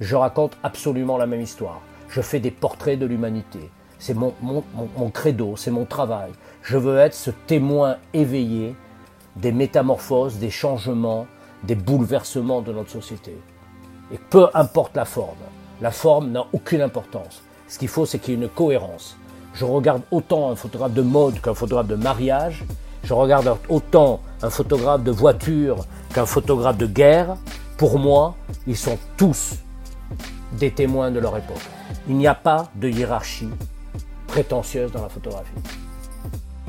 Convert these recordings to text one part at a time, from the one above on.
je raconte absolument la même histoire. Je fais des portraits de l'humanité. C'est mon, credo, c'est mon travail. Je veux être ce témoin éveillé des métamorphoses, des changements, des bouleversements de notre société. Et peu importe la forme, la forme n'a aucune importance. Ce qu'il faut, c'est qu'il y ait une cohérence. Je regarde autant un photographe de mode qu'un photographe de mariage. Je regarde autant un photographe de voiture qu'un photographe de guerre. Pour moi, ils sont tous des témoins de leur époque. Il n'y a pas de hiérarchie prétentieuse dans la photographie.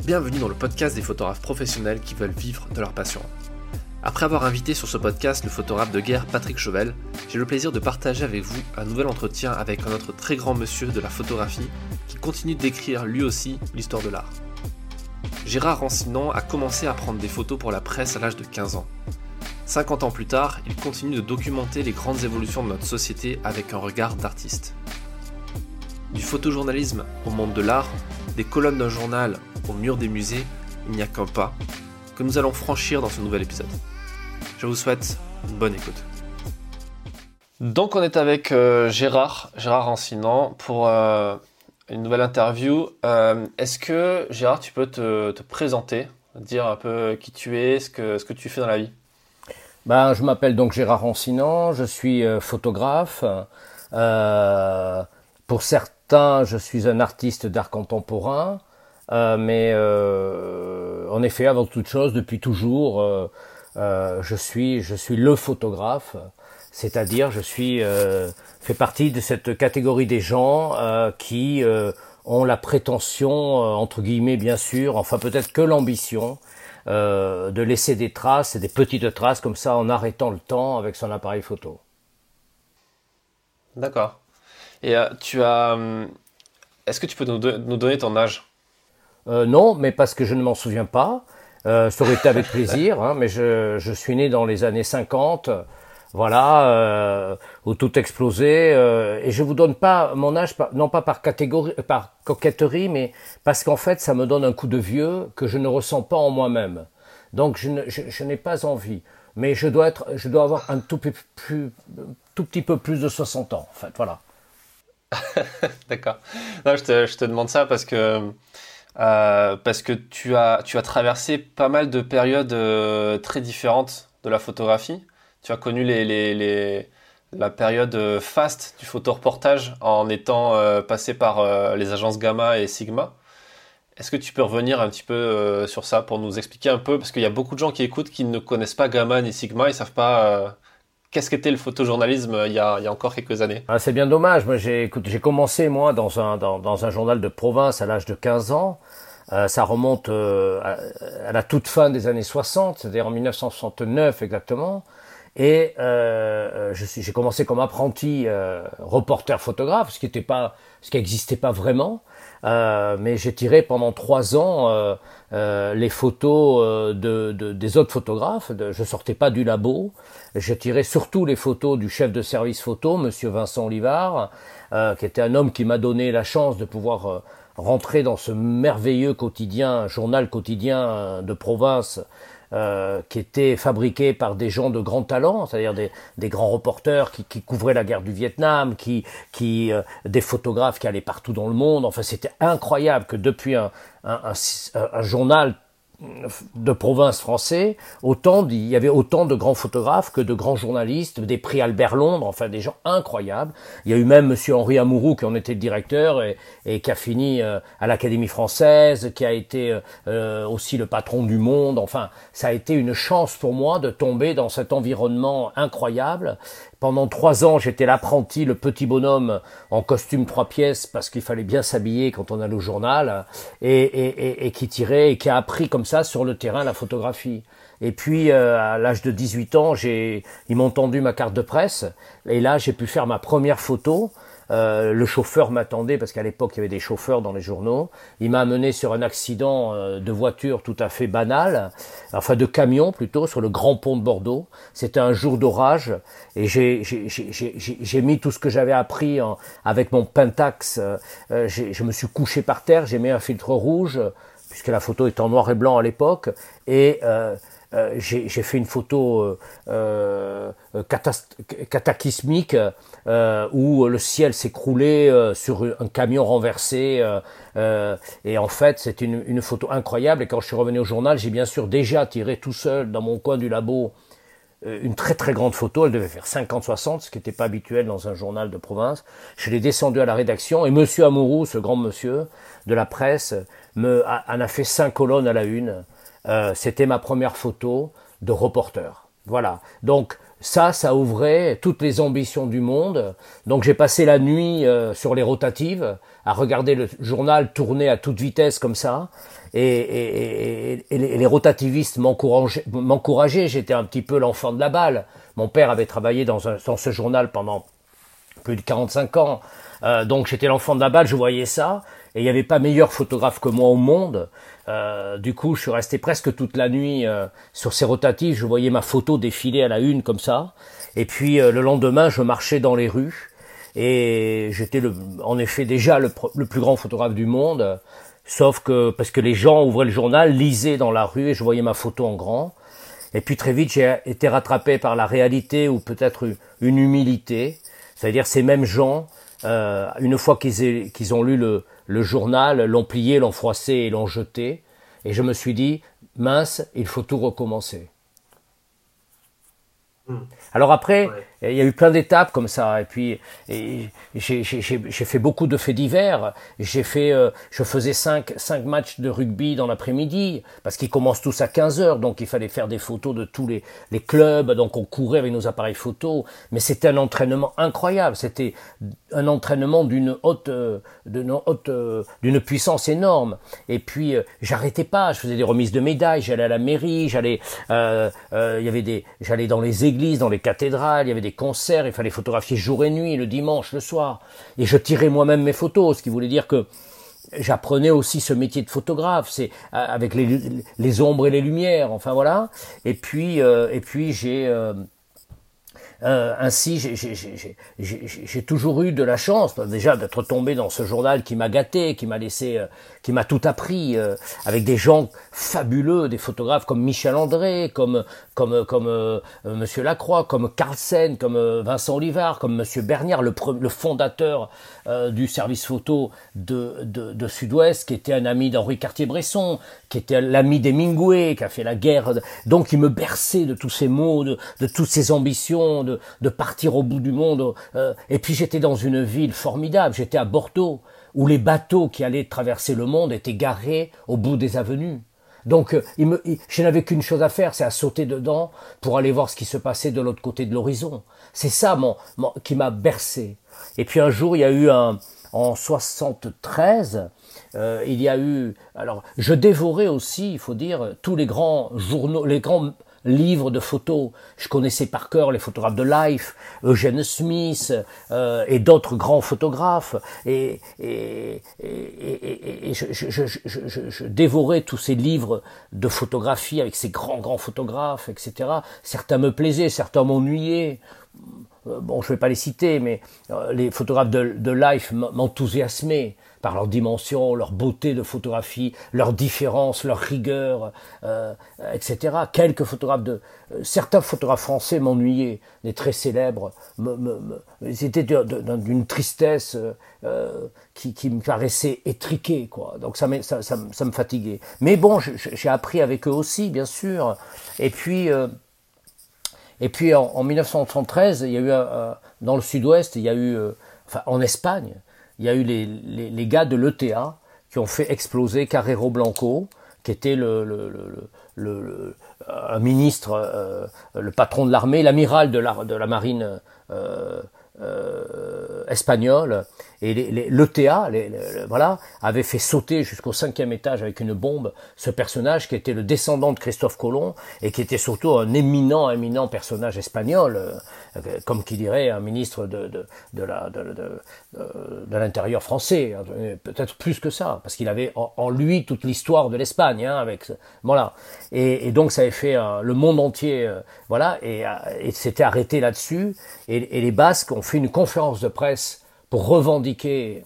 Bienvenue dans le podcast des photographes professionnels qui veulent vivre de leur passion. Après avoir invité sur ce podcast le photographe de guerre Patrick Chauvel, j'ai le plaisir de partager avec vous un nouvel entretien avec un autre très grand monsieur de la photographie qui continue d'écrire lui aussi l'histoire de l'art. Gérard Rancinan a commencé à prendre des photos pour la presse à l'âge de 15 ans. 50 ans plus tard, il continue de documenter les grandes évolutions de notre société avec un regard d'artiste. Du photojournalisme au monde de l'art, des colonnes d'un journal au mur des musées, il n'y a qu'un pas que nous allons franchir dans ce nouvel épisode. Je vous souhaite une bonne écoute. Donc on est avec euh, Gérard, Gérard Rancinan, pour euh, une nouvelle interview. Euh, est-ce que Gérard, tu peux te, présenter, dire un peu qui tu es, ce que, ce que tu fais dans la vie? Ben, Je m'appelle donc Gérard Rancinan, je suis photographe. pour certains, je suis un artiste d'art contemporain. Euh, mais euh, en effet, avant toute chose, depuis toujours, euh, je suis je suis le photographe, c'est-à-dire je suis fait partie de cette catégorie des gens qui ont la prétention, entre guillemets bien sûr, enfin peut-être que l'ambition, de laisser des traces, des petites traces comme ça en arrêtant le temps avec son appareil photo. D'accord. Et tu as, est-ce que tu peux nous donner ton âge? Euh, non, mais parce que je ne m'en souviens pas. Euh, ça aurait été avec plaisir, hein, mais je, je, suis né dans les années 50, voilà, euh, tout explosait. Euh, et je vous donne pas mon âge, non pas par catégorie, par coquetterie, mais parce qu'en fait, ça me donne un coup de vieux que je ne ressens pas en moi-même. Donc, je, n'ai pas envie. Mais je dois être, je dois avoir un tout, petit peu plus de 60 ans, en fait, voilà. D'accord. je te, demande ça parce que euh, parce que tu as, tu as traversé pas mal de périodes euh, très différentes de la photographie. Tu as connu la période euh, fast du photoreportage en étant passé par les agences Gamma et Sigma. Est-ce que tu peux revenir un petit peu sur ça pour nous expliquer un peu? Parce qu'il y a beaucoup de gens qui écoutent qui ne connaissent pas Gamma ni Sigma, ils savent pas qu'est-ce qu'était le photojournalisme il y, a, encore quelques années ah, C'est bien dommage. J'ai, commencé moi dans un, journal de province à l'âge de 15 ans. Euh, ça remonte euh, à, la toute fin des années 60, c'est-à-dire en 1969 exactement. Et euh, j'ai commencé comme apprenti reporter photographe, ce qui pas, ce qui n'existait pas vraiment. mais j'ai tiré pendant trois ans les photos de, de, des autres photographes. De, je sortais pas du labo. Je tirais surtout les photos du chef de service photo, Monsieur Vincent Olivard, qui était un homme qui m'a donné la chance de pouvoir rentrer dans ce merveilleux quotidien, journal quotidien euh, de province euh, qui était fabriqué par des gens de grand talent, c'est-à-dire des, des, grands reporters qui, qui, couvraient la guerre du Vietnam, qui, qui euh, des photographes qui allaient partout dans le monde. Enfin, c'était incroyable que depuis un, un, un, un journal de province français, autant il y avait autant de grands photographes que de grands journalistes, des prix Albert Londres, enfin des gens incroyables. Il y a eu même Monsieur Henri Amourou qui en était le directeur et, et qui a fini euh, à l'Académie française, qui a été euh, euh, aussi le patron du Monde. Enfin, ça a été une chance pour moi de tomber dans cet environnement incroyable pendant trois ans, j'étais l'apprenti, le petit bonhomme en costume trois pièces parce qu'il fallait bien s'habiller quand on allait au journal et, et, qui tirait et qui a appris comme ça sur le terrain la photographie. Et puis euh, à l'âge de 18 ans, j'ai ils m'ont tendu ma carte de presse et là j'ai pu faire ma première photo euh, le chauffeur m'attendait parce qu'à l'époque il y avait des chauffeurs dans les journaux. Il m'a amené sur un accident euh, de voiture tout à fait banal, enfin de camion plutôt, sur le grand pont de Bordeaux. C'était un jour d'orage et j'ai mis tout ce que j'avais appris avec mon Pentax. Euh, je me suis couché par terre, j'ai mis un filtre rouge puisque la photo est en noir et blanc à l'époque et euh, j'ai fait une photo euh, cataclysmique où le ciel s'écroulait sur un camion renversé. et en fait, c'est une, photo incroyable. Et quand je suis revenu au journal, j'ai bien sûr déjà tiré tout seul dans mon coin du labo une très très grande photo, elle devait faire 50-60, ce qui n'était pas habituel dans un journal de province. Je l'ai descendu à la rédaction et Monsieur Amourou, ce grand monsieur de la presse, me, en a fait cinq colonnes à la une. Euh, c'était ma première photo de reporter. Voilà. Donc ça, ça ouvrait toutes les ambitions du monde. Donc j'ai passé la nuit euh, sur les rotatives à regarder le journal tourner à toute vitesse comme ça. Et, les, rotativistes m'encourageaient. J'étais un petit peu l'enfant de la balle. Mon père avait travaillé dans, dans ce journal pendant plus de 45 ans. Euh, donc j'étais l'enfant de la balle, je voyais ça. Et il n'y avait pas meilleur photographe que moi au monde. Euh, du coup, je suis resté presque toute la nuit euh, sur ces rotatives. Je voyais ma photo défiler à la une comme ça. Et puis euh, le lendemain, je marchais dans les rues. Et j'étais en effet déjà le, plus grand photographe du monde. Sauf que parce que les gens ouvraient le journal, lisaient dans la rue et je voyais ma photo en grand. Et puis très vite, j'ai été rattrapé par la réalité ou peut-être une humilité. C'est-à-dire ces mêmes gens, une fois qu'ils ont lu le, le journal, l'ont plié, l'ont froissé et l'ont jeté. Et je me suis dit, mince, il faut tout recommencer. Hmm. Alors après, il y a eu plein d'étapes comme ça. Et puis, j'ai fait beaucoup de faits divers. J'ai fait, euh, je faisais cinq, cinq matchs de rugby dans l'après-midi parce qu'ils commencent tous à 15 heures. Donc, il fallait faire des photos de tous les, les clubs. Donc, on courait avec nos appareils photo. Mais c'était un entraînement incroyable. C'était un entraînement d'une haute, euh, d'une haute, euh, d'une puissance énorme. Et puis, j'arrêtais pas. Je faisais des remises de médailles. J'allais à la mairie. J'allais, il y avait des, j'allais dans les églises, dans les cathédrales. Il y avait concerts, il fallait photographier jour et nuit, le dimanche, le soir. Et je tirais moi-même mes photos, ce qui voulait dire que j'apprenais aussi ce métier de photographe, c'est euh, avec les, ombres et les lumières, enfin voilà. Et puis, j'ai ainsi, j'ai toujours eu de la chance, déjà d'être tombé dans ce journal qui m'a gâté, qui m'a laissé, euh, qui m'a tout appris, euh, avec des gens fabuleux, des photographes comme Michel André, comme comme comme Monsieur Lacroix, comme Carlsen, comme Vincent Olivard, comme Monsieur Bernière, le, le fondateur du service photo de, de, Sud-Ouest, qui était un ami d'Henri Cartier-Bresson, qui était l'ami des Mingoué, qui a fait la guerre. Donc il me berçait de tous ces mots, de, de toutes ces ambitions, de, de, partir au bout du monde. Euh, et puis j'étais dans une ville formidable, j'étais à Bordeaux, où les bateaux qui allaient traverser le monde étaient garés au bout des avenues. Donc euh, je n'avais qu'une chose à faire, c'est à sauter dedans pour aller voir ce qui se passait de l'autre côté de l'horizon. C'est ça mon, qui m'a bercé. Et puis un jour, il y a eu un, en 73, euh, il y a eu, alors je dévorais aussi, il faut dire, tous les grands journaux, les grands livres de photos. Je connaissais par cœur les photographes de Life, Eugène Smith euh, et d'autres grands photographes. Et, et, et, et je, je, je, je, dévorais tous ces livres de photographie avec ces grands, grands photographes, etc. Certains me plaisaient, certains m'ennuyaient. Euh, bon, je ne vais pas les citer, mais euh, les photographes de, Life m'enthousiasmaient par leur dimension, leur beauté de photographie, leur différence, leur rigueur, euh, etc. Quelques photographes de, certains photographes français m'ennuyaient, les très célèbres, me, ils étaient d'une tristesse qui, me paraissait étriquée, quoi. Donc ça me fatiguait. Mais bon, j'ai appris avec eux aussi, bien sûr. Et puis. Euh, et puis en, en, 1973, il y a eu dans le Sud-Ouest, il y a eu, enfin en Espagne, il y a eu les, les, les gars de l'ETA qui ont fait exploser Carrero Blanco, qui était le, le, le, un ministre, euh, le patron de l'armée, l'amiral de la, de la marine euh, euh, espagnole, et l'ETA, voilà, avait fait sauter jusqu'au cinquième étage avec une bombe ce personnage qui était le descendant de Christophe Colomb et qui était surtout un éminent, éminent personnage espagnol, euh, comme qui dirait un ministre de, de, de la, de, de l'intérieur français, hein, peut-être plus que ça, parce qu'il avait en, lui toute l'histoire de l'Espagne, hein, avec voilà, et, et, donc ça avait fait euh, le monde entier, euh, voilà, et, et c'était arrêté là-dessus, et, et les Basques ont fait une conférence de presse pour revendiquer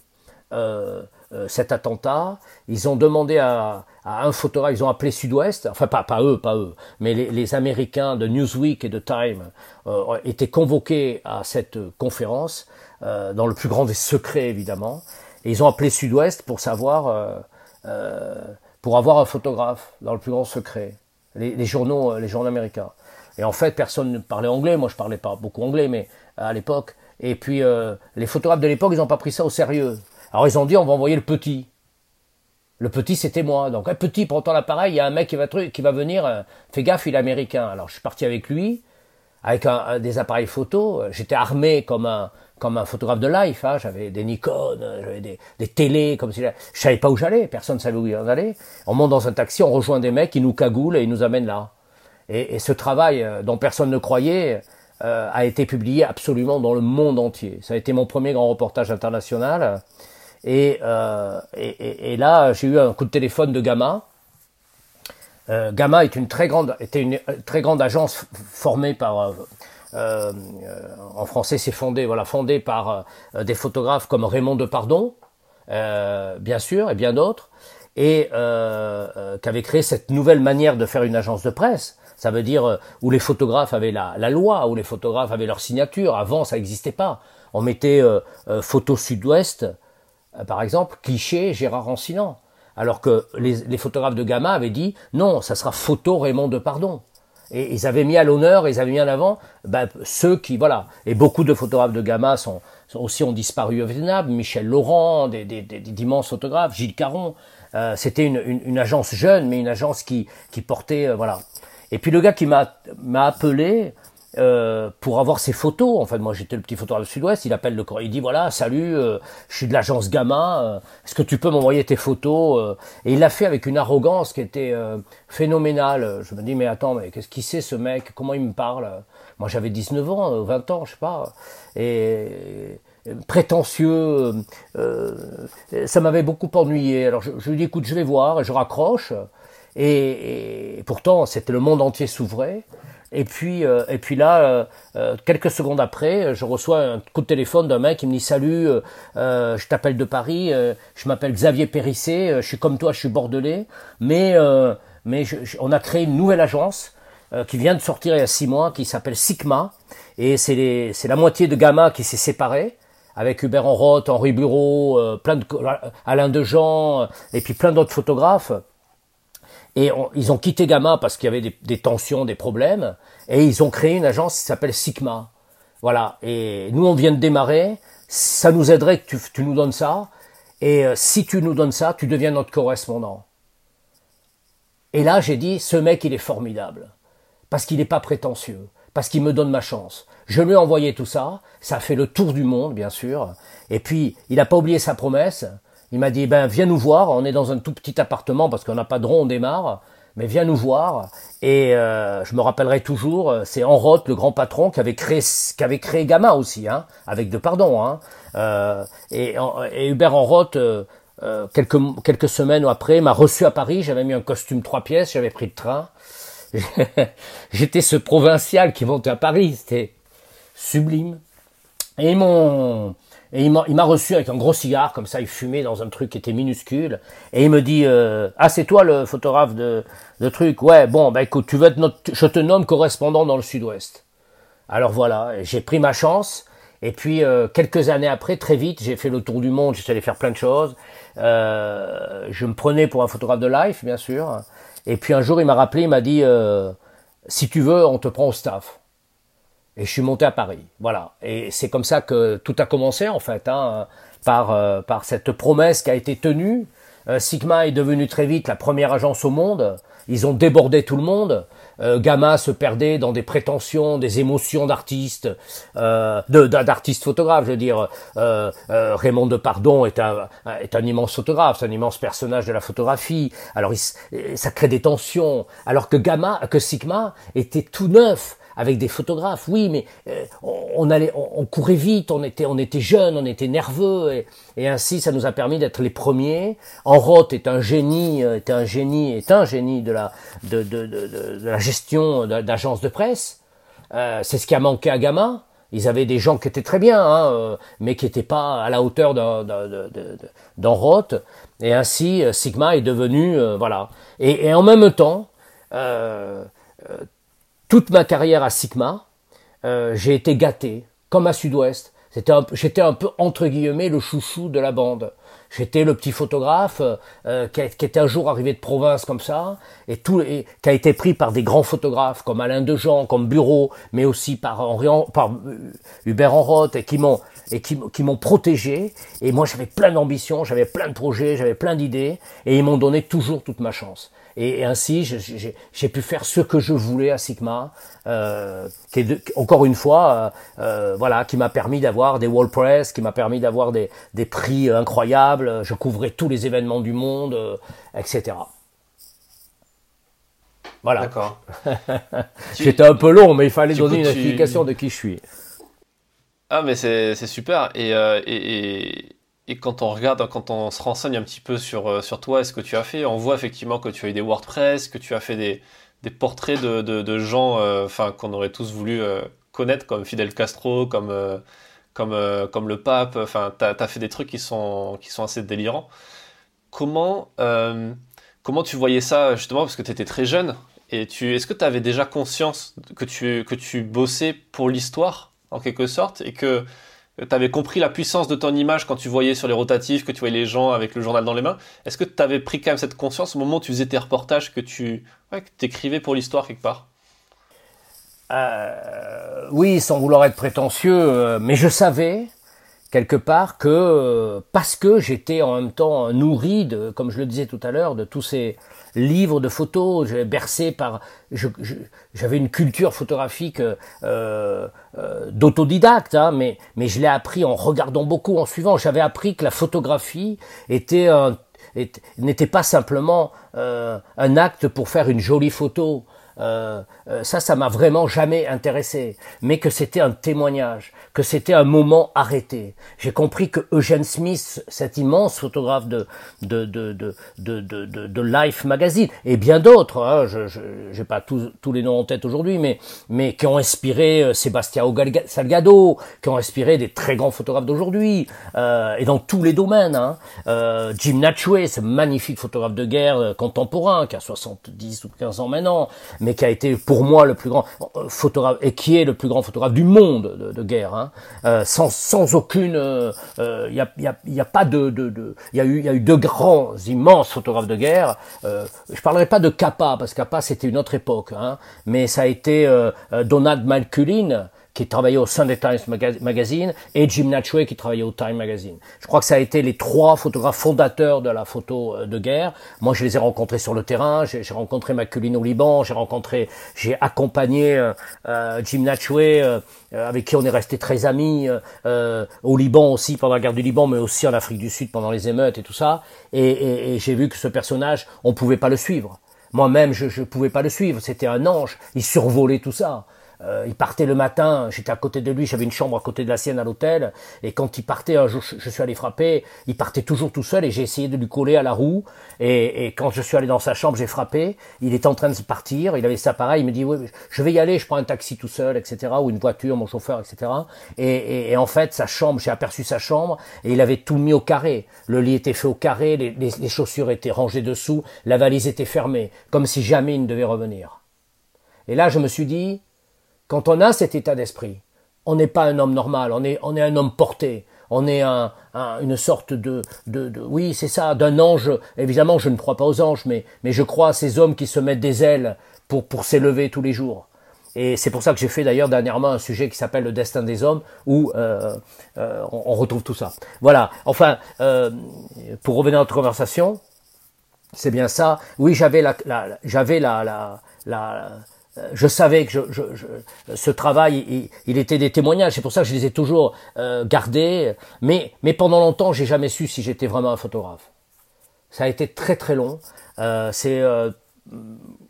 euh, euh, cet attentat. Ils ont demandé à, à un photographe, ils ont appelé Sud-Ouest, enfin pas, pas eux, pas eux, mais les, les Américains de Newsweek et de Time euh, étaient convoqués à cette conférence, euh, dans le plus grand des secrets évidemment, et ils ont appelé Sud-Ouest pour savoir, euh, euh, pour avoir un photographe dans le plus grand secret, les, les, journaux, les journaux américains. Et en fait, personne ne parlait anglais, moi je parlais pas beaucoup anglais, mais à l'époque, et puis les photographes de l'époque, ils n'ont pas pris ça au sérieux. Alors ils ont dit, on va envoyer le petit. Le petit, c'était moi. Donc, un petit, prends l'appareil, il y a un mec qui va, qui va venir, euh, fais gaffe, il est américain. Alors, je suis parti avec lui, avec un, des appareils photo. J'étais armé comme un, comme un photographe de life. Hein. J'avais des Nikon, j'avais des, des télés, comme si je savais pas où j'allais. Personne ne savait où on allait. On monte dans un taxi, on rejoint des mecs, ils nous cagoulent et ils nous amènent là. Et, et ce travail euh, dont personne ne croyait euh, a été publié absolument dans le monde entier. Ça a été mon premier grand reportage international. Et, euh, là, j'ai eu un coup de téléphone de Gamma. Euh, Gamma est une très grande, était une très grande agence formée par, en français c'est fondé, voilà, fondée par des photographes comme Raymond Depardon, bien sûr, et bien d'autres, et qui avait créé cette nouvelle manière de faire une agence de presse. Ça veut dire où les photographes avaient la, loi, où les photographes avaient leur signature. Avant, ça n'existait pas. On mettait photo Sud-Ouest euh, par exemple, cliché Gérard Rancinan. Alors que les, photographes de Gamma avaient dit non, ça sera photo Raymond de Pardon. Et ils avaient mis à l'honneur, ils avaient mis en avant ben, ceux qui, voilà. Et beaucoup de photographes de Gamma sont, aussi ont disparu au Vietnam. Michel Laurent, des, d'immenses photographes, Gilles Caron. Euh, c'était une, agence jeune, mais une agence qui, portait, euh, voilà. Et puis le gars qui m'a appelé, euh, pour avoir ses photos. En fait, moi j'étais le petit photographe Sud-Ouest. Il appelle le il dit voilà, salut, euh, je suis de l'agence Gamma. Euh, est-ce que tu peux m'envoyer tes photos Et il l'a fait avec une arrogance qui était phénoménale. Je me dis mais attends, mais qu'est-ce qu'il sait ce mec? Comment il me parle? Moi j'avais 19 ans, 20 ans, je sais pas. Et prétentieux, ça m'avait beaucoup ennuyé. Alors je, je, lui dis écoute, je vais voir, et je raccroche. Et, et pourtant, c'était le monde entier s'ouvrait. Et puis, euh, et puis là, euh, euh, quelques secondes après, je reçois un coup de téléphone d'un mec qui me dit Salut, je t'appelle de Paris, je m'appelle Xavier Périssé, je suis comme toi, je suis bordelais, mais, mais on a créé une nouvelle agence qui vient de sortir il y a six mois, qui s'appelle Sigma, et c'est la moitié de Gamma qui s'est séparée avec Hubert Enroth, Henri Bureau, plein de Alain Dejean, et puis plein d'autres photographes. Et ils ont quitté Gamma parce qu'il y avait des, tensions, des problèmes, et ils ont créé une agence qui s'appelle Sigma. Voilà. Et nous, on vient de démarrer. Ça nous aiderait que tu, nous donnes ça. Et euh, si tu nous donnes ça, tu deviens notre correspondant. Et là, j'ai dit, ce mec, il est formidable. Parce qu'il n'est pas prétentieux. Parce qu'il me donne ma chance. Je lui ai envoyé tout ça. Ça a fait le tour du monde, bien sûr. Et puis, il n'a pas oublié sa promesse. Il m'a dit, ben viens nous voir, on est dans un tout petit appartement parce qu'on n'a pas de rond, on démarre, mais viens nous voir. Et euh, je me rappellerai toujours, euh, c'est Enroth, le grand patron, qui avait créé, qui avait créé Gamma aussi, hein, avec de pardon. Hein. Euh, et, Hubert Enroth, quelques, quelques semaines après, m'a reçu à Paris, j'avais mis un costume trois pièces, j'avais pris le train. J'étais ce provincial qui montait à Paris, c'était sublime. Et m'ont et il m'a reçu avec un gros cigare, comme ça, il fumait dans un truc qui était minuscule. Et il me dit, euh, ah, c'est toi le photographe de, de truc? Ouais, bon, bah écoute, tu veux être notre, je te nomme correspondant dans le sud-ouest. Alors voilà, j'ai pris ma chance. Et puis, euh, quelques années après, très vite, j'ai fait le tour du monde, j'étais allé faire plein de choses. Euh, je me prenais pour un photographe de life, bien sûr. Et puis un jour, il m'a rappelé, il m'a dit, euh, si tu veux, on te prend au staff. Et je suis monté à Paris. Voilà. Et c'est comme ça que tout a commencé, en fait, hein, par, euh, par cette promesse qui a été tenue. Euh, Sigma est devenu très vite la première agence au monde. Ils ont débordé tout le monde. Euh, Gamma se perdait dans des prétentions, des émotions d'artistes, euh, d'artistes photographes. Je veux dire, euh, euh Raymond Depardon est un, est un immense photographe, c'est un immense personnage de la photographie. Alors ça crée des tensions. Alors que Gamma, que Sigma était tout neuf avec des photographes, oui, mais euh, on, allait, on, courait vite, on était, on était jeunes, on était nerveux, et, ainsi ça nous a permis d'être les premiers. Enroth est un génie, euh, est un génie, est un génie de la, de, de, de, de la gestion d'agences de presse. Euh, c'est ce qui a manqué à Gamma. Ils avaient des gens qui étaient très bien, hein, mais qui n'étaient pas à la hauteur d'un Roth. Et ainsi, Sigma est devenu, voilà. Et, et, en même temps, toute ma carrière à Sigma, j'ai été gâté, comme à Sud-Ouest. J'étais un peu entre guillemets le chouchou de la bande. J'étais le petit photographe euh, qui, était un jour arrivé de province comme ça, et, tout, qui a été pris par des grands photographes comme Alain Dejean, comme Bureau, mais aussi par, euh, Hubert Enroth, et qui m'ont qui m'ont protégé. Et moi, j'avais plein d'ambitions, j'avais plein de projets, j'avais plein d'idées, et ils m'ont donné toujours toute ma chance. Et, ainsi, j'ai pu faire ce que je voulais à Sigma, euh, qui est encore une fois, euh, euh, voilà, qui m'a permis d'avoir des wall press, qui m'a permis d'avoir des, des, prix incroyables. Je couvrais tous les événements du monde, etc. Voilà. D'accord. J'étais un peu long, mais il fallait donner une explication de qui je suis. Ah, mais c'est super. Et, et, et quand on regarde, quand on se renseigne un petit peu sur, euh, sur toi et ce que tu as fait, on voit effectivement que tu as eu des WordPress, que tu as fait des, des portraits de, de, gens euh, qu'on aurait tous voulu euh, connaître, comme Fidel Castro, comme, comme, comme le pape. Enfin, tu as, fait des trucs qui sont, qui sont assez délirants. Comment, comment tu voyais ça, justement, parce que tu étais très jeune et Est-ce que tu avais déjà conscience que tu, que tu bossais pour l'histoire, en quelque sorte, et que tu avais compris la puissance de ton image quand tu voyais sur les rotatifs, que tu voyais les gens avec le journal dans les mains. Est-ce que tu avais pris quand même cette conscience au moment où tu faisais tes reportages que tu ouais, écrivais pour l'histoire quelque part? Euh, Oui, sans vouloir être prétentieux, euh, mais je savais quelque part que euh, parce que j'étais en même temps nourri de, comme je le disais tout à l'heure, de tous ces livres de photos, bercé par, j'avais une culture photographique euh, euh, d'autodidacte, hein, mais mais je l'ai appris en regardant beaucoup, en suivant. J'avais appris que la photographie était n'était pas simplement un acte pour faire une jolie photo. ça, ça m'a vraiment jamais intéressé, mais que c'était un témoignage, que c'était un moment arrêté. J'ai compris que Eugene Smith, cet immense photographe de de de de de, de, Life magazine et bien d'autres, hein, je j'ai pas tous tous les noms en tête aujourd'hui, mais mais qui ont inspiré euh, Sébastien Salgado, qui ont inspiré des très grands photographes d'aujourd'hui euh, et dans tous les domaines. Hein. Euh, Jim Natchway, ce magnifique photographe de guerre euh, contemporain qui a 70 ou 15 ans maintenant, mais qui a été pour moi le plus grand photographe et qui est le plus grand photographe du monde de, de guerre. Hein. Hein. Euh, sans, sans aucune, il euh, euh, y, a, y, a, y, a, pas de, de, de y a eu, il y a eu deux grands, immenses photographes de guerre. Euh, je parlerai pas de Capa parce que Capa c'était une autre époque, hein, mais ça a été Donald Malculin qui travaillait au Sunday Times Magazine, et Jim Natchway qui travaillait au Time Magazine. Je crois que ça a été les trois photographes fondateurs de la photo euh, de guerre. Moi, je les ai rencontrés sur le terrain. J'ai rencontré Maculine au Liban. J'ai rencontré, j'ai accompagné euh, euh Jim Natchway, euh, avec qui on est resté très amis au Liban aussi pendant la guerre du Liban, mais aussi en Afrique du Sud pendant les émeutes et tout ça. Et, et, et j'ai vu que ce personnage, on pouvait pas le suivre. Moi-même, je ne pouvais pas le suivre. C'était un ange. Il survolait tout ça. Euh, il partait le matin, j'étais à côté de lui, j'avais une chambre à côté de la sienne à l'hôtel, et quand il partait, un jour je, suis allé frapper, il partait toujours tout seul, et j'ai essayé de lui coller à la roue, et, quand je suis allé dans sa chambre, j'ai frappé, il était en train de partir, il avait ça pareil, il me dit, oui, je vais y aller, je prends un taxi tout seul, etc., ou une voiture, mon chauffeur, etc., et, en fait, sa chambre, j'ai aperçu sa chambre, et il avait tout mis au carré, le lit était fait au carré, les, les chaussures étaient rangées dessous, la valise était fermée, comme si jamais il ne devait revenir. Et là, je me suis dit, quand on a cet état d'esprit, on n'est pas un homme normal, on est, un homme porté, on est un, une sorte de, oui, c'est ça, d'un ange. Évidemment, je ne crois pas aux anges, mais, je crois à ces hommes qui se mettent des ailes pour, s'élever tous les jours. Et c'est pour ça que j'ai fait d'ailleurs dernièrement un sujet qui s'appelle le destin des hommes, où euh, euh, on, retrouve tout ça. Voilà. Enfin, euh, pour revenir à notre conversation, c'est bien ça. Oui, j'avais la, la j'avais la, la, je savais que je, je, je, ce travail, il, il, était des témoignages. C'est pour ça que je les ai toujours euh, gardés. Mais, mais pendant longtemps, j'ai jamais su si j'étais vraiment un photographe. Ça a été très très long. Euh, c'est euh,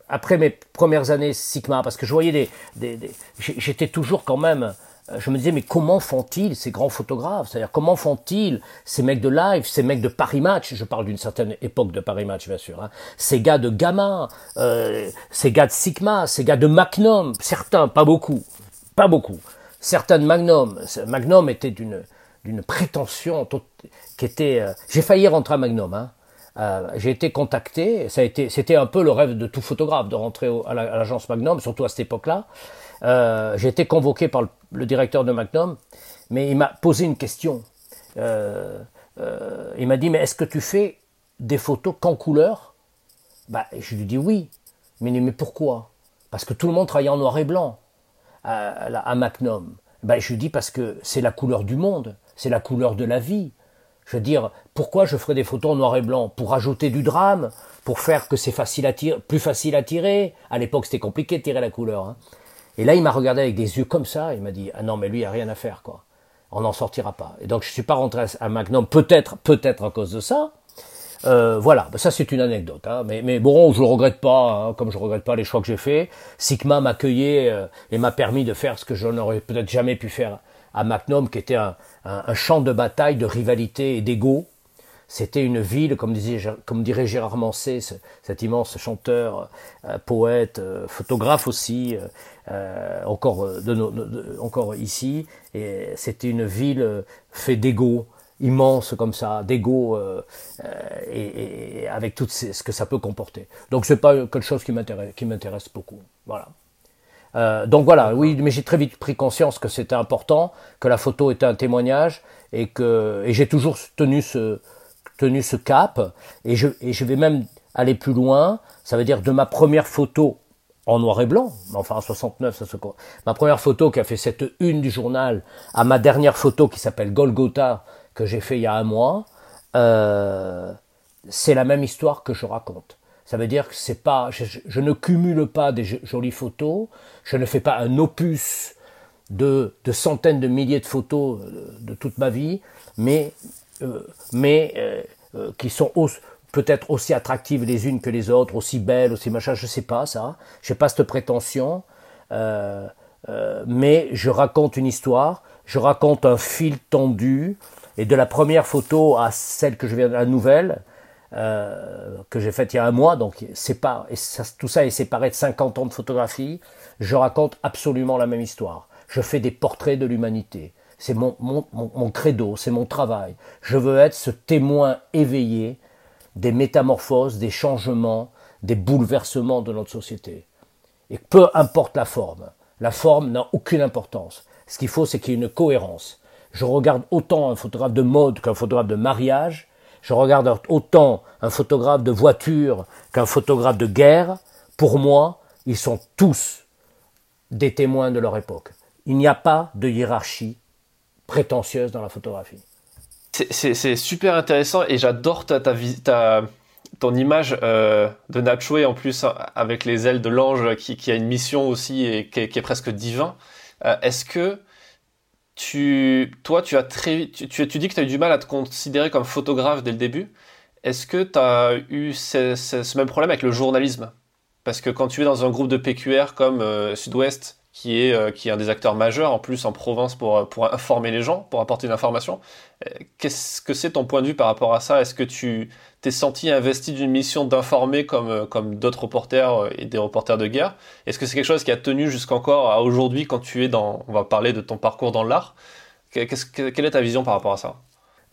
après mes premières années Sigma, parce que je voyais des, des, des j'étais toujours quand même euh, je me disais, mais comment font-ils ces grands photographes? C'est-à-dire, comment font-ils ces mecs de live, ces mecs de Paris Match? Je parle d'une certaine époque de Paris Match, bien sûr. Hein, ces gars de Gamma, euh, ces gars de Sigma, ces gars de Magnum, certains, pas beaucoup, pas beaucoup. certains de Magnum, Magnum était d'une d'une prétention qui était. Euh, j'ai failli rentrer à Magnum. Hein. Euh, j'ai été contacté. Ça a été, c'était un peu le rêve de tout photographe de rentrer à l'agence Magnum, surtout à cette époque-là. Euh, j'ai été convoqué par le, directeur de Magnum, mais il m'a posé une question. Euh, euh, il m'a dit mais est-ce que tu fais des photos qu'en couleur? Bah, je lui dis oui. Mais mais pourquoi? Parce que tout le monde travaille en noir et blanc à, à Magnum. Bah, je lui dis parce que c'est la couleur du monde c'est la couleur de la vie. Je veux dire, pourquoi je ferais des photos en noir et blanc? Pour ajouter du drame Pour faire que c'est facile à tirer, plus facile à tirer À l'époque, c'était compliqué de tirer la couleur. Hein. Et là, il m'a regardé avec des yeux comme ça. Il m'a dit, ah non, mais lui, il a rien à faire, quoi. On n'en sortira pas. Et donc, je ne suis pas rentré à Magnum, peut-être, peut-être à cause de ça. Euh, voilà, ça c'est une anecdote. Hein. Mais, bon, je le regrette pas, hein, comme je regrette pas les choix que j'ai faits. Sigma m'a accueilli euh, et m'a permis de faire ce que je n'aurais peut-être jamais pu faire à Magnum, qui était un, champ de bataille, de rivalité et d'ego. C'était une ville, comme, comme dirait Gérard Manset, cet immense chanteur, euh, poète, euh, photographe aussi, euh, encore, de, encore ici. Et c'était une ville faite d'ego, immense comme ça, d'ego, et, avec tout ce que ça peut comporter. Donc c'est pas quelque chose qui m'intéresse beaucoup. Voilà. Euh, donc voilà, oui, mais j'ai très vite pris conscience que c'était important, que la photo était un témoignage et que et j'ai toujours tenu ce tenu ce cap et je je vais même aller plus loin. Ça veut dire de ma première photo en noir et blanc, enfin en 69, ça se ma première photo qui a fait cette une du journal à ma dernière photo qui s'appelle Golgotha que j'ai fait il y a un mois, euh, c'est la même histoire que je raconte. Ça veut dire que c'est pas, je, ne cumule pas des jolies photos, je ne fais pas un opus de, centaines de milliers de photos de, toute ma vie, mais, euh, mais euh, euh, qui sont peut-être aussi attractives les unes que les autres, aussi belles, aussi machin, je sais pas ça, j'ai pas cette prétention, mais je raconte une histoire, je raconte un fil tendu, et de la première photo à celle que je viens de la nouvelle, euh, que j'ai faite il y a un mois, donc c'est pas, et ça, tout ça est séparé de 50 ans de photographie, je raconte absolument la même histoire. Je fais des portraits de l'humanité. C'est mon, credo, c'est mon travail. Je veux être ce témoin éveillé des métamorphoses, des changements, des bouleversements de notre société. Et peu importe la forme, la forme n'a aucune importance. Ce qu'il faut, c'est qu'il y ait une cohérence. Je regarde autant un photographe de mode qu'un photographe de mariage, je regarde autant un photographe de voiture qu'un photographe de guerre. Pour moi, ils sont tous des témoins de leur époque. Il n'y a pas de hiérarchie prétentieuse dans la photographie. C'est super intéressant et j'adore ta, ton image euh, de Nacho en plus avec les ailes de l'ange qui, a une mission aussi et qui est, presque divin. Euh, est-ce que tu, toi, tu as très, tu, tu, dis que tu as eu du mal à te considérer comme photographe dès le début. Est-ce que tu as eu ce, même problème avec le journalisme? Parce que quand tu es dans un groupe de PQR comme euh, Sud-Ouest, qui est, euh, qui est un des acteurs majeurs en plus en province pour, pour informer les gens, pour apporter une information. Euh, qu'est-ce que c'est ton point de vue par rapport à ça? Est-ce que tu t'es senti investi d'une mission d'informer comme, euh, comme d'autres reporters et des reporters de guerre? Est-ce que c'est quelque chose qui a tenu jusqu'encore à aujourd'hui quand tu es dans, on va parler de ton parcours dans l'art? Quelle est ta vision par rapport à ça?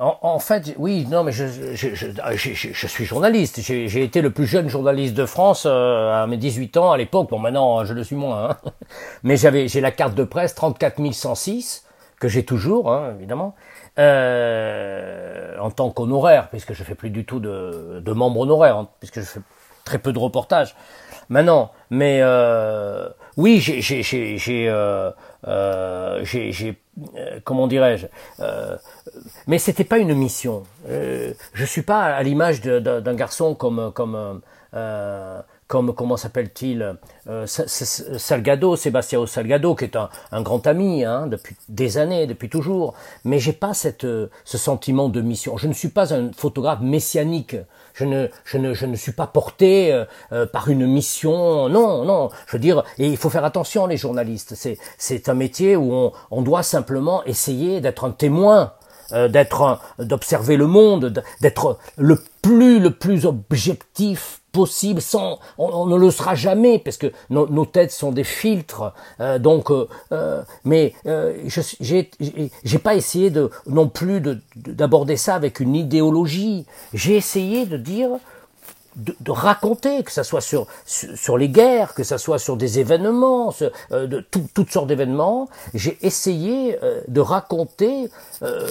En, fait, oui, non, mais je, je, je, je suis journaliste. J'ai été le plus jeune journaliste de France euh, à mes 18 ans à l'époque. Bon, maintenant, je le suis moins. Hein. Mais j'avais, j'ai la carte de presse 34 106 que j'ai toujours, hein, évidemment, euh, en tant qu'honoraire, puisque je fais plus du tout de, de membre honoraire, hein, puisque je fais très peu de reportages maintenant. Mais euh, oui, j'ai, j'ai, j'ai, euh, euh, j'ai, euh, comment dirais-je euh, Mais c'était pas une mission. Euh, je suis pas à l'image d'un garçon comme comme euh, comme comment s'appelle-t-il euh, Salgado, Sébastien Salgado, qui est un, un grand ami hein, depuis des années, depuis toujours. Mais j'ai pas cette, ce sentiment de mission. Je ne suis pas un photographe messianique. Je ne, je ne, je ne suis pas porté euh, euh, par une mission. Non, non. Je veux dire, et il faut faire attention, les journalistes. C'est, c'est un métier où on, on doit simplement essayer d'être un témoin euh, d'être d'observer le monde, d'être le plus le plus objectif possible sans on, ne le sera jamais parce que nos têtes sont des filtres euh, donc euh, euh mais euh, j'ai j'ai pas essayé de non plus d'aborder ça avec une idéologie. J'ai essayé de dire de, de, raconter, que ça soit sur, sur, les guerres, que ça soit sur des événements, euh, de toutes sortes d'événements. J'ai essayé euh, de raconter euh,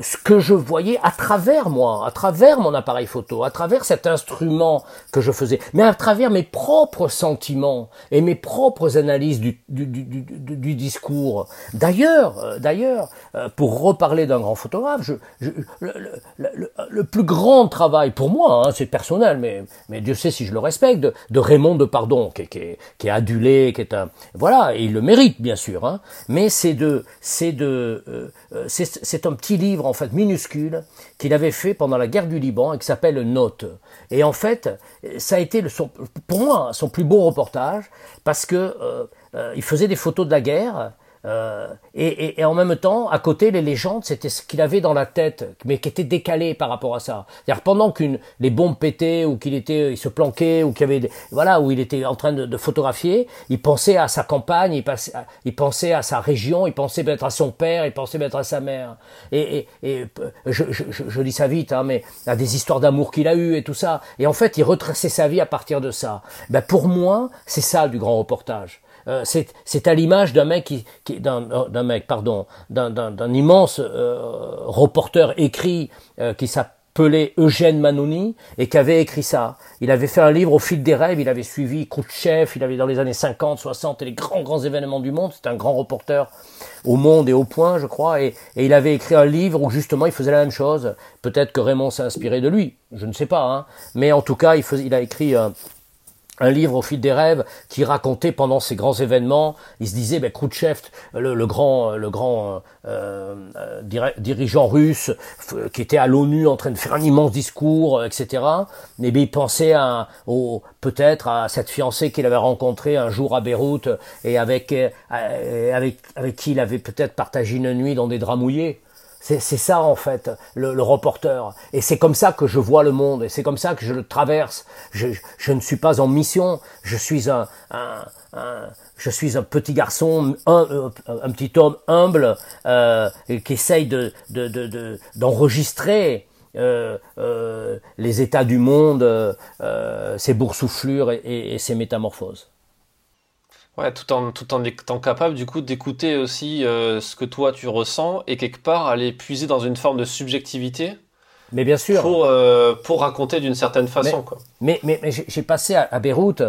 ce que je voyais à travers moi, à travers mon appareil photo, à travers cet instrument que je faisais, mais à travers mes propres sentiments et mes propres analyses du, du, du, du discours. D'ailleurs, d'ailleurs, pour reparler d'un grand photographe, je, je, le, le, le, plus grand travail pour moi, hein, c'est personnel, mais mais, Dieu sait si je le respecte, de, Raymond de Pardon, qui, est adulé, qui est un, voilà, et il le mérite bien sûr, hein, mais c'est de, c'est de, euh, euh, c'est un petit livre en fait minuscule qu'il avait fait pendant la guerre du Liban et qui s'appelle Note. Et en fait, ça a été le, pour moi son plus beau reportage parce que euh, il faisait des photos de la guerre euh, et, en même temps, à côté, les légendes, c'était ce qu'il avait dans la tête, mais qui était décalé par rapport à ça. C'est-à-dire pendant qu'une les bombes pétaient ou qu'il était, il se planquait ou qu'il avait, des, voilà, où il était en train de, photographier, il pensait à sa campagne, il, pensait, il pensait à sa région, il pensait peut-être à son père, il pensait peut-être à sa mère. Et, et, je, je, je, dis ça vite, hein, mais à des histoires d'amour qu'il a eues et tout ça. Et en fait, il retraçait sa vie à partir de ça. Ben pour moi, c'est ça du grand reportage. Euh, c'est à l'image d'un mec qui, qui d'un mec pardon d'un immense euh, reporter écrit euh, qui s'appelait Eugène Manoni et qui avait écrit ça. Il avait fait un livre au fil des rêves, il avait suivi Khrouchtchev, il avait dans les années 50, 60 et les grands grands événements du monde, c'était un grand reporter au Monde et au Point, je crois, et, et, il avait écrit un livre où justement il faisait la même chose. Peut-être que Raymond s'est inspiré de lui, je ne sais pas, hein. mais en tout cas il, faisait, il a écrit un livre au fil des rêves qui racontait pendant ces grands événements, il se disait, ben, Khrouchtchev, le, grand, le grand euh, euh dirigeant russe, qui était à l'ONU en train de faire un immense discours, etc. Et bien, il pensait à, au, peut-être à cette fiancée qu'il avait rencontrée un jour à Beyrouth et avec, euh, avec, avec qui il avait peut-être partagé une nuit dans des draps mouillés. C'est ça en fait, le, reporter. Et c'est comme ça que je vois le monde, et c'est comme ça que je le traverse. Je, je, ne suis pas en mission, je suis un, un, je suis un petit garçon, un, euh, un petit homme humble euh, qui essaye de d'enregistrer de, euh, euh, les états du monde, euh, ses boursouflures et, et ses métamorphoses. Ouais, tout en, tout en étant capable du coup d'écouter aussi euh, ce que toi tu ressens et quelque part aller puiser dans une forme de subjectivité. Mais bien sûr. Pour, euh, pour raconter d'une certaine façon. Mais, quoi. mais, mais, mais j'ai passé à, à Beyrouth,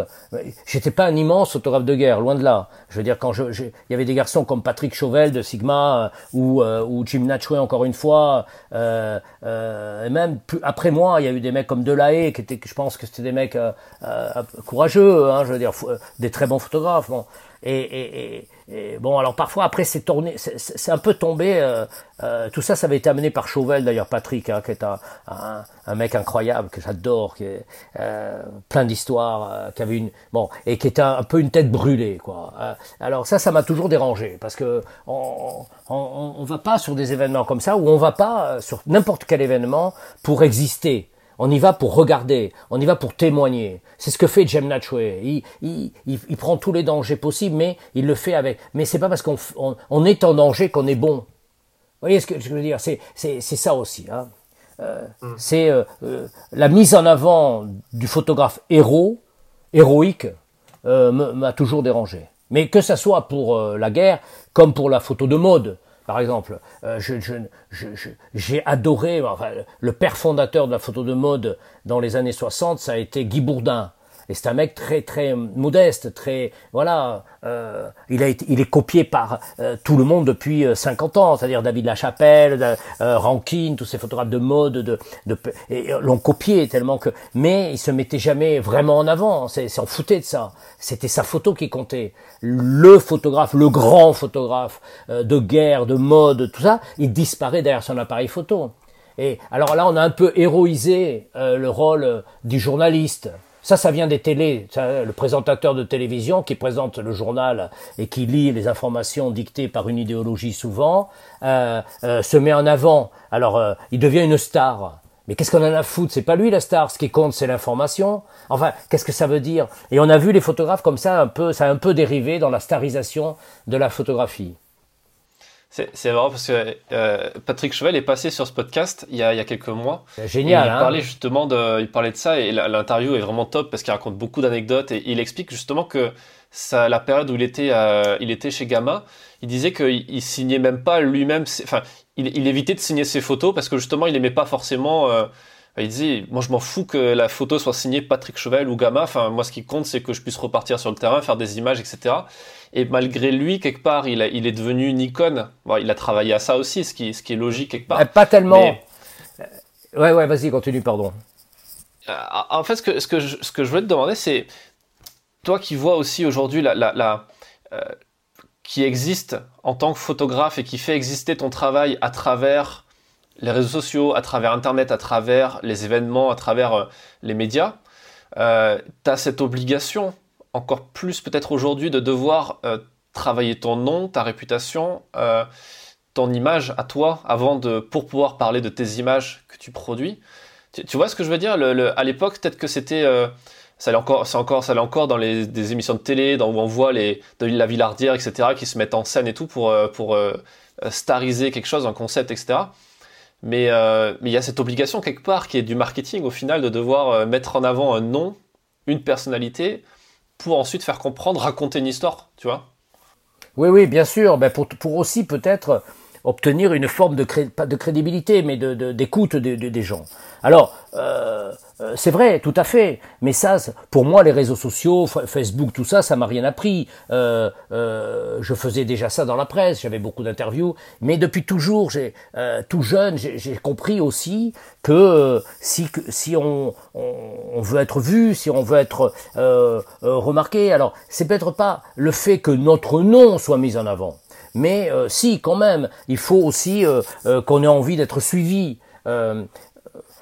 j'étais pas un immense photographe de guerre, loin de là. Je veux dire, quand je, il y avait des garçons comme Patrick Chauvel de Sigma euh, ou, ou Jim Natchway encore une fois, euh, et même plus, après moi, il y a eu des mecs comme Delahaye qui étaient, je pense que c'était des mecs courageux, hein, je veux dire, des très bons photographes. Bon. Et, et, et, bon, alors parfois après c'est tourné, c'est un peu tombé. Euh, euh, tout ça, ça avait été amené par Chauvel d'ailleurs, Patrick, hein, qui est un, un, un, mec incroyable que j'adore, qui est euh, plein d'histoires, euh, qui avait une bon et qui était un, peu une tête brûlée, quoi. Euh, alors ça, ça m'a toujours dérangé parce que on, on, on va pas sur des événements comme ça ou on va pas sur n'importe quel événement pour exister. On y va pour regarder, on y va pour témoigner. C'est ce que fait Jem Natchway. Il, il, il, prend tous les dangers possibles, mais il le fait avec. Mais c'est pas parce qu'on on, est en danger qu'on est bon. Vous voyez ce que je veux dire? C'est ça aussi. Hein. Euh, mm. C'est euh, euh, la mise en avant du photographe héros, héroïque, m'a toujours dérangé. Mais que ça soit pour la guerre, comme pour la photo de mode. Par exemple, euh, j'ai adoré, le père fondateur de la photo de mode dans les années 60, ça a été Guy Bourdin. Et c'est un mec très très modeste, très voilà. Euh, il a été, il est copié par euh, tout le monde depuis 50 ans, c'est-à-dire David Lachapelle, euh, Rankine, tous ces photographes de mode, de, de l'ont copié tellement que, mais il se mettait jamais vraiment en avant. C'est s'en foutait de ça. C'était sa photo qui comptait. Le photographe, le grand photographe de guerre, de mode, tout ça, il disparaît derrière son appareil photo. Et alors là, on a un peu héroïsé le rôle du journaliste. Ça, ça vient des télés. le présentateur de télévision qui présente le journal et qui lit les informations dictées par une idéologie souvent, euh, euh, se met en avant. Alors, euh, il devient une star. Mais qu'est-ce qu'on en a à foutre? C'est pas lui la star. Ce qui compte, c'est l'information. Enfin, qu'est-ce que ça veut dire? Et on a vu les photographes comme ça, un peu, ça a un peu dérivé dans la starisation de la photographie. C'est marrant parce que euh, Patrick Chevel est passé sur ce podcast il y a, il y a quelques mois. Génial. il hein parlait justement de, il parlait de ça et l'interview est vraiment top parce qu'il raconte beaucoup d'anecdotes et il explique justement que ça, la période où il était, euh, il était chez Gamma, il disait qu'il il signait même pas lui-même, enfin, il, il, évitait de signer ses photos parce que justement il aimait pas forcément. Euh, il disait, moi je m'en fous que la photo soit signée Patrick Chevel ou Gamma. Enfin, moi ce qui compte c'est que je puisse repartir sur le terrain, faire des images, etc. Et malgré lui, quelque part, il, a, il est devenu une icône. Bon, il a travaillé à ça aussi, ce qui, ce qui est logique quelque part. Pas tellement. Mais... Ouais, ouais, vas-y, continue, pardon. Euh, en fait, ce que, ce que, je, ce que je voulais te demander, c'est toi qui vois aussi aujourd'hui la, la, la euh, qui existe en tant que photographe et qui fait exister ton travail à travers les réseaux sociaux, à travers Internet, à travers les événements, à travers euh, les médias, euh, tu as cette obligation encore plus peut-être aujourd'hui de devoir euh, travailler ton nom, ta réputation, euh, ton image à toi avant de pour pouvoir parler de tes images que tu produis. Tu, vois ce que je veux dire? À l'époque, peut-être que c'était ça allait encore, c'est encore, ça encore dans les des émissions de télé, dans où on voit les de la Villardière, etc., qui se mettent en scène et tout pour pour stariser quelque chose, un concept, etc. Mais euh, mais il y a cette obligation quelque part qui est du marketing au final de devoir mettre en avant un nom, une personnalité pour ensuite faire comprendre, raconter une histoire, tu vois? Oui, oui, bien sûr. Ben pour, pour aussi peut-être obtenir une forme de, crédibilité, mais d'écoute de, de, de, des gens. Alors, euh, c'est vrai, tout à fait. Mais ça, pour moi, les réseaux sociaux, Facebook, tout ça, ça m'a rien appris. Euh, euh, je faisais déjà ça dans la presse, j'avais beaucoup d'interviews. Mais depuis toujours, j'ai euh, tout jeune, j'ai compris aussi que euh, si si on, on, on, veut être vu, si on veut être euh, remarqué, alors c'est peut-être pas le fait que notre nom soit mis en avant. Mais euh, si, quand même, il faut aussi euh, euh, qu'on ait envie d'être suivi.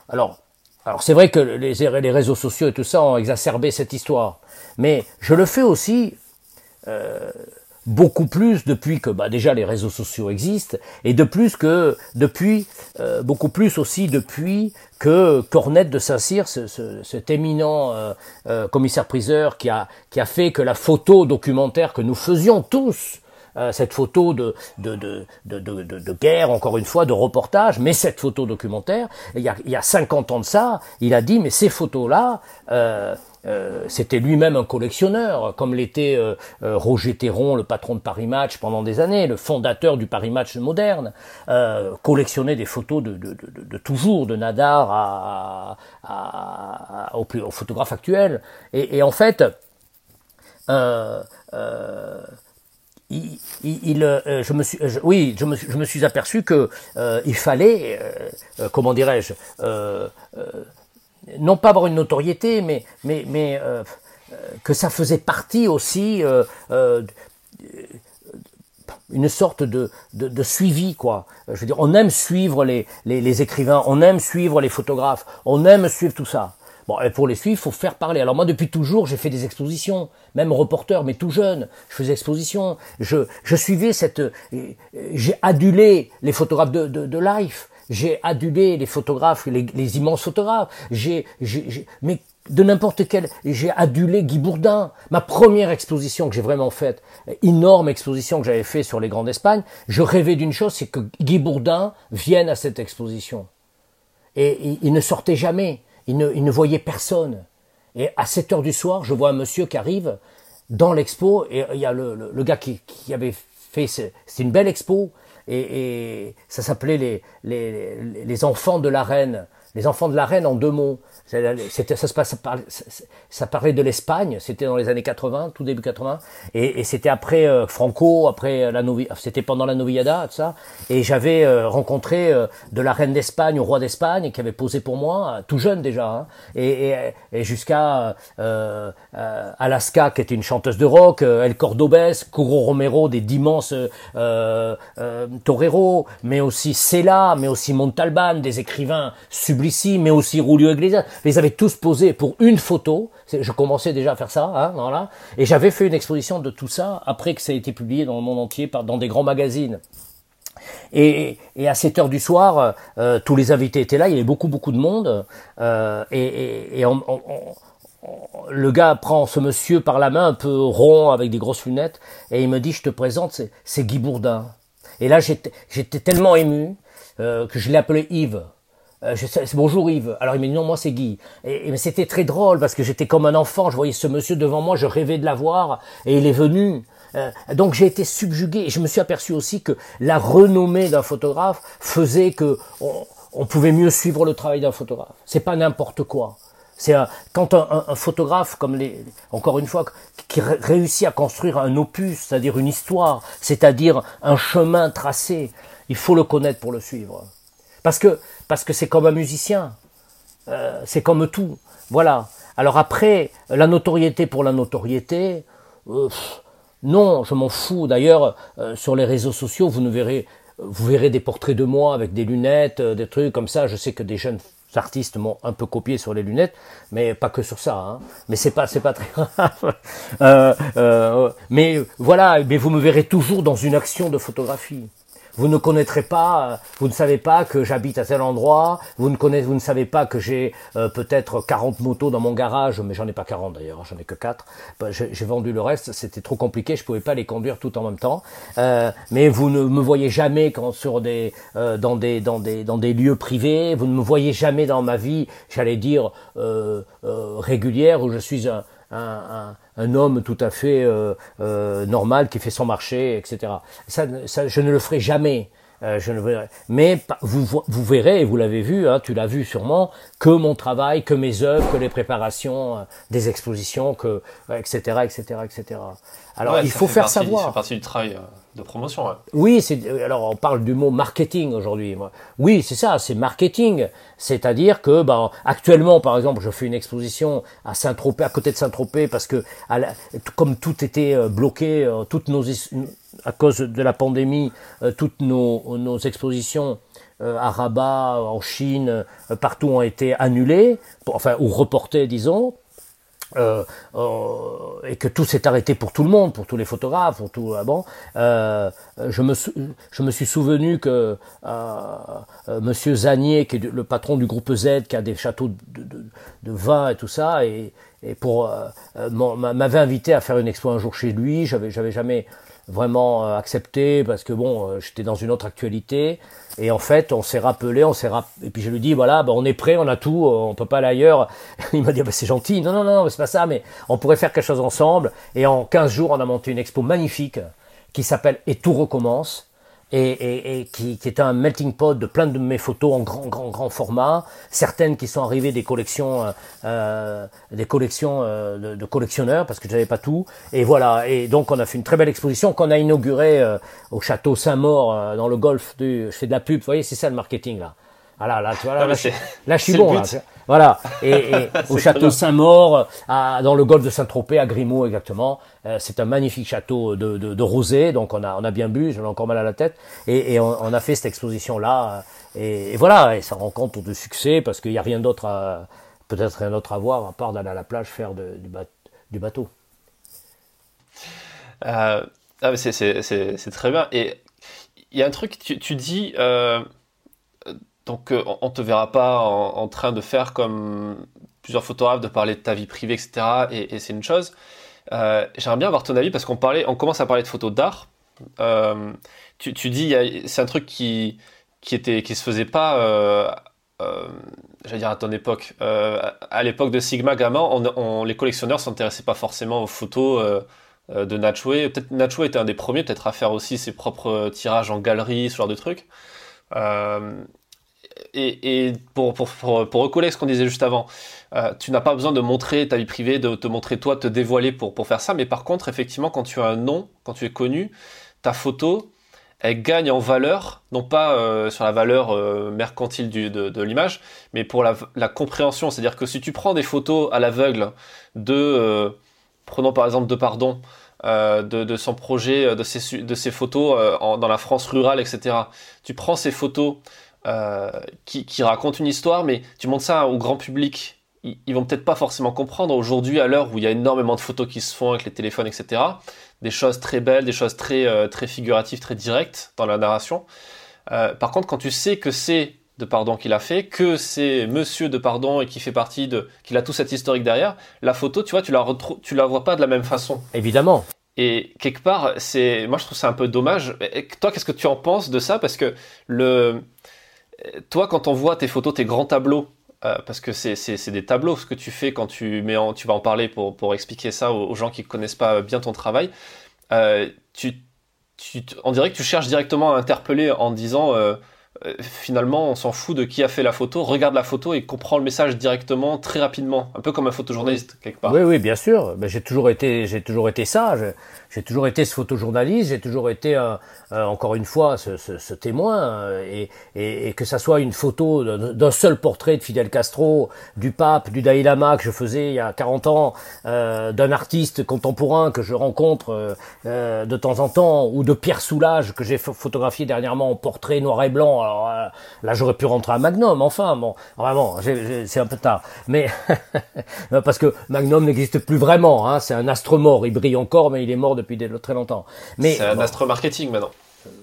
alors, alors c'est vrai que les, réseaux sociaux et tout ça ont exacerbé cette histoire, mais je le fais aussi beaucoup plus depuis que bah, déjà les réseaux sociaux existent et de plus que depuis beaucoup plus aussi depuis que Cornette de Saint-Cyr, ce, ce, cet éminent commissaire priseur qui a qui a fait que la photo documentaire que nous faisions tous euh, cette photo de, de, de, de, de, guerre, encore une fois, de reportage, mais cette photo documentaire, il y a, il y a 50 ans de ça, il a dit, mais ces photos-là, euh, euh, c'était lui-même un collectionneur, comme l'était euh, euh, Roger Théron, le patron de Paris Match pendant des années, le fondateur du Paris Match moderne, euh, collectionnait des photos de, de, de, de toujours, de Nadar à, à, à, au, au, photographe actuel. Et, et en fait, il, il, euh, je me suis, je, oui, je me, suis aperçu que euh, il fallait, euh, comment dirais-je, non pas avoir une notoriété, mais, mais, mais que ça faisait partie aussi une sorte de, de, suivi, quoi. Je veux dire, on aime suivre les, les écrivains, on aime suivre les photographes, on aime suivre tout ça. Bon, et pour les suivre, faut faire parler. Alors moi, depuis toujours, j'ai fait des expositions, même reporter, mais tout jeune, je faisais expositions. Je, je suivais cette, j'ai adulé les photographes de, de, de Life. J'ai adulé les photographes, les, les immenses photographes. J'ai, j'ai, mais de n'importe quel. J'ai adulé Guy Bourdin. Ma première exposition que j'ai vraiment faite, énorme exposition que j'avais fait sur les Grands d'Espagne, je rêvais d'une chose, c'est que Guy Bourdin vienne à cette exposition. Et il ne sortait jamais il ne, voyait personne. Et à 7 heures du soir, je vois un monsieur qui arrive dans l'expo et il y a le, le, gars qui, qui, avait fait, c'est une belle expo et, et ça s'appelait les, les, les enfants de la reine. Les enfants de la reine en deux mots. C'était, ça se passe, ça parlait de l'Espagne. C'était dans les années 80, tout début 80, et, et c'était après euh, Franco, après la Novi, c'était pendant la Noviada, tout ça. Et j'avais euh, rencontré euh, de la reine d'Espagne au roi d'Espagne qui avait posé pour moi, tout jeune déjà, hein, et, et, et jusqu'à euh, Alaska qui était une chanteuse de rock, El Cordobés, Curo Romero, des d'immenses toreros, mais aussi Sela, mais aussi Montalban, des écrivains sublissimes, mais aussi Julio Iglesias les avaient tous posés pour une photo. Je commençais déjà à faire ça, hein, voilà. Et j'avais fait une exposition de tout ça après que ça a été publié dans le monde entier, par, dans des grands magazines. Et, et, à 7 heures du soir, euh, tous les invités étaient là, il y avait beaucoup, beaucoup de monde. Euh, et, et on, le gars prend ce monsieur par la main, un peu rond, avec des grosses lunettes, et il me dit, je te présente, c'est Guy Bourdin. Et là, j'étais tellement ému euh, que je l'ai appelé Yves. Euh, je bonjour Yves. Alors il m'a dit non, moi c'est Guy. Et, c'était très drôle parce que j'étais comme un enfant. Je voyais ce monsieur devant moi, je rêvais de l'avoir et il est venu. Euh, donc j'ai été subjugué et je me suis aperçu aussi que la renommée d'un photographe faisait que on, pouvait mieux suivre le travail d'un photographe. C'est pas n'importe quoi. C'est quand un, un, photographe comme les, encore une fois, qui réussit à construire un opus, c'est-à-dire une histoire, c'est-à-dire un chemin tracé, il faut le connaître pour le suivre. Parce que parce que c'est comme un musicien, euh, c'est comme tout. Voilà. Alors après, la notoriété pour la notoriété, euh, non, je m'en fous. D'ailleurs, euh, sur les réseaux sociaux, vous ne verrez, vous verrez des portraits de moi avec des lunettes, des trucs comme ça. Je sais que des jeunes artistes m'ont un peu copié sur les lunettes, mais pas que sur ça. Hein. Mais c'est pas c'est pas très grave. Mais voilà, mais vous me verrez toujours dans une action de photographie. Vous ne connaîtrez pas, euh, vous ne savez pas que j'habite à tel endroit, vous ne connaissez, vous ne savez pas que j'ai euh, peut-être 40 motos dans mon garage, mais j'en ai pas 40 d'ailleurs, j'en ai que 4. Bah, j'ai vendu le reste, c'était trop compliqué, je pouvais pas les conduire tout en même temps. Euh, mais vous ne me voyez jamais quand sur des, dans des, dans des, dans des lieux privés, vous ne me voyez jamais dans ma vie, j'allais dire régulière où je suis un, un, homme tout à fait euh, euh, normal qui fait son marché, etc. Ça, ça, je ne le ferai jamais. Euh, je ne mais vous, vous verrez, et vous l'avez vu, hein, tu l'as vu sûrement, que mon travail, que mes œuvres, que les préparations des expositions, que etc. etc. etc. Alors il faut faire savoir. Partie du travail promotion. Oui, c'est euh, alors on parle du mot marketing aujourd'hui. Oui, c'est ça, c'est marketing. C'est-à-dire que ben, actuellement, par exemple, je fais une exposition à Saint-Tropez, à côté de Saint-Tropez, parce que comme tout était euh, bloqué, euh, toutes nos à cause de la pandémie, toutes nos, nos expositions à Rabat, en Chine, partout ont été annulées, enfin ou reportées, disons. Euh, euh, et que tout s'est arrêté pour tout le monde, pour tous les photographes, pour tout. bon, euh, je me je me suis souvenu que Monsieur Zanier, qui est le patron du groupe Z, qui a des châteaux de, de, de vin et tout ça, et, et pour m'avait invité à faire une expo un jour chez lui. J'avais j'avais jamais vraiment euh, accepté parce que bon, euh, j'étais dans une autre actualité. Et en fait, on s'est rappelé, on s'est et puis je lui dis voilà, bah, on est prêt, on a tout, euh, on peut pas aller ailleurs. Il m'a dit bah, c'est gentil, non non non, c'est pas ça, mais on pourrait faire quelque chose ensemble. Et en 15 jours, on a monté une expo magnifique qui s'appelle Et tout recommence et, et, et qui, qui, est un melting pot de plein de mes photos en grand, grand, grand format. Certaines qui sont arrivées des collections, euh, euh des collections euh, de, de, collectionneurs parce que j'avais pas tout. Et voilà. Et donc on a fait une très belle exposition qu'on a inaugurée euh, au château Saint-Maur dans le golfe du. Je fais de la pub. Vous voyez, c'est ça le marketing là. Voilà, là, tu vois, là, là, là, je suis bon. Là, voilà. Et, et au château Saint-Maur, dans le golfe de Saint-Tropez, à Grimaud exactement. Euh, c'est un magnifique château de, de, de, rosé, donc on a, on a bien bu, j'en ai encore mal à la tête. Et, et on, on, a fait cette exposition-là. Et, et, voilà, et ça rencontre de succès parce qu'il n'y a rien d'autre à, peut-être rien d'autre à voir à part d'aller à la plage faire de, du, du, bateau. Euh, ah, c'est très bien. Et il y a un truc, tu, tu dis, euh, donc euh, on te verra pas en, train de faire comme plusieurs photographes, de parler de ta vie privée, etc. Et, c'est une chose. Euh, j'aimerais bien avoir ton avis parce qu'on parlait, on commence à parler de photos d'art. Euh, tu, dis, c'est un truc qui qui était qui se faisait pas. j'allais dire à ton époque, à l'époque de Sigma Gamma, on, les collectionneurs s'intéressaient pas forcément aux photos de Natchway. Peut-être Natchway était un des premiers, peut-être à faire aussi ses propres tirages en galerie, ce genre de trucs. Et, pour, recoller ce qu'on disait juste avant, euh, tu n'as pas besoin de montrer ta vie privée, de te montrer toi, te dévoiler pour, faire ça. Mais par contre, effectivement, quand tu as un nom, quand tu es connu, ta photo, elle gagne en valeur, non pas euh, sur la valeur euh, mercantile de, de l'image, mais pour la, compréhension. C'est-à-dire que si tu prends des photos à l'aveugle de, prenons par exemple de Pardon, de, de, son projet, de de ses photos dans la France rurale, etc. Tu prends ces photos euh, qui, qui, raconte une histoire, mais tu montres ça au grand public, ils, vont peut-être pas forcément comprendre aujourd'hui à l'heure où il y a énormément de photos qui se font avec les téléphones, etc. Des choses très belles, des choses très euh, très figuratives, très directes dans la narration. Euh, par contre, quand tu sais que c'est de Pardon qu'il a fait, que c'est Monsieur de Pardon et qui fait partie de, qu'il a tout cet historique derrière, la photo, tu vois, tu la tu la vois pas de la même façon. Évidemment. Et quelque part, c'est, moi je trouve ça un peu dommage. toi, qu'est-ce que tu en penses de ça? Parce que le, toi, quand on voit tes photos, tes grands tableaux, euh, parce que c'est des tableaux ce que tu fais quand tu mets en, tu vas en parler pour, pour expliquer ça aux, gens qui connaissent pas bien ton travail. Euh, tu, tu, on dirait que tu cherches directement à interpeller en disant euh, finalement, on s'en fout de qui a fait la photo, regarde la photo et comprend le message directement, très rapidement, un peu comme un photojournaliste quelque part. Oui, oui, bien sûr. Ben, j'ai toujours été, j'ai toujours été ça. J'ai toujours été ce photojournaliste. J'ai toujours été, euh, euh, encore une fois, ce, ce, ce témoin. et, et, et, que ça soit une photo d'un seul portrait de Fidel Castro, du pape, du Dalai Lama que je faisais il y a 40 ans, d'un artiste contemporain que je rencontre de temps en temps, ou de Pierre Soulages que j'ai photographié dernièrement en portrait noir et blanc alors euh, là, j'aurais pu rentrer à Magnum, enfin, bon, vraiment, c'est un peu tard. Mais, parce que Magnum n'existe plus vraiment, hein, c'est un astre mort, il brille encore, mais il est mort depuis très longtemps. C'est un astre marketing maintenant.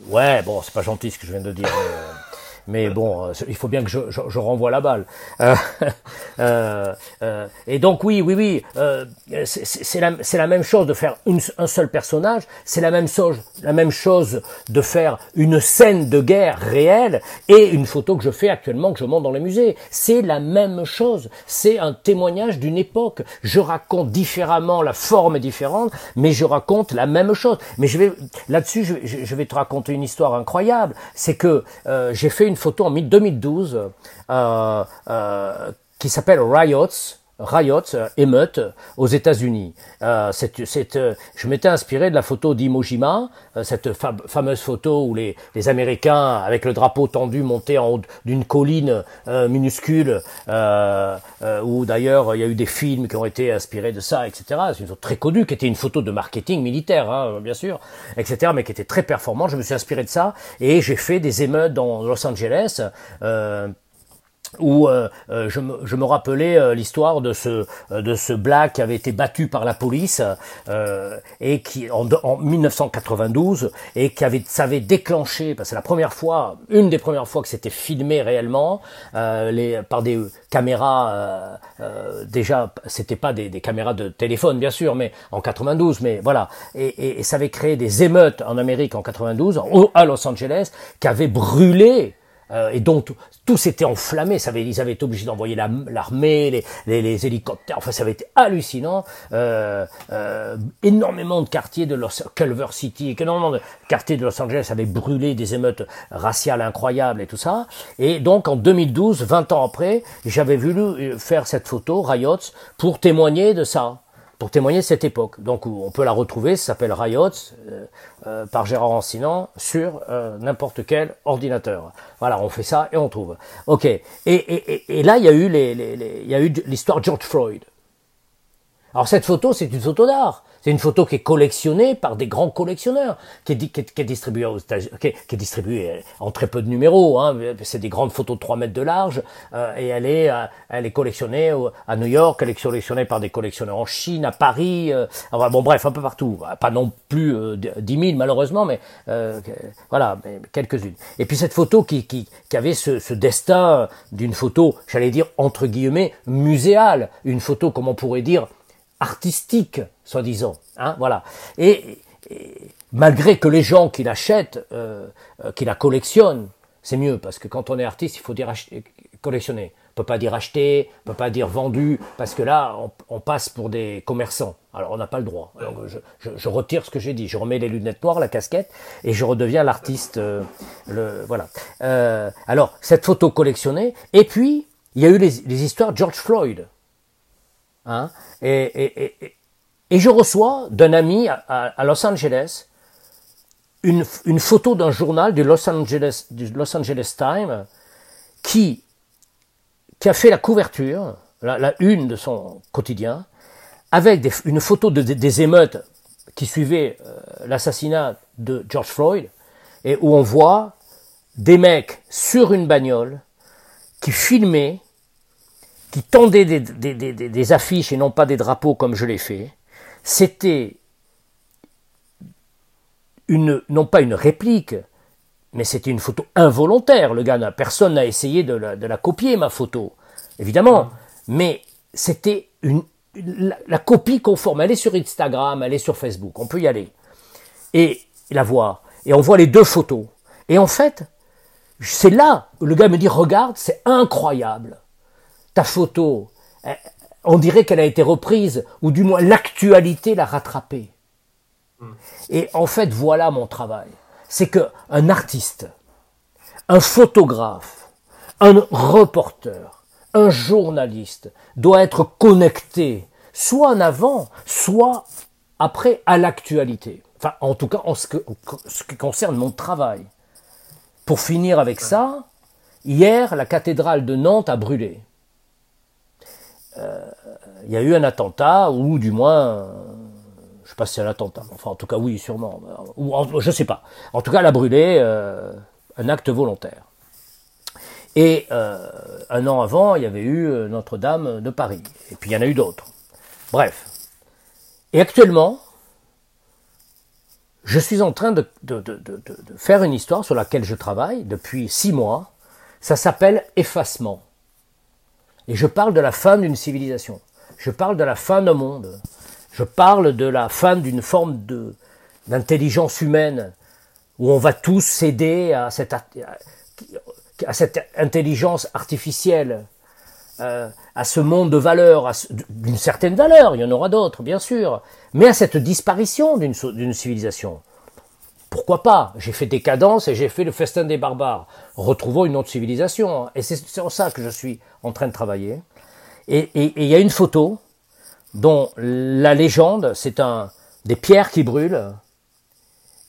Ouais, bon, c'est pas gentil ce que je viens de dire. Euh, mais bon, euh, il faut bien que je, je, je renvoie la balle. Euh, euh, euh et donc oui, oui, oui, euh, c'est la, la, même chose de faire une, un seul personnage, c'est la même chose, la même chose de faire une scène de guerre réelle et une photo que je fais actuellement que je monte dans les musées. C'est la même chose, c'est un témoignage d'une époque. Je raconte différemment, la forme est différente, mais je raconte la même chose. Mais je vais là-dessus, je, je, vais te raconter une histoire incroyable. C'est que j'ai fait une photo en 2012 euh, euh, qui s'appelle Riots. Riots, euh, émeute aux États-Unis. Euh, je m'étais inspiré de la photo d'Imojima, cette fameuse photo où les, les, Américains, avec le drapeau tendu, montaient en haut d'une colline minuscule, où d'ailleurs il y a eu des films qui ont été inspirés de ça, etc. C'est une photo très connue, qui était une photo de marketing militaire, hein, bien sûr, etc., mais qui était très performante. Je me suis inspiré de ça et j'ai fait des émeutes dans Los Angeles où euh, euh, je, me, je, me, rappelais euh, l'histoire de ce de ce black qui avait été battu par la police et qui en, en, 1992 et qui avait ça avait déclenché parce que c'est la première fois une des premières fois que c'était filmé réellement les par des caméras déjà c'était pas des, des, caméras de téléphone bien sûr mais en 92 mais voilà. Et, et, et ça avait créé des émeutes en Amérique en 92 à Los Angeles qui avaient brûlé euh, et donc tout, s'était enflammé. Ça avait, ils avaient été obligés d'envoyer l'armée, les, les, les, hélicoptères. Enfin, ça avait été hallucinant. Euh, euh, énormément de quartiers de Los Culver City, énormément de quartiers de Los Angeles avaient brûlé des émeutes raciales incroyables et tout ça. Et donc en 2012, 20 ans après, j'avais voulu faire cette photo, Riots, pour témoigner de ça pour témoigner cette époque. Donc on peut la retrouver, ça s'appelle Riots, euh, euh, par Gérard Ancinan, sur euh, n'importe quel ordinateur. Voilà, on fait ça et on trouve. Ok. Et, et, et, là, il y a eu les, les, les il y a eu l'histoire George Floyd. Alors cette photo, c'est une photo d'art. C'est une photo qui est collectionnée par des grands collectionneurs, qui est, qui est, qui est distribuée aux qui, est, qui est distribuée en très peu de numéros. Hein. C'est des grandes photos de 3 mètres de large euh, et elle est, euh, elle est collectionnée à New York, elle est collectionnée par des collectionneurs en Chine, à Paris. Euh, bon, bref, un peu partout. Pas non plus euh, 10 000 malheureusement, mais euh, voilà, quelques-unes. Et puis cette photo qui, qui, qui avait ce, ce destin d'une photo, j'allais dire entre guillemets muséale, une photo comme on pourrait dire artistique, soi-disant. Hein, voilà. Et, malgré que les gens qui l'achètent, euh, euh, qui la collectionnent, c'est mieux parce que quand on est artiste, il faut dire collectionner. On peut pas dire acheter, on peut pas dire vendu, parce que là, on, passe pour des commerçants. Alors on n'a pas le droit. je, retire ce que j'ai dit. Je remets les lunettes noires, la casquette, et je redeviens l'artiste. Euh, le voilà. alors cette photo collectionnée, et puis il y a eu les, les histoires de George Floyd. Hein, et, je reçois d'un ami à, Los Angeles une, photo d'un journal du Los Angeles, Times qui, a fait la couverture, la, une de son quotidien, avec une photo de, des émeutes qui suivaient euh, l'assassinat de George Floyd, et où on voit des mecs sur une bagnole qui filmaient qui tendaient des, affiches et non pas des drapeaux comme je l'ai fait, c'était une, non pas une réplique, mais c'était une photo involontaire. Le gars, personne n'a essayé de la, copier, ma photo, évidemment. Mais c'était une, la, copie conforme. Elle est sur Instagram, elle est sur Facebook. On peut y aller et la voir. Et on voit les deux photos. Et en fait, c'est là où le gars me dit regarde, c'est incroyable. Ta photo, on dirait qu'elle a été reprise, ou du moins l'actualité l'a rattrapée. Et en fait, voilà mon travail. C'est que un artiste, un photographe, un reporter, un journaliste doit être connecté, soit en avant, soit après à l'actualité. Enfin, en tout cas, en ce, qui concerne mon travail. Pour finir avec ça, hier, la cathédrale de Nantes a brûlé. Euh, il y a eu un attentat, ou du moins, je ne sais pas si c'est un attentat, enfin en tout cas oui, sûrement, ou je ne sais pas. En tout cas, elle a brûlé euh, un acte volontaire. Et euh, un an avant, il y avait eu Notre-Dame de Paris, et puis il y en a eu d'autres. Bref. Et actuellement, je suis en train de, faire une histoire sur laquelle je travaille depuis six mois. Ça s'appelle Effacement. Et je parle de la fin d'une civilisation. Je parle de la fin d'un monde. Je parle de la fin d'une forme d'intelligence humaine où on va tous céder à cette, intelligence artificielle, euh, à ce monde de valeurs, d'une certaine valeur, il y en aura d'autres, bien sûr, mais à cette disparition d'une civilisation. Pourquoi pas? J'ai fait Décadence et j'ai fait le Festin des barbares. Retrouvons une autre civilisation. Hein. Et c'est sur ça que je suis en train de travailler. Et il y a une photo dont la légende, c'est un des pierres qui brûlent,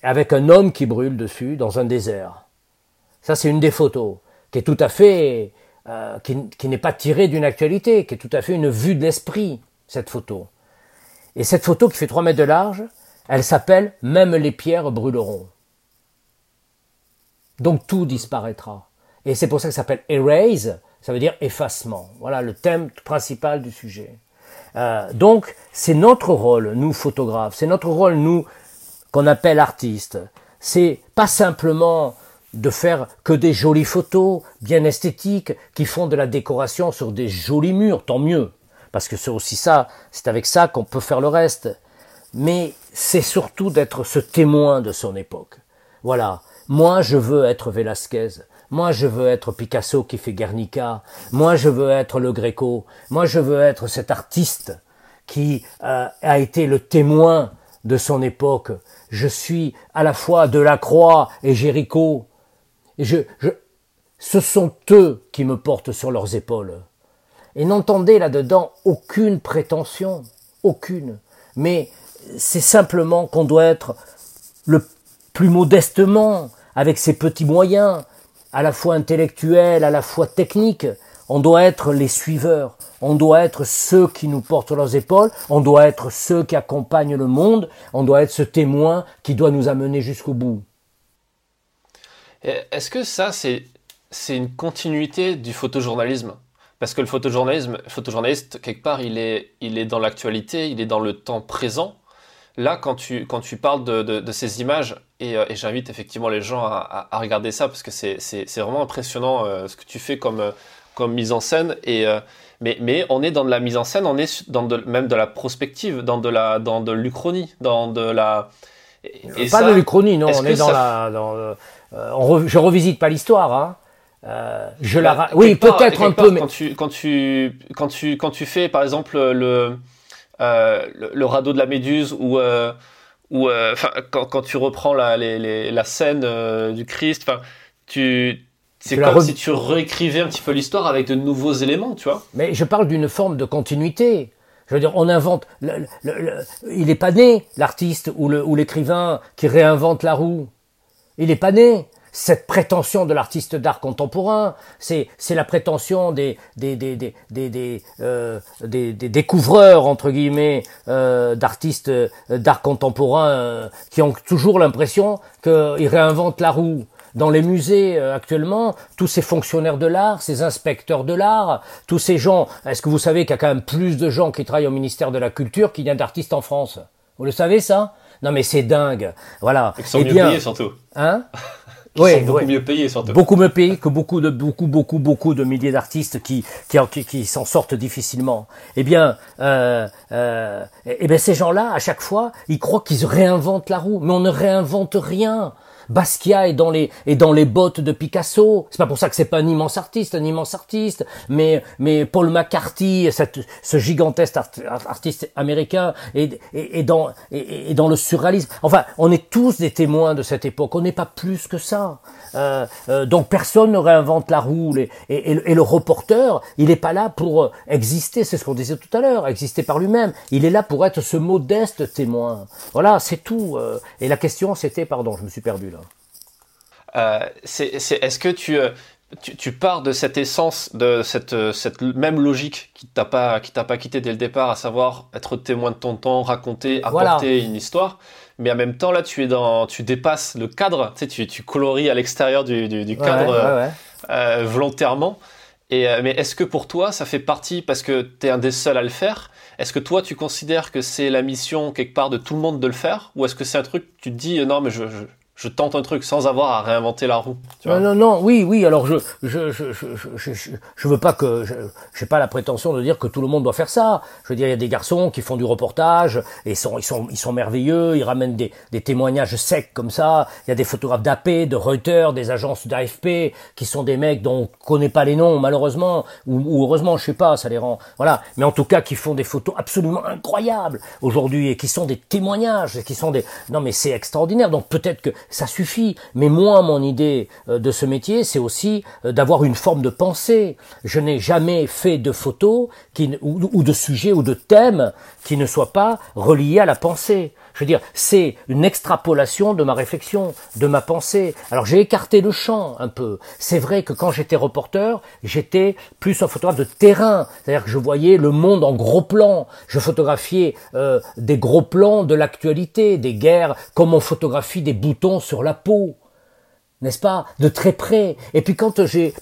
avec un homme qui brûle dessus dans un désert. Ça, c'est une des photos qui est tout à fait, euh, qui, qui n'est pas tirée d'une actualité, qui est tout à fait une vue de l'esprit, cette photo. Et cette photo qui fait 3 mètres de large, elle s'appelle Même les pierres brûleront. Donc tout disparaîtra. Et c'est pour ça que s'appelle Erase, ça veut dire effacement. Voilà le thème principal du sujet. Euh, donc c'est notre rôle, nous photographes, c'est notre rôle, nous qu'on appelle artistes. C'est pas simplement de faire que des jolies photos bien esthétiques qui font de la décoration sur des jolis murs, tant mieux parce que c'est aussi ça, c'est avec ça qu'on peut faire le reste. Mais c'est surtout d'être ce témoin de son époque. Voilà. Moi, je veux être Velasquez. Moi, je veux être Picasso qui fait Guernica. Moi, je veux être le Gréco. Moi, je veux être cet artiste qui euh, a été le témoin de son époque. Je suis à la fois Delacroix et Géricault. Et je, je, ce sont eux qui me portent sur leurs épaules. Et n'entendez là-dedans aucune prétention, aucune. Mais c'est simplement qu'on doit être le plus modestement, avec ses petits moyens, à la fois intellectuels, à la fois techniques. On doit être les suiveurs, on doit être ceux qui nous portent leurs épaules, on doit être ceux qui accompagnent le monde, on doit être ce témoin qui doit nous amener jusqu'au bout. Est-ce que ça, c'est une continuité du photojournalisme? Parce que le photojournalisme, photojournaliste, quelque part, il est, il est dans l'actualité, il est dans le temps présent. Là, quand tu, quand tu parles de, de, ces images, et, euh, et j'invite effectivement les gens à, à, regarder ça, parce que c'est vraiment impressionnant euh, ce que tu fais comme, euh, comme mise en scène. Et, mais, mais on est dans de la mise en scène, on est dans de, même de la prospective, dans de la dans de l'uchronie, dans de la... Et, pas de l'uchronie, non, on est dans la... Dans, je revisite pas l'histoire, hein. Euh, je la, bah, oui, peut-être un peu, mais quand tu quand tu quand tu quand tu fais par exemple le euh, le, radeau de la Méduse ou euh, ou euh, enfin quand, quand tu reprends la les, les, la scène du Christ, enfin tu c'est comme si tu réécrivais un petit peu l'histoire avec de nouveaux éléments, tu vois. Mais je parle d'une forme de continuité. Je veux dire, on invente. Le, le, il n'est pas né l'artiste ou l'écrivain qui réinvente la roue. Il n'est pas né cette prétention de l'artiste d'art contemporain, c'est c'est la prétention des des des des des des, euh, des, des découvreurs entre guillemets euh, d'artistes euh, d'art contemporain euh, qui ont toujours l'impression qu'ils réinventent la roue. Dans les musées euh, actuellement, tous ces fonctionnaires de l'art, ces inspecteurs de l'art, tous ces gens, est-ce que vous savez qu'il y a quand même plus de gens qui travaillent au ministère de la Culture qu'il y a d'artistes en France? Vous le savez ça? Non mais c'est dingue. Voilà. Ils sont eh bien, surtout. Hein? qui sont beaucoup mieux payés surtout. Beaucoup mieux payés que beaucoup de beaucoup beaucoup beaucoup de milliers d'artistes qui qui, qui, s'en sortent difficilement. Eh bien, euh, euh, eh bien ces gens-là, à chaque fois, ils croient qu'ils réinventent la roue, mais on ne réinvente rien. Basquiat est dans les est dans les bottes de Picasso. C'est pas pour ça que c'est pas un immense artiste, un immense artiste. Mais mais Paul McCarthy, ce gigantesque artiste américain, est, est, dans est, dans le surréalisme. Enfin, on est tous des témoins de cette époque. On n'est pas plus que ça. Euh, euh, donc personne ne réinvente la roue. Et, et, le reporter, il n'est pas là pour exister. C'est ce qu'on disait tout à l'heure, exister par lui-même. Il est là pour être ce modeste témoin. Voilà, c'est tout. Euh. Et la question, c'était, pardon, je me suis perdu là. Euh, est-ce que euh, tu, tu, pars de cette essence, de cette, euh, cette même logique qui t'a pas, qui t'a pas quitté dès le départ, à savoir être témoin de ton temps, raconter, apporter une histoire, mais en même temps là, tu es dans, tu dépasses le cadre, tu sais, tu, tu colories à l'extérieur du, du, cadre volontairement. Et, mais est-ce que pour toi, ça fait partie parce que tu es un des seuls à le faire Est-ce que toi, tu considères que c'est la mission quelque part de tout le monde de le faire? Ou est-ce que c'est un truc, tu te dis, non, mais je, je tente un truc sans avoir à réinventer la roue. Tu vois non, non, non, oui, oui. Alors je, je, je, je, je, je veux pas que, je, j'ai pas la prétention de dire que tout le monde doit faire ça. Je veux dire, il y a des garçons qui font du reportage et sont, ils sont, ils sont merveilleux. Ils ramènent des, des témoignages secs comme ça. Il y a des photographes d'AP, de Reuters, des agences d'AFP qui sont des mecs dont on connaît pas les noms malheureusement ou, ou heureusement, je sais pas, ça les rend. Voilà. Mais en tout cas, qui font des photos absolument incroyables aujourd'hui et qui sont des témoignages, qui sont des. Non, mais c'est extraordinaire. Donc peut-être que ça suffit. Mais moi, mon idée euh, de ce métier, c'est aussi euh, d'avoir une forme de pensée. Je n'ai jamais fait de photos qui, ou, de sujets ou de thèmes qui ne soient pas reliés à la pensée. Je veux dire, c'est une extrapolation de ma réflexion, de ma pensée. Alors j'ai écarté le champ un peu. C'est vrai que quand j'étais reporter, j'étais plus un photographe de terrain, c'est-à-dire que je voyais le monde en gros plan. Je photographiais euh, des gros plans de l'actualité, des guerres, comme on photographie des boutons sur la peau n'est-ce pas, de très près. Et puis quand j'ai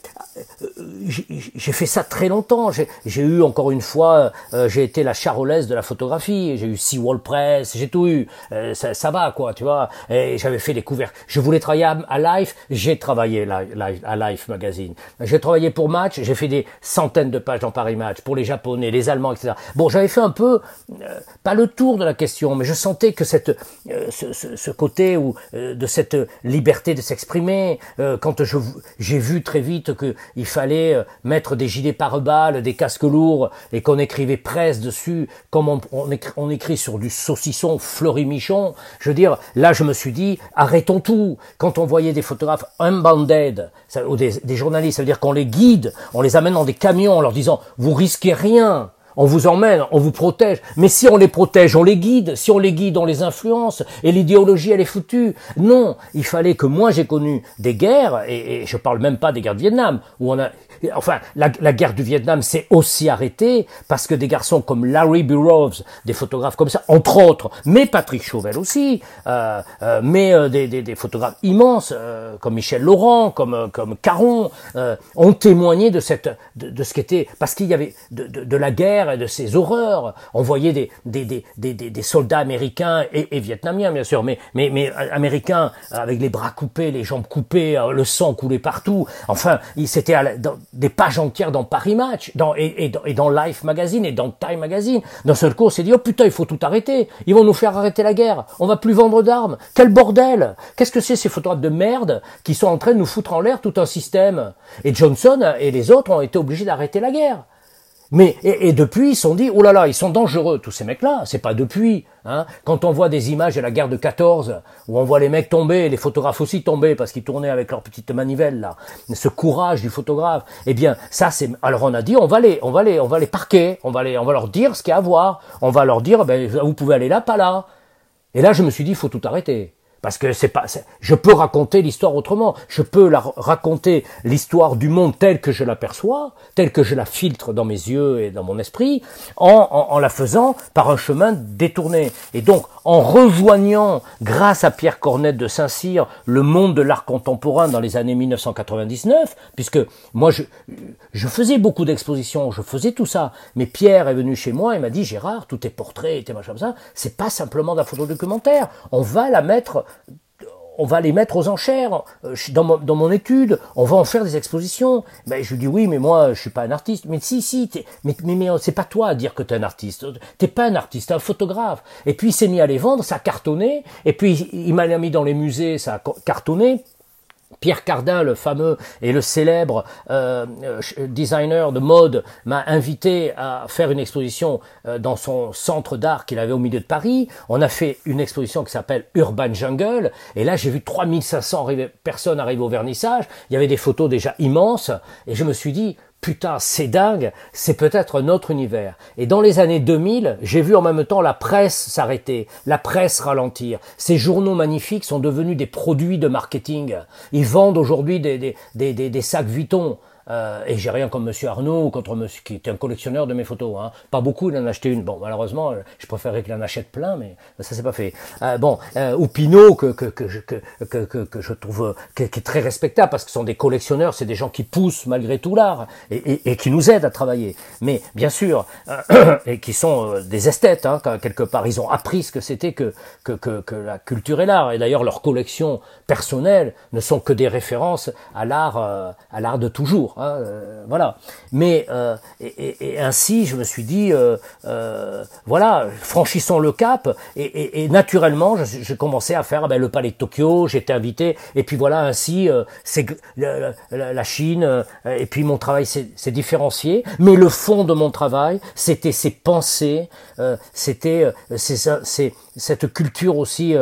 j'ai fait ça très longtemps, j'ai eu encore une fois, euh, j'ai été la charolaise de la photographie, j'ai eu Seawall Press, j'ai tout eu, euh, ça, va quoi, tu vois. Et j'avais fait des couvertures. Je voulais travailler à, Life, j'ai travaillé à Life Magazine. J'ai travaillé pour Match, j'ai fait des centaines de pages dans Paris Match pour les Japonais, les Allemands, etc. Bon, j'avais fait un peu, euh, pas le tour de la question, mais je sentais que cette, ce, ce, côté où de cette liberté de s'exprimer euh, quand j'ai vu très vite qu'il fallait euh, mettre des gilets pare-balles, des casques lourds, et qu'on écrivait presse dessus, comme on, écrit, sur du saucisson fleuri-michon, je veux dire, là je me suis dit, arrêtons tout. Quand on voyait des photographes unbounded, ou des, des journalistes, ça veut dire qu'on les guide, on les amène dans des camions en leur disant, vous risquez rien, on vous emmène, on vous protège. Mais si on les protège, on les guide. Si on les guide, on les influence. Et l'idéologie, elle est foutue. Non, il fallait que moi j'ai connu des guerres, et, je parle même pas des guerres de Vietnam, où on a, enfin, la, guerre du Vietnam s'est aussi arrêtée parce que des garçons comme Larry Burroughs, des photographes comme ça, entre autres, mais Patrick Chauvel aussi, euh, euh, mais euh, des, des, des, photographes immenses comme Michel Laurent, comme comme Caron, ont témoigné de cette de, de ce qu'était parce qu'il y avait de, de, de, la guerre et de ses horreurs. On voyait des des, des, des, des soldats américains et, et, vietnamiens bien sûr, mais mais mais américains avec les bras coupés, les jambes coupées, le sang coulait partout. Enfin, c'était des pages entières dans Paris Match, dans, et, dans, Life Magazine et dans Time Magazine. D'un seul coup, on s'est dit, oh putain, il faut tout arrêter. Ils vont nous faire arrêter la guerre. On va plus vendre d'armes. Quel bordel Qu'est-ce que c'est ces photographes de merde qui sont en train de nous foutre en l'air tout un système? Et Johnson et les autres ont été obligés d'arrêter la guerre. Mais et, depuis, ils sont dit, oh là là, ils sont dangereux, tous ces mecs-là. C'est pas depuis. Hein. Quand on voit des images de la guerre de 14, où on voit les mecs tomber, les photographes aussi tomber parce qu'ils tournaient avec leur petite manivelle là, ce courage du photographe. Eh bien, ça c'est. Alors on a dit, on va les, on va les, on va les parquer, on va les, on va leur dire ce qu'il y a à voir. On va leur dire, ben vous pouvez aller là, pas là. Et là, je me suis dit, il faut tout arrêter. Parce que c'est pas, je peux raconter l'histoire autrement. Je peux la, raconter l'histoire du monde tel que je l'aperçois, tel que je la filtre dans mes yeux et dans mon esprit, en, en, la faisant par un chemin détourné. Et donc, en rejoignant, grâce à Pierre Cornette de Saint-Cyr, le monde de l'art contemporain dans les années 1999, puisque moi, je, je faisais beaucoup d'expositions, je faisais tout ça. Mais Pierre est venu chez moi et m'a dit, Gérard, tous tes portraits tes machins comme ça, c'est pas simplement d'un photo documentaire. On va la mettre on va les mettre aux enchères euh, dans, mon, dans mon étude, on va en faire des expositions. Ben, je lui dis oui, mais moi je suis pas un artiste. Mais si, si, mais, mais, mais c'est pas toi à dire que tu es un artiste. T'es pas un artiste, t'es un photographe. Et puis il s'est mis à les vendre, ça a cartonné. Et puis il m'a mis dans les musées, ça a cartonné. Pierre Cardin, le fameux et le célèbre euh, euh, designer de mode, m'a invité à faire une exposition euh, dans son centre d'art qu'il avait au milieu de Paris. On a fait une exposition qui s'appelle Urban Jungle, et là j'ai vu 3500 personnes arriver au vernissage. Il y avait des photos déjà immenses, et je me suis dit, putain, c'est dingue, c'est peut-être notre univers. Et dans les années 2000, j'ai vu en même temps la presse s'arrêter, la presse ralentir. Ces journaux magnifiques sont devenus des produits de marketing. Ils vendent aujourd'hui des, des, des, des, sacs Vuitton. Euh, et j'ai rien comme Monsieur Arnaud contre Monsieur qui était un collectionneur de mes photos. Hein. Pas beaucoup, il en a acheté une. Bon, malheureusement, je préférerais qu'il en achète plein, mais ça s'est pas fait. Euh, bon, euh, ou Pinot que que que que, que, que, je trouve qui est très respectable parce que ce sont des collectionneurs, c'est des gens qui poussent malgré tout l'art et, et, et, qui nous aident à travailler. Mais bien sûr, euh, et qui sont euh, des esthètes hein, quelque part. Ils ont appris ce que c'était que, que que que la culture et l'art. Et d'ailleurs, leurs collections personnelles ne sont que des références à l'art à l'art de toujours. Hein, euh, voilà. Mais euh, et, ainsi, je me suis dit, euh, voilà, franchissons le cap. Et, naturellement, j'ai commencé à faire ben, le Palais de Tokyo. J'étais invité. Et puis voilà, ainsi, c'est la, la, Chine. et puis mon travail s'est différencié. Mais le fond de mon travail, c'était ces pensées, c'était cette culture aussi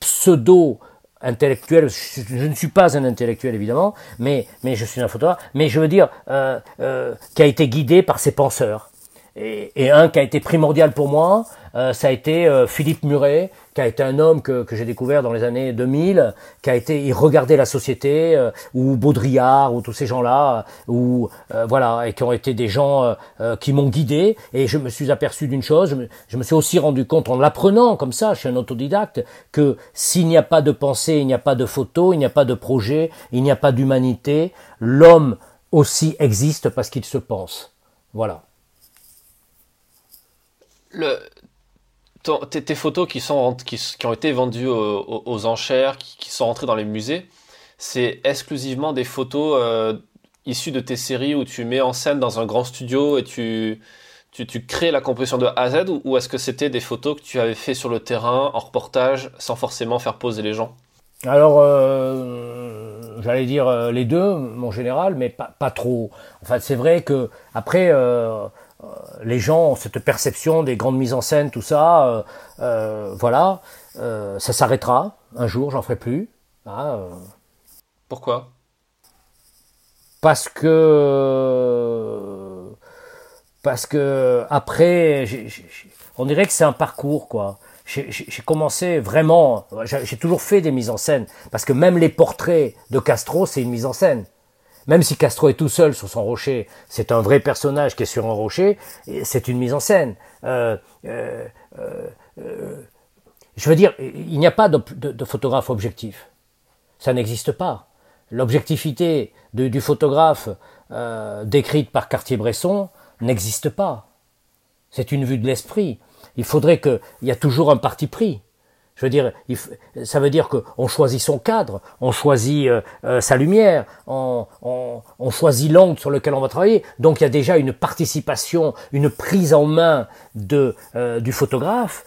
pseudo intellectuel, je, ne suis pas un intellectuel évidemment, mais, mais je suis un photographe, mais je veux dire, euh, euh, qui a été guidé par ses penseurs. Et, un qui a été primordial pour moi, euh, ça a été Philippe Muret, qui a été un homme que, que j'ai découvert dans les années 2000, qui a été, il regardait la société, euh, ou Baudrillard, ou tous ces gens-là, ou voilà, et qui ont été des gens qui m'ont guidé. Et je me suis aperçu d'une chose, je me, je me, suis aussi rendu compte en l'apprenant comme ça, je suis un autodidacte, que s'il n'y a pas de pensée, il n'y a pas de photo, il n'y a pas de projet, il n'y a pas d'humanité, l'homme aussi existe parce qu'il se pense. Voilà le, tes, photos qui, sont, qui, ont été vendues aux, enchères, qui, sont rentrées dans les musées, c'est exclusivement des photos euh, issues de tes séries où tu mets en scène dans un grand studio et tu, tu, crées la composition de A à Z ou, est-ce que c'était des photos que tu avais fait sur le terrain, en reportage, sans forcément faire poser les gens? Alors, euh, j'allais dire euh, les deux, mon général, mais pas, pas trop. Enfin, c'est vrai que après, les gens ont cette perception des grandes mises en scène, tout ça. Euh, euh, voilà, ça s'arrêtera un jour, j'en ferai plus. Ah, Pourquoi? Parce que parce que après, on dirait que c'est un parcours, quoi. J'ai commencé vraiment, j'ai toujours fait des mises en scène, parce que même les portraits de Castro, c'est une mise en scène. Même si Castro est tout seul sur son rocher, c'est un vrai personnage qui est sur un rocher, c'est une mise en scène. Euh, euh, euh, je veux dire, il n'y a pas de, photographe objectif. Ça n'existe pas. L'objectivité du photographe décrite par Cartier-Bresson n'existe pas. C'est une vue de l'esprit. Il faudrait qu'il y a toujours un parti pris. Je veux dire, ça veut dire qu'on choisit son cadre, on choisit euh, euh, sa lumière, on, choisit l'angle sur lequel on va travailler. Donc il y a déjà une participation, une prise en main de, euh, du photographe,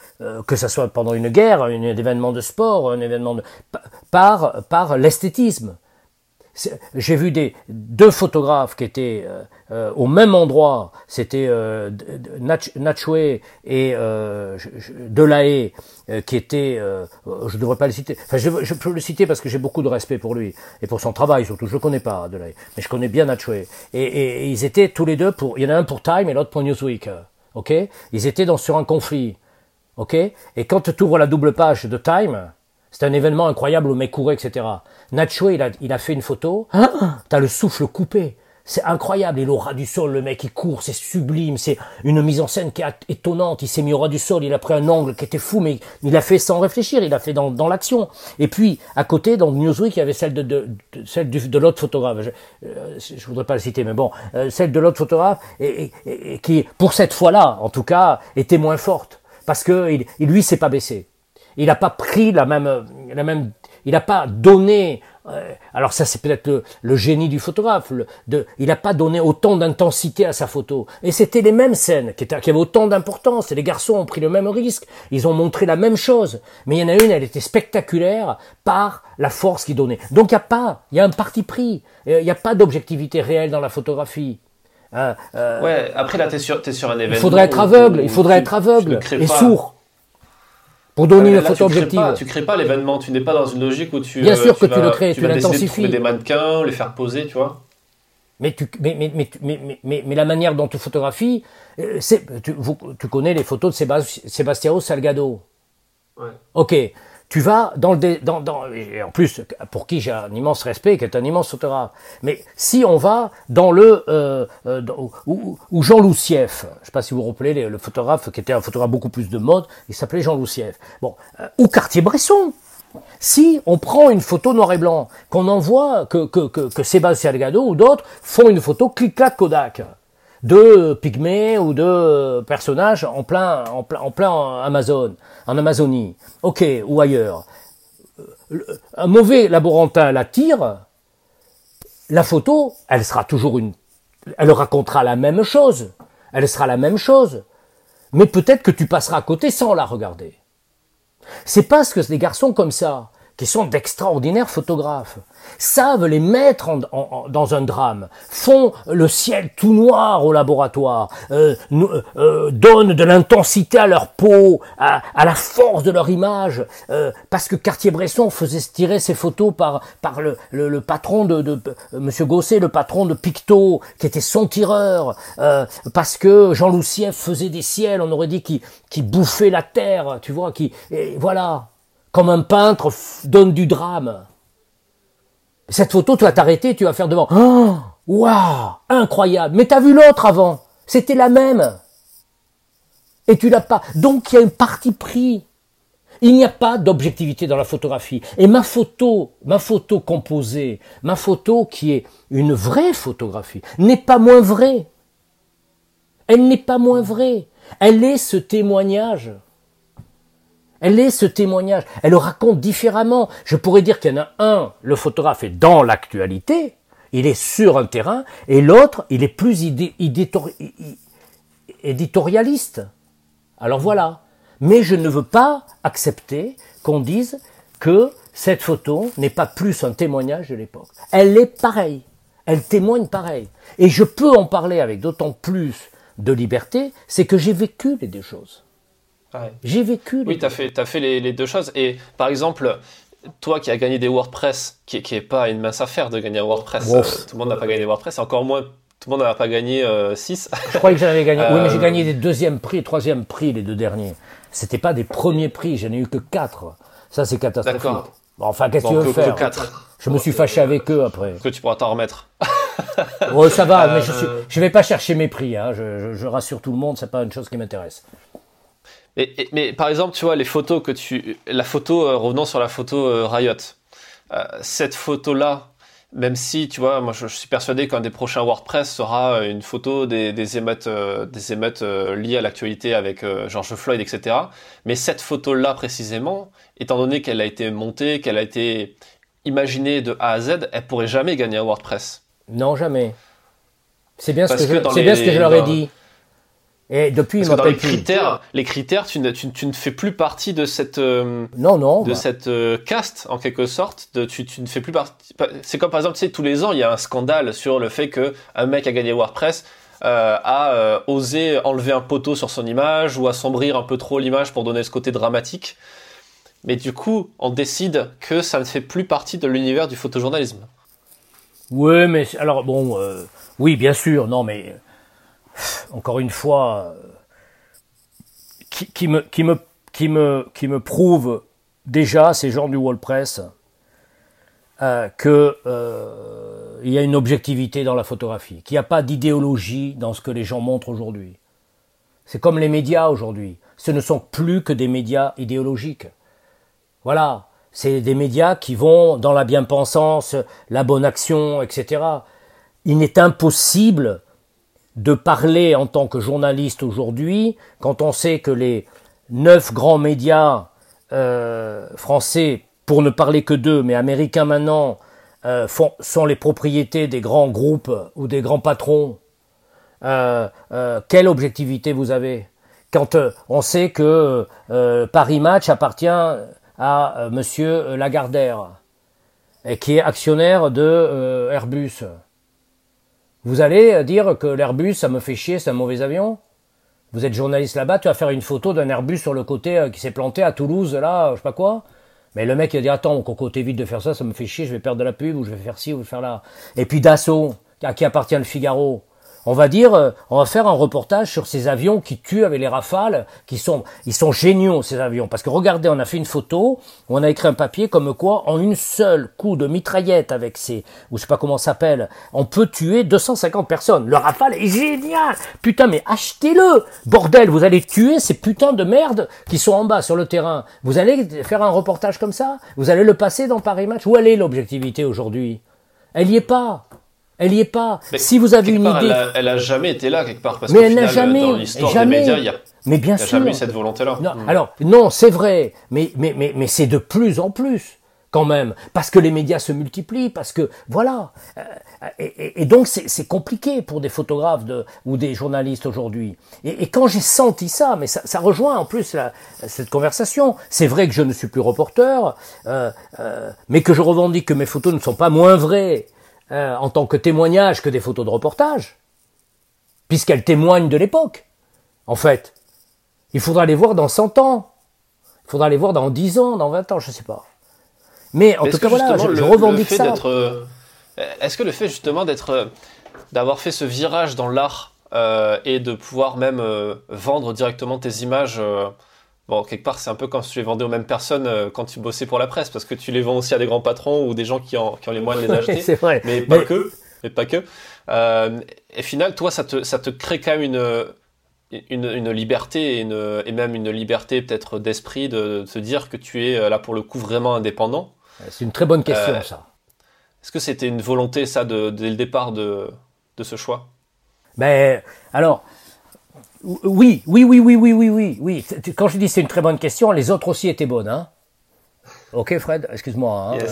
que ce soit pendant une guerre, un événement de sport, un événement de, par, par l'esthétisme. J'ai vu des deux photographes qui étaient euh, euh, au même endroit, c'était euh, et euh, qui étaient, je ne devrais pas le citer, enfin je, je, peux le citer parce que j'ai beaucoup de respect pour lui et pour son travail surtout. Je le connais pas Delahaye, mais je connais bien Natchwe. Et, et, ils étaient tous les deux pour, il y en a un pour Time et l'autre pour Newsweek, ok? Ils étaient dans sur un conflit, ok? Et quand tu ouvres la double page de Time, c'est un événement incroyable, le mec courait, etc. Nacho, il a, il a fait une photo. Ah T'as le souffle coupé. C'est incroyable. Et l'aura du sol, le mec, il court, c'est sublime. C'est une mise en scène qui est étonnante. Il s'est mis au ras du sol. Il a pris un angle qui était fou, mais il a fait sans réfléchir. Il a fait dans, dans l'action. Et puis, à côté, dans Newsweek, il y avait celle de, de, celle de l'autre photographe. Je, euh, je voudrais pas le citer, mais bon, euh, celle de l'autre photographe, et, et, qui, pour cette fois-là, en tout cas, était moins forte. Parce que il, lui, s'est pas baissé il n'a pas pris la même, la même, il n'a pas donné. Alors ça, c'est peut-être le, le génie du photographe. le- de, il n'a pas donné autant d'intensité à sa photo. Et c'était les mêmes scènes qui, étaient, qui avaient autant d'importance. Et les garçons ont pris le même risque. Ils ont montré la même chose. Mais il y en a une, elle était spectaculaire par la force qu'il donnait. Donc il n'y a pas, il y a un parti pris. Euh, Il n'y a pas d'objectivité réelle dans la photographie. Euh, euh, Ouais, après là, t'es sur, t'es sur un événement. il faudrait être aveugle, il faudrait tu- être tu aveugle et sourd pour donner une photo tu objective. pas- tu crées pas l'événement, tu n'es pas dans une logique où tu. Bien euh, sûr que tu le crées, tu de l'intensifies. des mannequins, les faire poser, tu vois. Mais, tu, mais, mais, mais, tu- mais, la manière dont tu photographies, euh, c'est, tu, vous- tu connais les photos de Sébastien, Salgado. Ouais. Ok, tu vas dans le dans, et en plus pour qui j'ai un immense respect, qui est un immense photographe. Mais si on va dans le euh, euh, où, Jean Loussieff, je sais pas si vous vous rappelez le, photographe qui était un photographe beaucoup plus de mode, il s'appelait Jean Loussieff. Bon, euh, ou Cartier-Bresson. Si on prend une photo noir et blanc, qu'on envoie, que, que, que, Sébastien Salgado ou d'autres font une photo clic-clac Kodak de pygmées ou de personnages en plein, en plein, en plein Amazon, en Amazonie, ok, ou ailleurs. Le- Un mauvais laborantin la tire, la photo, elle sera toujours une, elle racontera la même chose, elle sera la même chose, mais peut-être que tu passeras à côté sans la regarder. C'est parce que des garçons comme ça, qui sont d'extraordinaires photographes, savent les mettre en- en- en- dans un drame, font le ciel tout noir au laboratoire, euh, euh, donnent de l'intensité à leur peau, à, à la force de leur image, euh, parce que Cartier-Bresson faisait tirer ses photos par, par le, le- le patron de, de euh, Monsieur Gosset, le patron de Pictot, qui était son tireur, euh, parce que Jean Loussieff faisait des ciels, on aurait dit qu'il qu'il bouffait la terre, tu vois, qui, voilà, comme un peintre donne du drame. Cette photo, tu vas t'arrêter, tu vas faire devant. Oh, waouh, incroyable. Mais t'as vu l'autre avant? C'était la même. Et tu l'as pas. Donc il y a un parti pris. Il n'y a pas d'objectivité dans la photographie. Et ma photo, ma photo composée, ma photo qui est une vraie photographie, n'est pas moins vraie. Elle n'est pas moins vraie. Elle est ce témoignage. Elle est ce témoignage. Elle le raconte différemment. Je pourrais dire qu'il y en a un, le photographe est dans l'actualité, il est sur un terrain, et l'autre, il est plus éditorialiste. Alors voilà. Mais je ne veux pas accepter qu'on dise que cette photo n'est pas plus un témoignage de l'époque. Elle est pareille. Elle témoigne pareil. Et je peux en parler avec d'autant plus de liberté, c'est que j'ai vécu les deux choses. Ouais. J'ai vécu Oui, tu as fait, t'as fait les, les deux choses. Et par exemple, toi qui as gagné des WordPress, qui, qui est pas une mince affaire de gagner un WordPress, euh, tout le monde n'a pas gagné des WordPress, encore moins, tout le monde n'a pas gagné 6. Je croyais que j'en avais gagné. Oui, mais j'ai Euh, gagné des deuxièmes prix, troisième prix, les deux derniers. C'était pas des premiers prix, j'en ai eu que quatre. Ça, c'est catastrophique. D'accord. Bon, enfin, qu'est-ce que tu veux faire? quatre. Je me suis fâché avec eux après. que tu pourras t'en remettre. Oh, ça va, mais je Euh, suis, je vais pas chercher mes prix. Hein. Je, je- je rassure tout le monde, c'est pas une chose qui m'intéresse. Et- et- mais par exemple, tu vois, les photos que tu. La photo, euh, revenons sur la photo euh, Riot. Euh, cette photo-là, même si, tu vois, moi je, je suis persuadé qu'un des prochains WordPress sera euh, une photo des, des émeutes, euh, des émeutes liées à l'actualité avec George Floyd, etc. Mais cette photo-là précisément, étant donné qu'elle a été montée, qu'elle a été imaginée de A à Z, elle pourrait jamais gagner un WordPress. Non, jamais. C'est bien, ce que, que je, les- bien ce que je leur ai dit. Et depuis, ils Parce que dans les critères, les critères, tu ne, tu, tu ne fais plus partie de cette. euh, Non, non. de bah, cette euh, caste en quelque sorte de, tu, tu ne fais plus partie c'est comme par exemple tu sais tous les ans il y a un scandale sur le fait que un mec a gagné WordPress euh, a osé enlever un poteau sur son image ou assombrir un peu trop l'image pour donner ce côté dramatique mais du coup on décide que ça ne fait plus partie de l'univers du photojournalisme Oui, mais alors bon, oui, bien sûr, non, mais encore une fois, euh, qui, me, qui me, qui me, qui me prouve déjà ces gens du WordPress euh, que euh, y a une objectivité dans la photographie, qu'il n'y a pas d'idéologie dans ce que les gens montrent aujourd'hui. C'est comme les médias aujourd'hui. Ce ne sont plus que des médias idéologiques. Voilà, c'est des médias qui vont dans la bien-pensance, la bonne action, etc. Il n'est impossible de parler en tant que journaliste aujourd'hui quand on sait que les neuf grands médias euh, français pour ne parler que d'eux, mais américains maintenant, euh, sont les propriétés des grands groupes ou des grands patrons, euh, quelle objectivité vous avez Quand on sait que Paris Match appartient à Monsieur Lagardère, qui est actionnaire de Airbus, vous allez dire que l'Airbus, ça me fait chier, c'est un mauvais avion. Vous êtes journaliste là-bas, tu vas faire une photo d'un Airbus sur le côté qui s'est planté à Toulouse, là, je sais pas quoi. Mais le mec, il a dit, attends, Coco, t'évites de faire ça, ça me fait chier, je vais perdre de la pub, ou je vais faire ci, ou je vais faire là. Et puis Dassault, à qui appartient le Figaro? On va dire, euh, on va faire un reportage sur ces avions qui tuent avec les rafales, qui sont, ils sont géniaux ces avions, parce que regardez, on a fait une photo, on a écrit un papier comme quoi, en une seule coup de mitraillette avec ces, ou je sais pas comment ça s'appelle, on peut tuer 250 personnes. Le rafale est génial, putain, mais achetez-le, bordel, vous allez tuer ces putains de merde qui sont en bas sur le terrain. Vous allez faire un reportage comme ça, vous allez le passer dans Paris Match? Où elle est l'objectivité aujourd'hui? Elle y est pas. Elle y est pas. si vous avez une idée, elle a, jamais été là quelque part parce mais elle n'a jamais, dans l'histoire des médias, il y a, mais bien sûr, jamais eu cette volonté-là. Non, hmm. Alors non, c'est vrai, mais mais mais mais c'est de plus en plus quand même parce que les médias se multiplient, parce que voilà, euh, et, et, donc c'est compliqué pour des photographes de, ou des journalistes aujourd'hui. Et, et, quand j'ai senti ça, mais ça, ça, rejoint en plus la, cette conversation. C'est vrai que je ne suis plus reporter, euh, euh, mais que je revendique que mes photos ne sont pas moins vraies euh, en tant que témoignage que des photos de reportage, puisqu'elles témoignent de l'époque, en fait. Il faudra les voir dans 100 ans, il faudra les voir dans 10 ans, dans 20 ans, je ne sais pas. Mais en tout cas, voilà, je, revendique ça. Euh, est-ce que le fait justement d'être, euh, d'avoir fait ce virage dans l'art et de pouvoir même vendre directement tes images Bon, quelque part, c'est un peu comme si tu les vendais aux mêmes personnes euh, quand tu bossais pour la presse, parce que tu les vends aussi à des grands patrons ou des gens qui, ont les moyens de les acheter. c'est vrai. Mais pas que. Mais pas que. Euh, et final, toi, ça te, ça te crée quand même une, une, une liberté et, une, et, même une liberté peut-être d'esprit de, de, se dire que tu es euh, là pour le coup vraiment indépendant. C'est une très bonne question, ça. Est-ce que c'était une volonté, ça, de, dès le départ de, de ce choix? Ben, alors, oui, oui, oui, oui, oui, oui, oui, oui. Quand je dis c'est une très bonne question, les autres aussi étaient bonnes, hein. Ok, Fred, excuse-moi. Hein.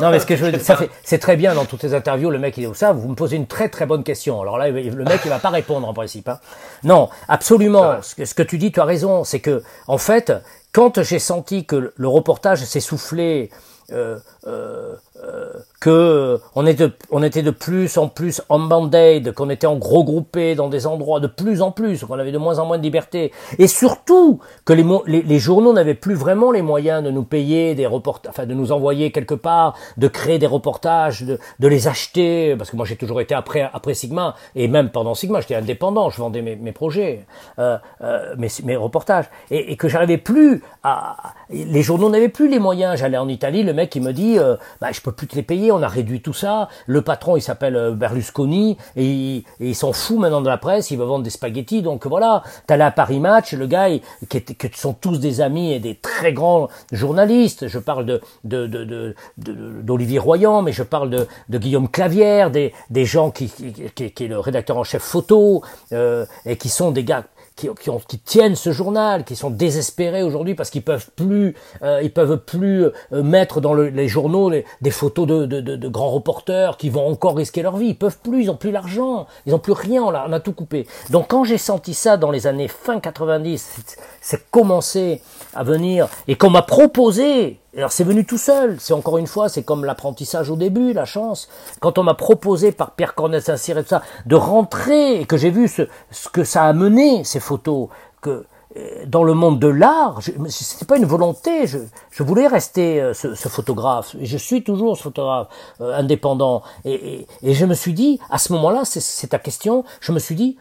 Non, mais ce que je veux ça c'est très bien dans toutes les interviews, le mec il dit ça, vous me posez une très très bonne question. Alors là, le mec il va pas répondre en principe. Hein. Non, absolument. Ce que, ce que tu dis, tu as raison, c'est que en fait, quand j'ai senti que le reportage s'essoufflait, euh, euh, euh, que on était, on était de plus en plus en band-aid, qu'on était en gros groupé dans des endroits de plus en plus, qu'on avait de moins en moins de liberté, et surtout que les, les, les journaux n'avaient plus vraiment les moyens de nous payer des reportages, enfin de nous envoyer quelque part, de créer des reportages, de, de les acheter, parce que moi j'ai toujours été après, après Sigma, et même pendant Sigma, j'étais indépendant, je vendais mes, mes projets, euh, euh, mes, mes reportages, et, et que j'arrivais plus à, les journaux n'avaient plus les moyens. J'allais en Italie, le mec il me dit, euh, bah je peux plus te les payer, on a réduit tout ça. Le patron il s'appelle euh, Berlusconi et, il, s'en fout maintenant de la presse, il veut vendre des spaghettis. Donc voilà, t'allais à Paris Match, le gars qui, est, qui, sont tous des amis et des très grands journalistes. Je parle de d'Olivier de, Royan, mais je parle de, de Guillaume Clavière, des, des gens qui, qui, qui, est le rédacteur en chef photo euh, et qui sont des gars qui, qui, qui, tiennent ce journal, qui sont désespérés aujourd'hui parce qu'ils peuvent plus, euh, ils peuvent plus euh, mettre dans le, les journaux des photos de, de, de, de, grands reporters qui vont encore risquer leur vie. Ils peuvent plus, ils ont plus l'argent, ils ont plus rien, on a, on a tout coupé. Donc quand j'ai senti ça dans les années fin 90, c'est commencé à venir et qu'on m'a proposé alors c'est venu tout seul, c'est encore une fois, c'est comme l'apprentissage au début, la chance. Quand on m'a proposé par Pierre Cornet Saint-Cyr et tout ça, de rentrer et que j'ai vu ce, ce, que ça a mené, ces photos, que euh, dans le monde de l'art, c'était pas une volonté, je, je voulais rester euh, ce, ce, photographe, et je suis toujours ce photographe euh, indépendant. Et, et, et, je me suis dit, à ce moment-là, c'est ta question, je me suis dit,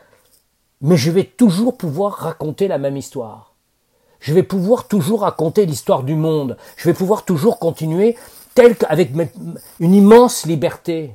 mais je vais toujours pouvoir raconter la même histoire je vais pouvoir toujours raconter l'histoire du monde. Je vais pouvoir toujours continuer tel qu'avec une immense liberté.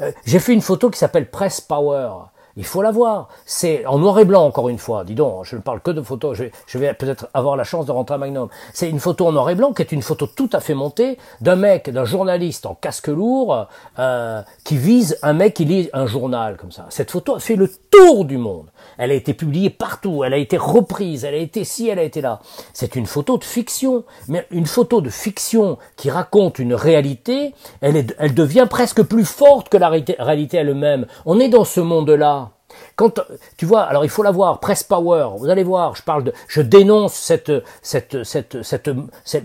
Euh, j'ai fait une photo qui s'appelle Press Power. Il faut la voir. C'est en noir et blanc, encore une fois. Dis donc, je ne parle que de photos. Je vais, peut-être avoir la chance de rentrer à Magnum. C'est une photo en noir et blanc qui est une photo tout à fait montée d'un mec, d'un journaliste en casque lourd euh, qui vise un mec qui lit un journal comme ça. Cette photo a fait le tour du monde. Elle a été publiée partout, elle a été reprise, elle a été ci, elle a été là. C'est une photo de fiction, mais une photo de fiction qui raconte une réalité, elle, devient presque plus forte que la réalité elle-même. On est dans ce monde-là. Quand tu vois, alors il faut la voir, Press Power. Vous allez voir, je parle de, je dénonce cette, cette, cette, cette,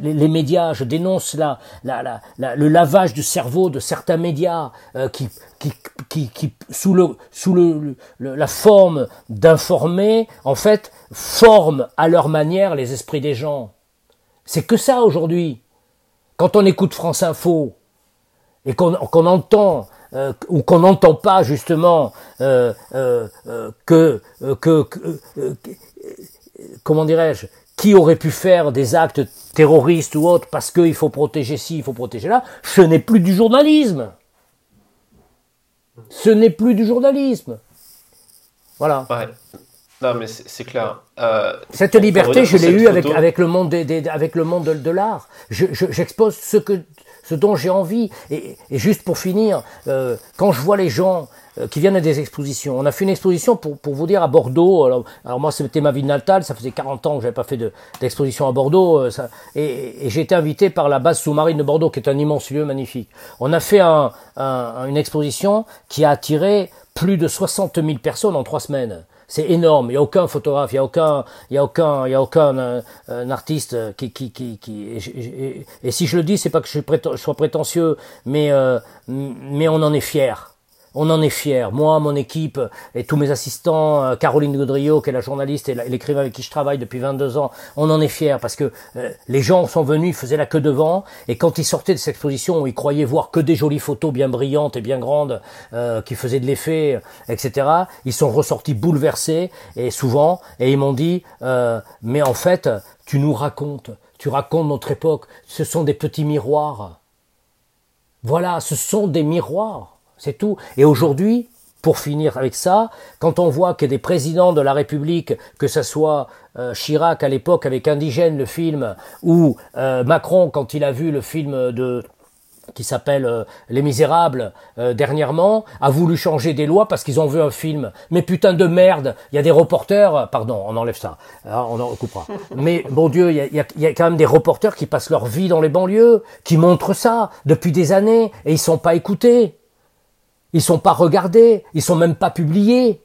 les médias, je dénonce la, la, la, le lavage du cerveau de certains médias euh, qui, qui, qui, qui, sous le, sous le, la forme d'informer, en fait, forment à leur manière les esprits des gens. C'est que ça aujourd'hui. Quand on écoute France Info et qu'on entend euh, ou qu'on n'entend pas justement euh, euh, que, que, comment dirais-je qui aurait pu faire des actes terroristes ou autres parce qu'il faut protéger ci, il faut protéger là, ce n'est plus du journalisme. Ce n'est plus du journalisme. Voilà. Ouais. Non, mais c'est clair. Cette liberté, je l'ai eue avec, avec le monde, des, avec le monde de, l'art. J'expose ce que ce dont j'ai envie. Et, juste pour finir, euh, quand je vois les gens euh, qui viennent à des expositions, on a fait une exposition pour, pour vous dire à Bordeaux. Alors, alors moi, c'était ma ville natale, ça faisait 40 ans que j'avais pas fait d'exposition à Bordeaux. Euh, ça, et, et j'ai été invité par la base sous-marine de Bordeaux, qui est un immense lieu magnifique. On a fait un, un, une exposition qui a attiré plus de 60 000 personnes en trois semaines c'est énorme. Il n'y a aucun photographe, il n'y a aucun, il y a aucun, il y a aucun euh, artiste qui, qui, qui, qui et, si je le dis, c'est pas que je, je sois prétentieux, mais, euh, mais on en est fier. On en est fier. Moi, mon équipe et tous mes assistants, euh, Caroline Gaudriot, qui est la journaliste et l'écrivain avec qui je travaille depuis 22 ans, on en est fier parce que euh, les gens sont venus, ils faisaient la queue devant et quand ils sortaient de cette exposition ils croyaient voir que des jolies photos bien brillantes et bien grandes euh, qui faisaient de l'effet, etc., ils sont ressortis bouleversés et souvent et ils m'ont dit mais en fait tu nous racontes, tu racontes notre époque, ce sont des petits miroirs. Voilà, ce sont des miroirs. C'est tout. Et aujourd'hui, pour finir avec ça, quand on voit que des présidents de la République, que ce soit euh, Chirac à l'époque avec Indigène, le film, ou euh, Macron quand il a vu le film de qui s'appelle euh, Les Misérables dernièrement, a voulu changer des lois parce qu'ils ont vu un film. Mais putain de merde, il y a des reporters, pardon, on enlève ça, hein, on en recoupera. Mais bon Dieu, il y a, y a, quand même des reporters qui passent leur vie dans les banlieues, qui montrent ça depuis des années et ils sont pas écoutés. Ils sont pas regardés, ils sont même pas publiés.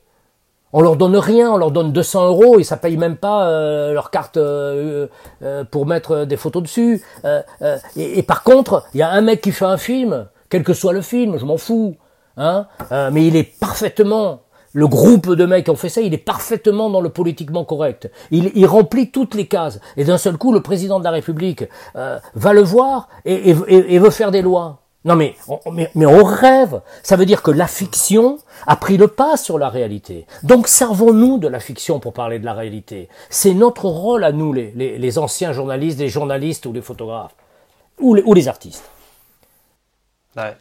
On leur donne rien, on leur donne 200 euros et ça paye même pas euh, leur carte euh, euh, pour mettre des photos dessus. Et, par contre, il y a un mec qui fait un film, quel que soit le film, je m'en fous, hein, mais il est parfaitement le groupe de mecs qui ont fait ça, il est parfaitement dans le politiquement correct. Il, il remplit toutes les cases. Et d'un seul coup, le président de la République va le voir et, et veut faire des lois. Non mais on, rêve. Ça veut dire que la fiction a pris le pas sur la réalité. Donc servons-nous de la fiction pour parler de la réalité. C'est notre rôle à nous, les, anciens journalistes, les journalistes ou les photographes, ou les, artistes. Ouais.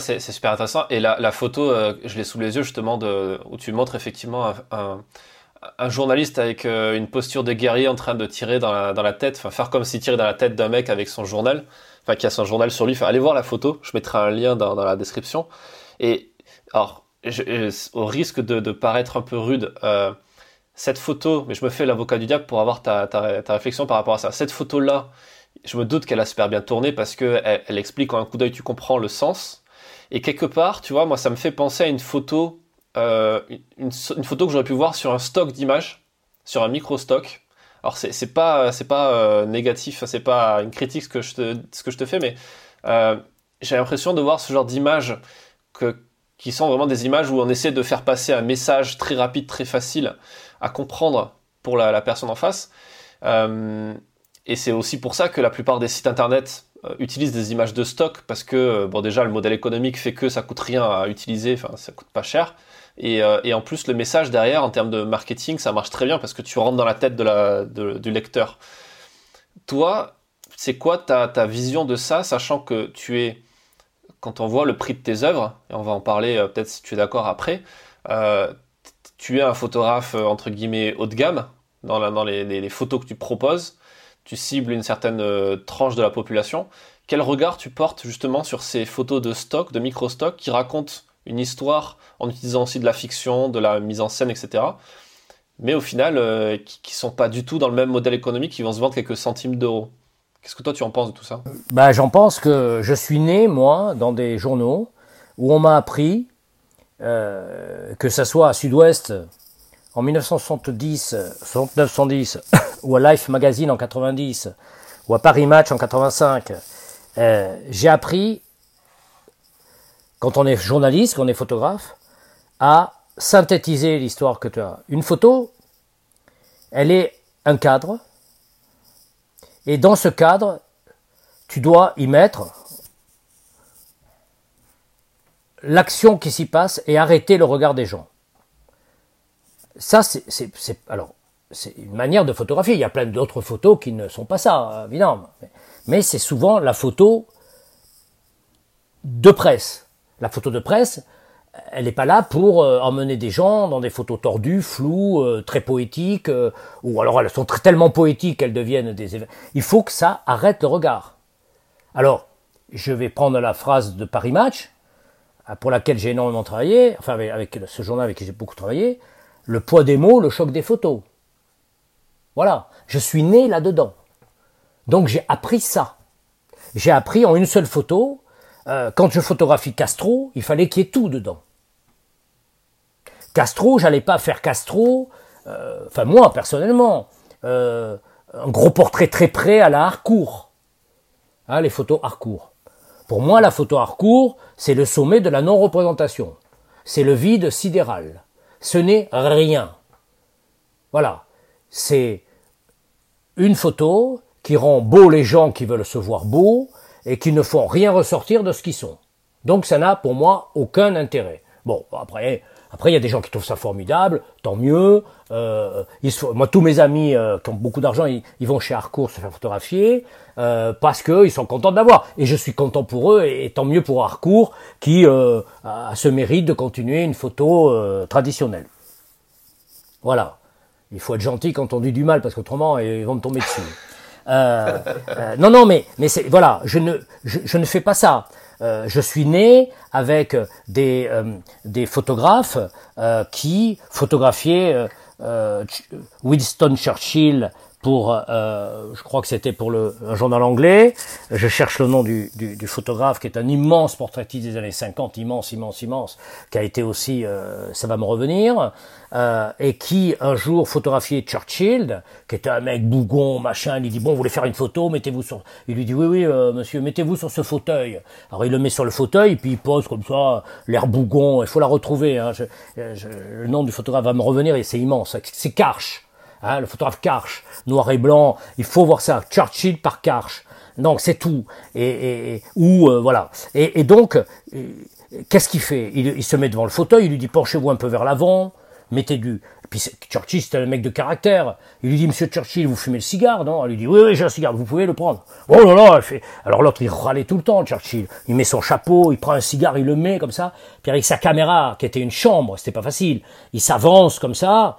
C'est super intéressant. Et la, photo, euh, je l'ai sous les yeux justement, où tu montres effectivement un, un, journaliste avec euh, une posture de guerrier en train de tirer dans la, dans la tête, enfin faire comme s'il tirait dans la tête d'un mec avec son journal enfin qui a son journal sur lui. Allez voir la photo, je mettrai un lien dans, la description. Et alors, au risque de, paraître un peu rude, euh, cette photo, mais je me fais l'avocat du diable pour avoir ta, réflexion par rapport à ça. Cette photo-là, je me doute qu'elle a super bien tourné parce que elle, explique en un coup d'œil, tu comprends le sens. Et quelque part, tu vois, moi, ça me fait penser à une photo, euh, une, une, photo que j'aurais pu voir sur un stock d'images, sur un micro stock. Alors c'est pas pas euh, négatif, c'est pas une critique ce que je te ce que je te fais, mais euh, j'ai l'impression de voir ce genre d'images qui sont vraiment des images où on essaie de faire passer un message très rapide, très facile à comprendre pour la, personne en face. Euh, et c'est aussi pour ça que la plupart des sites internet utilisent des images de stock parce que bon déjà le modèle économique fait que ça coûte rien à utiliser, enfin ça coûte pas cher. Euh, et, en plus, le message derrière, en termes de marketing, ça marche très bien parce que tu rentres dans la tête du lecteur. Toi, c'est quoi ta, vision de ça, sachant que tu es, quand on voit le prix de tes œuvres, et on va en parler euh, peut-être si tu es d'accord après, euh, tu es un photographe entre guillemets haut de gamme dans les, les, photos que tu proposes, tu cibles une certaine tranche de la population. Quel regard tu portes justement sur ces photos de stock, de micro-stock, qui racontent une histoire en utilisant aussi de la fiction, de la mise en scène, etc. Mais au final, euh, qui, qui sont pas du tout dans le même modèle économique, qui vont se vendre quelques centimes d'euros. Qu'est-ce que toi tu en penses de tout ça? Bah, J'en pense que je suis né, moi, dans des journaux où on m'a appris, euh, que ça soit à Sud-Ouest en 1970, 69-110, ou à Life Magazine en 90, ou à Paris Match en 85, euh, j'ai appris, quand on est journaliste, quand on est photographe, à synthétiser l'histoire que tu as. Une photo, elle est un cadre, et dans ce cadre, tu dois y mettre l'action qui s'y passe et arrêter le regard des gens. Ça, c'est alors c'est une manière de photographier. Il y a plein d'autres photos qui ne sont pas ça, évidemment. Mais c'est souvent la photo de presse. La photo de presse, elle n'est pas là pour euh, emmener des gens dans des photos tordues, floues, euh, très poétiques, euh, ou alors elles sont tellement poétiques qu'elles deviennent des Il faut que ça arrête le regard. Alors, je vais prendre la phrase de Paris Match, pour laquelle j'ai énormément travaillé, enfin avec ce journal avec qui j'ai beaucoup travaillé, le poids des mots, le choc des photos. Voilà, je suis né là-dedans. Donc j'ai appris ça. J'ai appris en une seule photo, quand je photographie Castro, il fallait qu'il y ait tout dedans. Castro, j'allais pas faire Castro, euh, enfin moi personnellement, euh, un gros portrait très près à la Harcourt. Hein, les photos Harcourt. Pour moi, la photo Harcourt, c'est le sommet de la non-représentation. C'est le vide sidéral. Ce n'est rien. Voilà. C'est une photo qui rend beau les gens qui veulent se voir beaux et qui ne font rien ressortir de ce qu'ils sont. Donc ça n'a pour moi aucun intérêt. Bon, après, après il y a des gens qui trouvent ça formidable, tant mieux. Euh, moi, tous mes amis euh, qui ont beaucoup d'argent, ils, vont chez Harcourt se faire photographier euh, parce qu'ils sont contents d'avoir. Et je suis content pour eux, et, tant mieux pour Harcourt qui a ce mérite de continuer une photo traditionnelle. Voilà. Il faut être gentil quand on dit du mal, parce qu'autrement, ils vont me tomber dessus. Euh, euh, non, non, mais, mais voilà, je, ne fais pas ça. Euh, je suis né avec des, des photographes qui photographiaient Winston Churchill pour, euh, je crois que c'était pour le un journal anglais. Je cherche le nom du, du, du, photographe qui est un immense portraitiste des années 50, immense, immense, immense, qui a été aussi, euh, ça va me revenir, euh, et qui un jour photographiait Churchill, qui était un mec bougon, machin. Il dit bon, vous voulez faire une photo, mettez-vous sur. Il lui dit oui, oui, euh, monsieur, mettez-vous sur ce fauteuil. Alors il le met sur le fauteuil, puis il pose comme ça, l'air bougon. Il faut la retrouver. Hein. Je, je, le nom du photographe va me revenir et c'est immense. C'est Karch. Hein, le photographe Karch, noir et blanc, il faut voir ça, Churchill par Karch. Donc c'est tout. Et, et, ou euh, voilà. Et, et donc, euh, qu'est-ce qu'il fait? Il, il, se met devant le fauteuil, il lui dit penchez-vous un peu vers l'avant, mettez du. Puis Churchill c'était un mec de caractère. Il lui dit Monsieur Churchill, vous fumez le cigare, non? Il lui dit oui oui j'ai un cigare, vous pouvez le prendre. Oh là là, fait. Alors l'autre il râlait tout le temps Churchill. Il met son chapeau, il prend un cigare, il le met comme ça. Puis avec sa caméra qui était une chambre, c'était pas facile. Il s'avance comme ça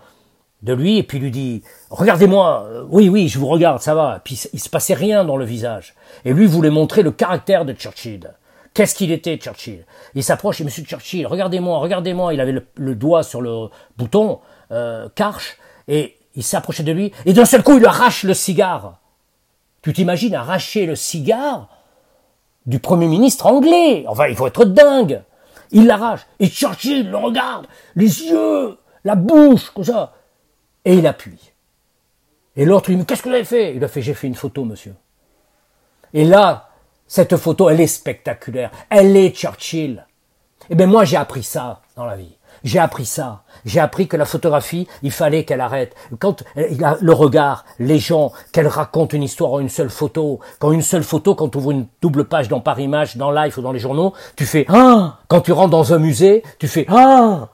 de lui et puis lui dit regardez-moi oui oui je vous regarde ça va. Puis il se passait rien dans le visage. Et lui voulait montrer le caractère de Churchill. Qu'est-ce qu'il était Churchill? Il s'approche et monsieur Churchill regardez-moi regardez-moi. Il avait le, doigt sur le bouton euh, Karch et il s'approchait de lui et d'un seul coup il arrache le cigare. Tu t'imagines arracher le cigare du premier ministre anglais? Enfin il faut être dingue. Il l'arrache et Churchill le regarde les yeux la bouche comme ça et il appuie. Et l'autre lui dit, qu'est-ce que vous avez fait? Il a fait, j'ai fait une photo, monsieur. Et là, cette photo, elle est spectaculaire. Elle est Churchill. Eh bien, moi, j'ai appris ça dans la vie. J'ai appris ça. J'ai appris que la photographie, il fallait qu'elle arrête. Quand a le regard, les gens, qu'elle raconte une histoire en une seule photo. Quand une seule photo, quand tu ouvres une double page dans Paris dans Life ou dans les journaux, tu fais ah. Quand tu rentres dans un musée, tu fais ah.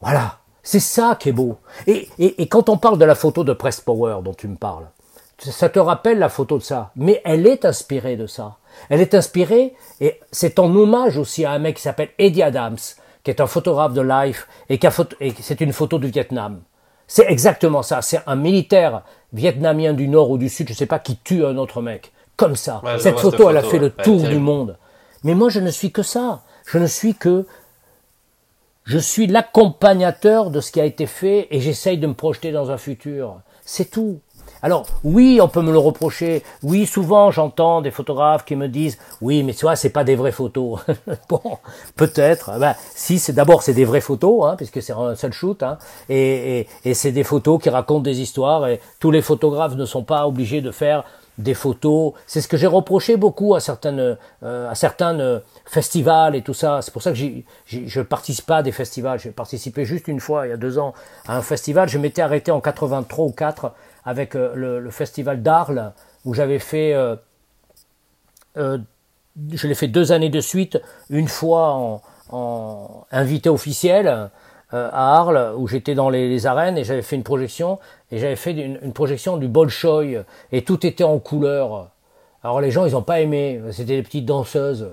Voilà. C'est ça qui est beau. Et, et, quand on parle de la photo de Press Power dont tu me parles, ça te rappelle la photo de ça. Mais elle est inspirée de ça. Elle est inspirée, et c'est en hommage aussi à un mec qui s'appelle Eddie Adams, qui est un photographe de life, et, qui et c'est une photo du Vietnam. C'est exactement ça. C'est un militaire vietnamien du nord ou du sud, je sais pas, qui tue un autre mec. Comme ça. cette photo, elle a fait le tour du monde. Mais moi, je ne suis que ça. Je ne suis que Je suis l'accompagnateur de ce qui a été fait et j'essaye de me projeter dans un futur. C'est tout. Alors oui, on peut me le reprocher. Oui, souvent j'entends des photographes qui me disent oui, mais tu vois, c'est pas des vraies photos. bon, peut-être. Ben, si, c'est d'abord c'est des vraies photos, hein, puisque c'est un seul shoot, hein, et, et, et c'est des photos qui racontent des histoires. Et tous les photographes ne sont pas obligés de faire des photos. C'est ce que j'ai reproché beaucoup à certaines, euh, à certains euh, festivals et tout ça. C'est pour ça que je ne participe pas à des festivals. J'ai participé juste une fois, il y a deux ans, à un festival. Je m'étais arrêté en 83 ou 4 avec euh, le, festival d'Arles, où j'avais fait... je l'ai fait deux années de suite, une fois en, en invité officiel à Arles, où j'étais dans les, arènes et j'avais fait une projection et j'avais fait une, projection du Bolchoï et tout était en couleur. Alors les gens ils n'ont pas aimé, c'était des petites danseuses.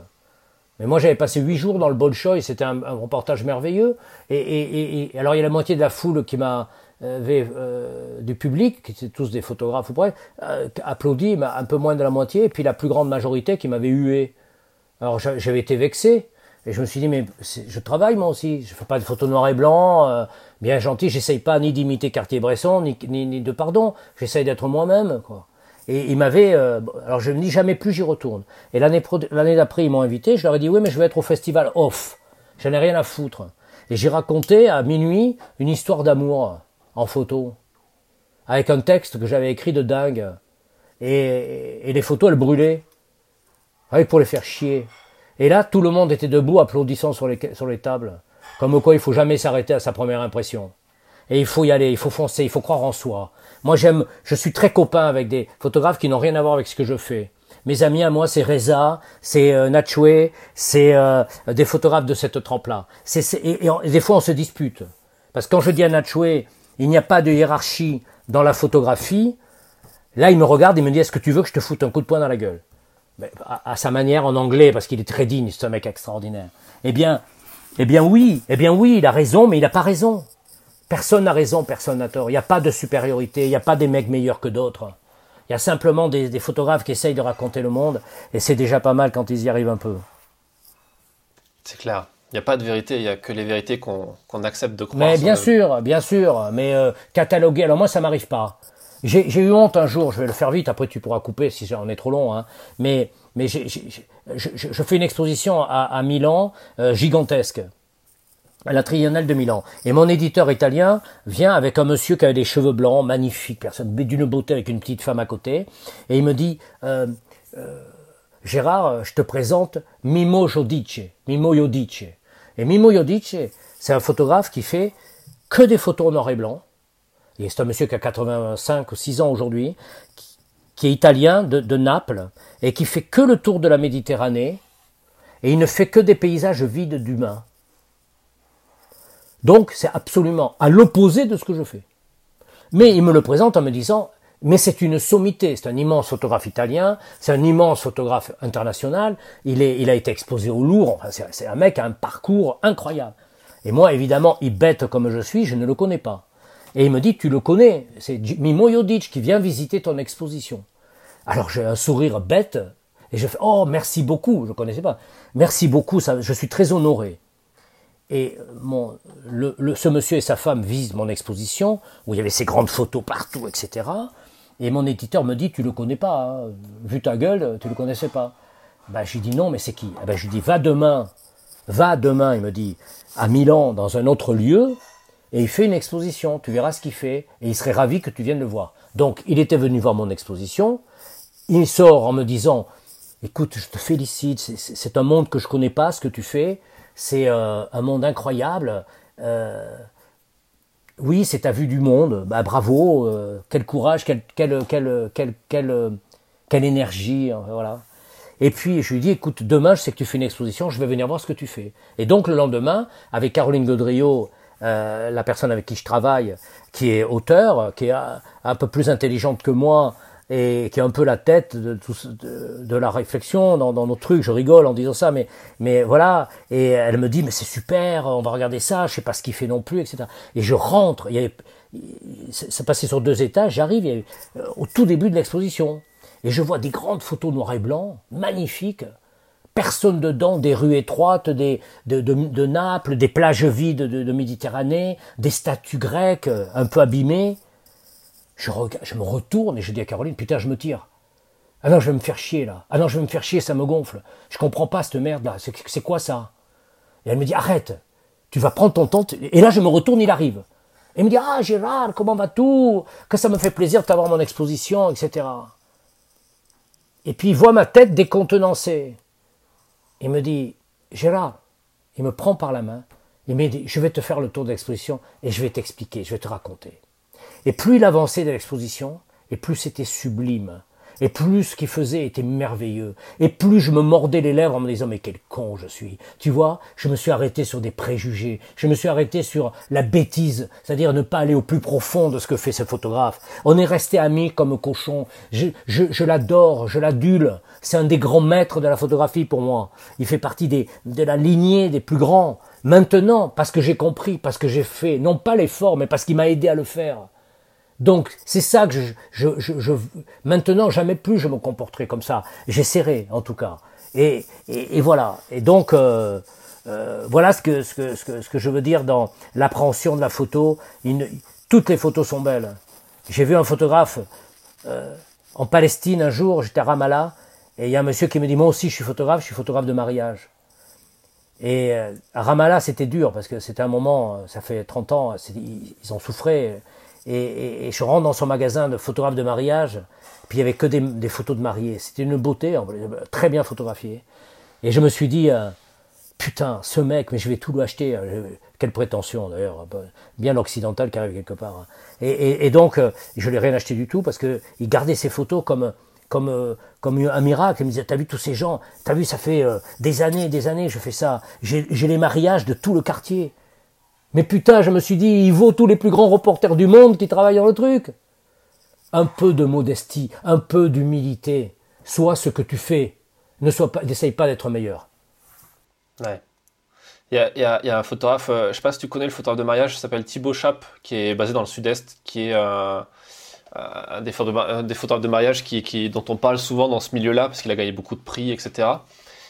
Mais moi j'avais passé huit jours dans le Bolchoï, c'était un, reportage merveilleux. Et, alors il y a la moitié de la foule qui m'a euh, euh du public, qui étaient tous des photographes ou près, euh, applaudi, un peu moins de la moitié, et puis la plus grande majorité qui m'avait hué. Alors j'avais été vexé. Et je me suis dit, mais je travaille moi aussi, je fais pas de photos noir et blanc, euh, bien gentil, j'essaye pas ni d'imiter Cartier-Bresson, ni, ni, de pardon, j'essaye d'être moi-même, quoi. Et il m'avait, euh, alors je me dis jamais plus j'y retourne. Et l'année l'année d'après ils m'ont invité, je leur ai dit oui mais je vais être au festival off, j'en ai rien à foutre. Et j'ai raconté à minuit une histoire d'amour en photo, avec un texte que j'avais écrit de dingue. Et, et les photos elles brûlaient, avec pour les faire chier. Et là, tout le monde était debout, applaudissant sur les, sur les tables. Comme quoi, il faut jamais s'arrêter à sa première impression. Et il faut y aller, il faut foncer, il faut croire en soi. Moi, j'aime, je suis très copain avec des photographes qui n'ont rien à voir avec ce que je fais. Mes amis à moi, c'est Reza, c'est euh, c'est euh, des photographes de cette trempe-là. Et, des fois, on se dispute. Parce que quand je dis à Natchoué, il n'y a pas de hiérarchie dans la photographie, là, il me regarde et me dit, est-ce que tu veux que je te foute un coup de poing dans la gueule? À, sa manière en anglais, parce qu'il est très digne, un mec extraordinaire. Eh bien, eh bien oui, eh bien oui, il a raison, mais il n'a pas raison. Personne n'a raison, personne n'a tort. Il n'y a pas de supériorité, il n'y a pas des mecs meilleurs que d'autres. Il y a simplement des, photographes qui essayent de raconter le monde, et c'est déjà pas mal quand ils y arrivent un peu. C'est clair. Il n'y a pas de vérité, il n'y a que les vérités qu'on accepte de croire. Mais bien sûr, bien sûr. Mais euh, cataloguer, alors moi ça m'arrive pas. J'ai eu honte un jour, je vais le faire vite, après tu pourras couper si j'en ai trop long, hein. mais, mais je, fais une exposition à, Milan euh, gigantesque, à la Triennale de Milan. Et mon éditeur italien vient avec un monsieur qui avait des cheveux blancs, magnifique, personne, d'une beauté avec une petite femme à côté, et il me dit, euh, euh, Gérard, je te présente Mimo Giodice, Mimo Giodice. Et Mimo Giodice, c'est un photographe qui fait que des photos noir et blanc, et c'est un monsieur qui a 85 ou 6 ans aujourd'hui, qui, est italien de, Naples, et qui fait que le tour de la Méditerranée, et il ne fait que des paysages vides d'humains. Donc c'est absolument à l'opposé de ce que je fais. Mais il me le présente en me disant, mais c'est une sommité, c'est un immense photographe italien, c'est un immense photographe international, il, a été exposé au Louvre, c'est un mec qui a un parcours incroyable. Et moi, évidemment, il bête comme je suis, je ne le connais pas. Et il me dit, tu le connais, c'est Mimo Jodic qui vient visiter ton exposition. Alors j'ai un sourire bête, et je fais, oh, merci beaucoup, je ne connaissais pas. Merci beaucoup, je suis très honoré. Et mon, le, ce monsieur et sa femme visitent mon exposition, où il y avait ces grandes photos partout, etc. Et mon éditeur me dit, tu le connais pas, hein. vu ta gueule, tu le connaissais pas. Ben, je lui dis non, mais c'est qui? Eh ben, Je lui dis, va demain, va demain, il me dit, à Milan, dans un autre lieu, et il fait une exposition, tu verras ce qu'il fait, et il serait ravi que tu viennes le voir. Donc il était venu voir mon exposition, il sort en me disant, écoute, je te félicite, c'est un monde que je connais pas, ce que tu fais, c'est euh, un monde incroyable. Euh, oui, c'est ta vue du monde, bah, bravo, euh, quel courage, quelle, quelle, quelle, quelle, quelle, énergie, hein, voilà. Et puis je lui dis, écoute, demain je sais que tu fais une exposition, je vais venir voir ce que tu fais. Et donc le lendemain, avec Caroline Gaudriot, euh, la personne avec qui je travaille, qui est auteur, qui est un, peu plus intelligente que moi et qui a un peu la tête de, la réflexion dans, nos trucs. Je rigole en disant ça, mais, voilà. Et elle me dit, mais c'est super, on va regarder ça, je sais pas ce qu'il fait non plus, etc. Et je rentre, il y avait, ça passait sur deux étages, j'arrive au tout début de l'exposition. Et je vois des grandes photos noir et blanc, magnifiques, personne dedans, des rues étroites, de, Naples, des plages vides de, Méditerranée, des statues grecques euh, un peu abîmées. Je, je me retourne et je dis à Caroline, putain, je me tire. Ah non, je vais me faire chier là. Ah non, je vais me faire chier, ça me gonfle. Je comprends pas cette merde là. C'est quoi ça? Et elle me dit, arrête, tu vas prendre ton temps. Et là, je me retourne, il arrive. Et il me dit, ah Gérard, comment vas-tu? Que ça me fait plaisir de t'avoir mon exposition, etc. Et puis il voit ma tête décontenancée. Il me dit, Gérard, il me prend par la main, il me dit, je vais te faire le tour d'exposition et je vais t'expliquer, je vais te raconter. Et plus il avançait de l'exposition, et plus c'était sublime. Et plus ce qu'il faisait était merveilleux. Et plus je me mordais les lèvres en me disant mais quel con je suis. Tu vois, je me suis arrêté sur des préjugés. Je me suis arrêté sur la bêtise, c'est-à-dire ne pas aller au plus profond de ce que fait ce photographe. On est resté amis comme cochon. Je, je, l'adore, je l'adule. C'est un des grands maîtres de la photographie pour moi. Il fait partie des, de la lignée des plus grands. Maintenant, parce que j'ai compris, parce que j'ai fait, non pas l'effort, mais parce qu'il m'a aidé à le faire. Donc c'est ça que je, maintenant jamais plus je me comporterai comme ça. J'essaierai en tout cas. Et, et, voilà. Et donc euh, euh, voilà ce que, ce, que, ce, que, ce que je veux dire dans l'appréhension de la photo. Toutes les photos sont belles. J'ai vu un photographe euh, en Palestine un jour. J'étais à Ramallah et il y a un monsieur qui me dit moi aussi je suis photographe. Je suis photographe de mariage. Et à Ramallah, c'était dur parce que c'était un moment, ça fait 30 ans, ils ont souffré. Et, et, je rentre dans son magasin de photographes de mariage, puis il y avait que des, des photos de mariés. C'était une beauté, très bien photographié. Et je me suis dit, euh, putain, ce mec, mais je vais tout lui acheter. Euh, quelle prétention d'ailleurs, bien occidental qui arrive quelque part. Hein. Et, et, donc, euh, je l'ai rien acheté du tout parce que il gardait ses photos comme comme comme un miracle. Il me disait, t'as vu tous ces gens, t'as vu, ça fait des années, des années, je fais ça. J'ai les mariages de tout le quartier. Mais putain, je me suis dit, il vaut tous les plus grands reporters du monde qui travaillent dans le truc. Un peu de modestie, un peu d'humilité. Sois ce que tu fais. Ne sois pas, n'essaye pas d'être meilleur. Ouais. Il y, a, un photographe, euh, je sais pas si tu connais le photographe de mariage, il s'appelle Thibaut Chap, qui est basé dans le sud-est, qui est euh, un, des, photographes de mariage qui, qui, dont on parle souvent dans ce milieu-là, parce qu'il a gagné beaucoup de prix, etc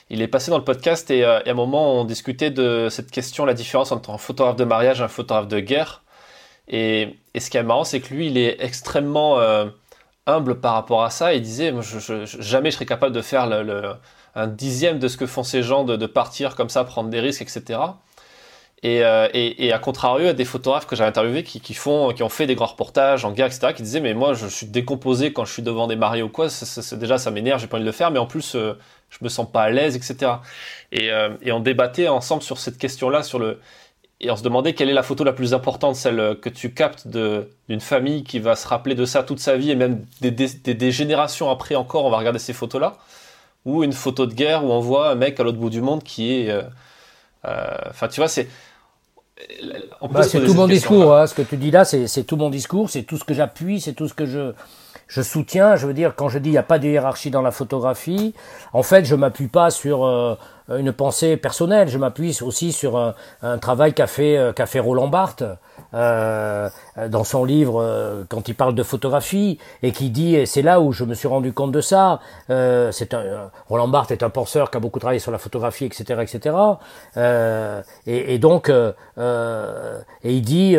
il est passé dans le podcast euh, et, à un moment on discutait de cette question, la différence entre un photographe de mariage et un photographe de guerre. Et, ce qui est marrant, c'est que lui, il est extrêmement euh, humble par rapport à ça. Il disait, je, jamais je serais capable de faire un dixième de ce que font ces gens, de, partir comme ça, prendre des risques, etc. Euh, et, et, à contrario, il y a des photographes que j'ai interviewés qui, font, qui ont fait des grands reportages en guerre, etc., qui disaient mais moi je suis décomposé quand je suis devant des mariés ou quoi. déjà ça m'énerve, j'ai pas envie de le faire, mais en plus je me sens pas à l'aise, etc. Euh, et, on débattait ensemble sur cette question-là, sur le et on se demandait quelle est la photo la plus importante, celle que tu captes d'une famille qui va se rappeler de ça toute sa vie et même des, générations après encore, on va regarder ces photos-là, ou une photo de guerre où on voit un mec à l'autre bout du monde qui est, euh, euh, enfin tu vois, c'est bah, c'est tout mon discours, hein. ce que tu dis là, c'est tout mon discours, c'est tout ce que j'appuie, c'est tout ce que je, je soutiens, je veux dire, quand je dis il n'y a pas de hiérarchie dans la photographie, en fait, je m'appuie pas sur euh, une pensée personnelle, je m'appuie aussi sur un, un travail qu'a fait, euh, qu'a fait Roland Barthes. Euh, dans son livre euh, quand il parle de photographie et qui dit et c'est là où je me suis rendu compte de ça euh, c'est un Roland Barthes est un penseur qui a beaucoup travaillé sur la photographie etc etc et, et, donc et il dit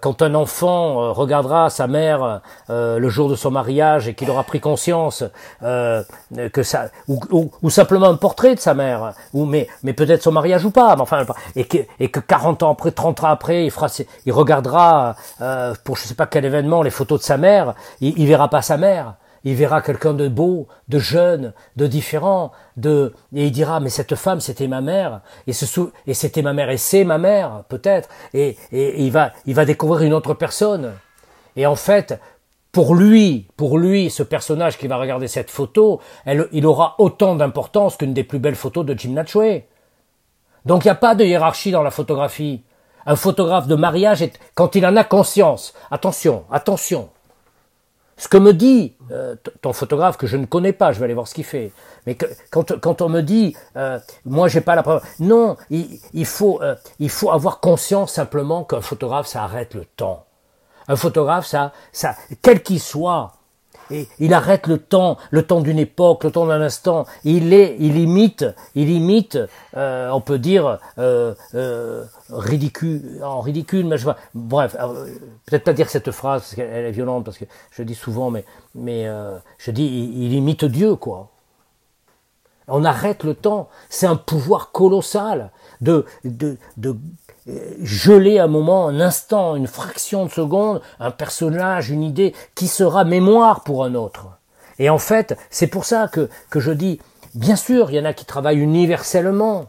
quand un enfant regardera sa mère le jour de son mariage et qu'il aura pris conscience que ça ou, ou, simplement un portrait de sa mère ou mais mais peut-être son mariage ou pas mais enfin et que et que 40 ans après 30 ans après il fera il regardera euh, pour je sais pas quel événement les photos de sa mère, il, il verra pas sa mère. Il verra quelqu'un de beau, de jeune, de différent, de et il dira mais cette femme c'était ma mère et ce et c'était ma mère et c'est ma mère peut-être et, et, il va il va découvrir une autre personne et en fait pour lui, pour lui, ce personnage qui va regarder cette photo, elle, il aura autant d'importance qu'une des plus belles photos de Jim Natchway. Donc il n'y a pas de hiérarchie dans la photographie. Un photographe de mariage, est, quand il en a conscience, attention, attention. Ce que me dit euh, ton photographe que je ne connais pas, je vais aller voir ce qu'il fait. Mais que, quand, quand on me dit, euh, moi j'ai pas la preuve, non, il, il faut, euh, il faut avoir conscience simplement qu'un photographe ça arrête le temps. Un photographe ça, ça, quel qu'il soit, il arrête le temps, le temps d'une époque, le temps d'un instant. Il est, il imite, il imite, euh, on peut dire euh, euh, ridicule, en ridicule, mais je vois. Bref, peut-être pas dire cette phrase parce qu'elle est violente parce que je dis souvent, mais mais je dis, il, imite Dieu quoi. On arrête le temps. C'est un pouvoir colossal de, de, de geler un moment, un instant, une fraction de seconde, un personnage, une idée qui sera mémoire pour un autre. Et en fait, c'est pour ça que, que je dis, bien sûr, il y en a qui travaillent universellement,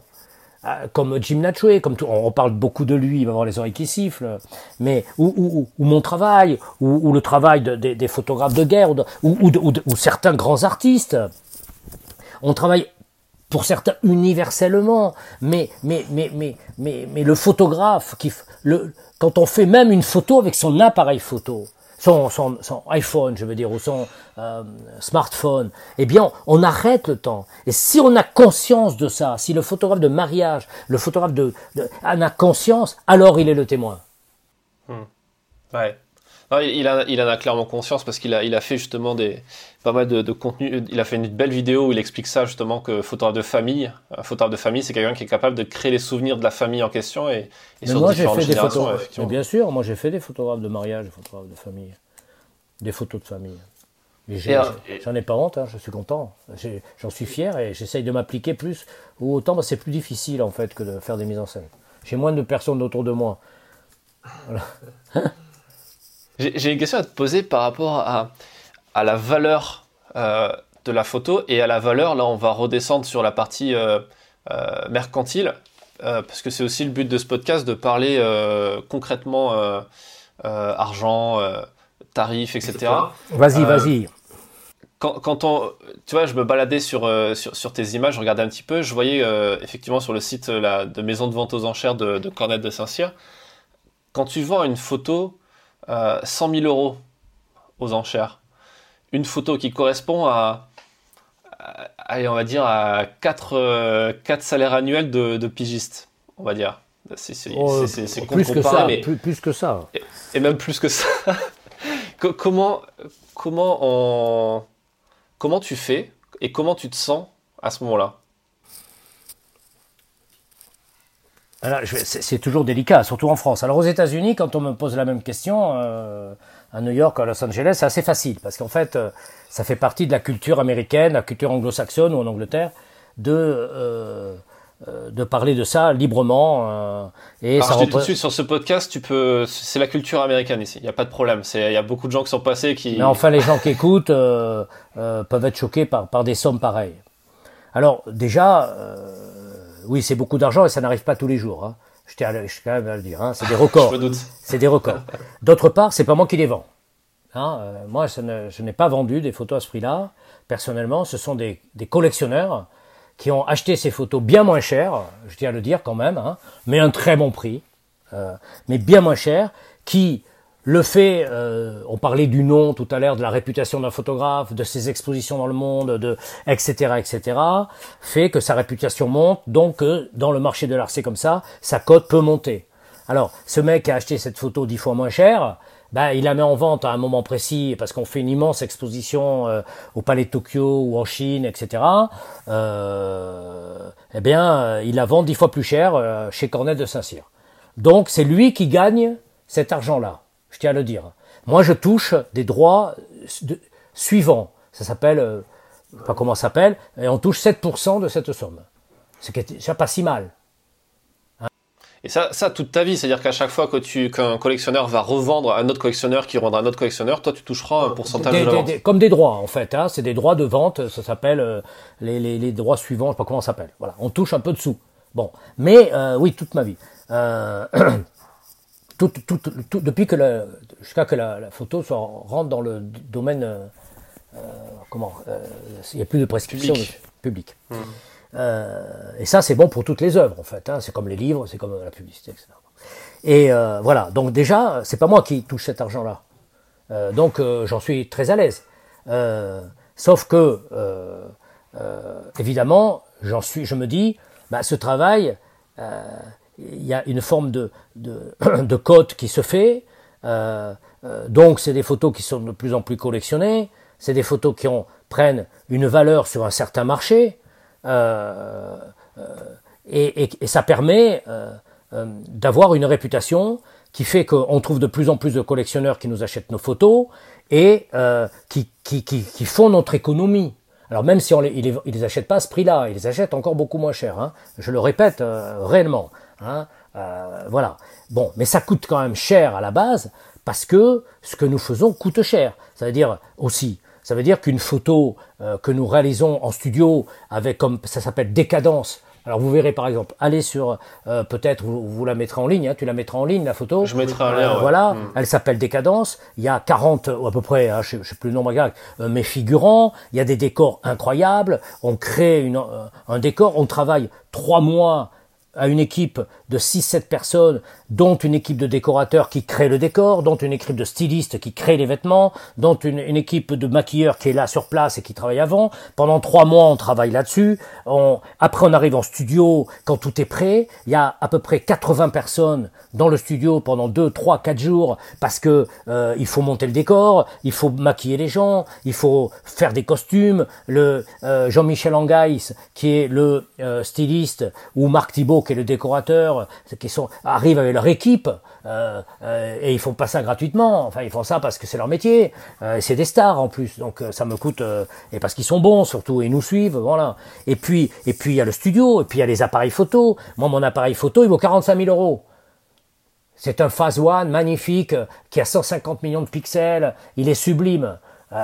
euh, comme Jim Natchway, comme on parle beaucoup de lui, il va avoir les oreilles qui sifflent, mais ou, mon travail, ou, le travail des photographes de guerre, ou, ou certains grands artistes. On travaille pour certains universellement, mais, mais, mais, mais, mais, mais le photographe, qui, le, quand on fait même une photo avec son appareil photo, son, son, son iPhone, je veux dire, ou son euh, smartphone, eh bien, on arrête le temps. Et si on a conscience de ça, si le photographe de mariage, le photographe de, en a conscience, alors il est le témoin. Hmm. Ouais il, en a clairement conscience parce qu'il a, il a fait justement des, pas mal de, contenu. Il a fait une belle vidéo où il explique ça justement que photographe de famille, un photographe de famille, c'est quelqu'un qui est capable de créer les souvenirs de la famille en question et, et sur moi, différentes fait générations. Des bien sûr, moi j'ai fait des photographes de mariage, des photographes de famille, des photos de famille. J'en ai, pas honte, hein, je suis content. J'en suis fier et j'essaye de m'appliquer plus. Ou autant, bah, c'est plus difficile en fait que de faire des mises en scène. J'ai moins de personnes autour de moi. Voilà. J'ai une question à te poser par rapport à, à la valeur euh, de la photo et à la valeur, là on va redescendre sur la partie euh, euh, mercantile, parce que c'est aussi le but de ce podcast de parler concrètement argent, tarifs, etc. Vas-y, vas-y. Quand, quand, on, tu vois, je me baladais sur, sur, sur, tes images, je regardais un petit peu, je voyais effectivement sur le site de maison de vente aux enchères de, de Cornette de Saint-Cyr, quand tu vends une photo 100 euh, 000 euros aux enchères. Une photo qui correspond à, allez, on va dire, à 4, euh, salaires annuels de, de pigistes, on va dire. C'est oh, plus, que ça, mais, plus, que ça. Et, même plus que ça. comment, comment, on, comment tu fais et comment tu te sens à ce moment-là? C'est toujours délicat, surtout en France. Alors aux États-Unis, quand on me pose la même question, euh, à New York, à Los Angeles, c'est assez facile parce qu'en fait, euh, ça fait partie de la culture américaine, la culture anglo-saxonne ou en Angleterre, de euh, de parler de ça librement. et Alors, ça je dis tout de suite sur ce podcast, tu peux, c'est la culture américaine ici. Il n'y a pas de problème. C'est, il y a beaucoup de gens qui sont passés qui. Mais enfin, les gens qui écoutent peuvent être choqués par par des sommes pareilles. Alors déjà oui, c'est beaucoup d'argent et ça n'arrive pas tous les jours. Hein. Je tiens quand même à le dire. Hein. C'est des records. c'est des records. D'autre part, c'est pas moi qui les vends. Hein. Euh, moi, je n'ai pas vendu des photos à ce prix-là. Personnellement, ce sont des, collectionneurs qui ont acheté ces photos bien moins chères, je tiens à le dire quand même, hein, mais un très bon prix, euh, mais bien moins cher, qui le fait, euh, on parlait du nom tout à l'heure, de la réputation d'un photographe, de ses expositions dans le monde, de etc. etc. fait que sa réputation monte, donc euh, dans le marché de l'art c'est comme ça, sa cote peut monter. Alors, ce mec a acheté cette photo dix fois moins cher, ben, il la met en vente à un moment précis parce qu'on fait une immense exposition euh, au Palais de Tokyo ou en Chine, etc. eh bien, il la vend dix fois plus cher chez Cornet de Saint-Cyr. Donc, c'est lui qui gagne cet argent-là je tiens à le dire. Moi, je touche des droits suivants. Ça s'appelle, euh, pas comment ça s'appelle, et on touche 7% de cette somme. C'est déjà pas si mal. Et ça, ça toute ta vie, c'est-à-dire qu'à chaque fois que tu, qu'un collectionneur va revendre à un autre collectionneur qui revendra à un autre collectionneur, toi tu toucheras un pourcentage de la vente. comme des droits en fait, hein, c'est des droits de vente, ça s'appelle euh, les, les, les, droits suivants, je sais pas comment ça s'appelle. Voilà, on touche un peu dessous. Bon, mais euh, oui, toute ma vie. Depuis que la, jusqu'à que la, photo soit, rentre dans le domaine, euh, euh, comment, euh, il n'y a plus de prescription publique. Mmh. et ça, c'est bon pour toutes les œuvres, en fait. Hein. c'est comme les livres, c'est comme la publicité, etc. Et voilà. Donc déjà, c'est pas moi qui touche cet argent-là. donc j'en suis très à l'aise. sauf que, évidemment, j'en suis, je me dis, bah, ce travail, il y a une forme de, de, cote qui se fait. Euh, euh, donc c'est des photos qui sont de plus en plus collectionnées. c'est des photos qui ont, prennent une valeur sur un certain marché, euh, et, ça permet d'avoir une réputation qui fait qu'on trouve de plus en plus de collectionneurs qui nous achètent nos photos et qui, font notre économie. Alors même si on les, ils, achètent pas à ce prix-là, ils les achètent encore beaucoup moins cher. Hein. Je le répète réellement. Hein. voilà. Bon, mais ça coûte quand même cher à la base parce que ce que nous faisons coûte cher. Ça veut dire aussi, ça veut dire qu'une photo euh, que nous réalisons en studio avec comme ça s'appelle décadence. Alors vous verrez par exemple, allez sur euh, peut-être vous, vous, la mettrez en ligne, hein, tu la mettras en ligne la photo. Je mettrai en lien. Euh, voilà, mm. elle s'appelle Décadence. Il y a 40 ou à peu près, hein, je, ne sais plus le nombre exact, mais figurants. Il y a des décors incroyables. On crée une, un décor, on travaille trois mois à une équipe de 6-7 personnes, dont une équipe de décorateurs qui crée le décor, dont une équipe de stylistes qui crée les vêtements, dont une, équipe de maquilleurs qui est là sur place et qui travaille avant. Pendant trois mois, on travaille là-dessus. après, on arrive en studio quand tout est prêt. Il y a à peu près 80 personnes dans le studio pendant 2, 3, 4 jours parce que euh, il faut monter le décor, il faut maquiller les gens, il faut faire des costumes. Le euh, Jean-Michel Angaïs, qui est le euh, styliste, ou Marc Thibault, qui est le décorateur, qui sont, arrivent avec leur équipe, euh, euh, et ils font pas ça gratuitement. Enfin, ils font ça parce que c'est leur métier. Euh, c'est des stars en plus, donc ça me coûte et parce qu'ils sont bons surtout et ils nous suivent, voilà. Et puis et puis il y a le studio et puis il y a les appareils photo. Moi, mon appareil photo, il vaut 45 000 euros. C'est un Phase One magnifique qui a 150 millions de pixels. Il est sublime.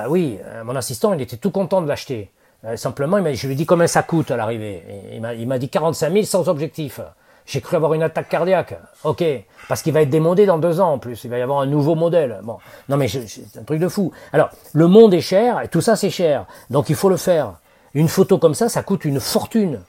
oui, mon assistant, il était tout content de l'acheter. Euh, simplement, je lui ai dit combien ça coûte à l'arrivée. Il m'a dit 45 000 sans objectif. J'ai cru avoir une attaque cardiaque. Ok, parce qu'il va être démodé dans deux ans en plus. Il va y avoir un nouveau modèle. Bon, non mais c'est un truc de fou. Alors, le monde est cher et tout ça c'est cher. Donc il faut le faire. Une photo comme ça, ça coûte une fortune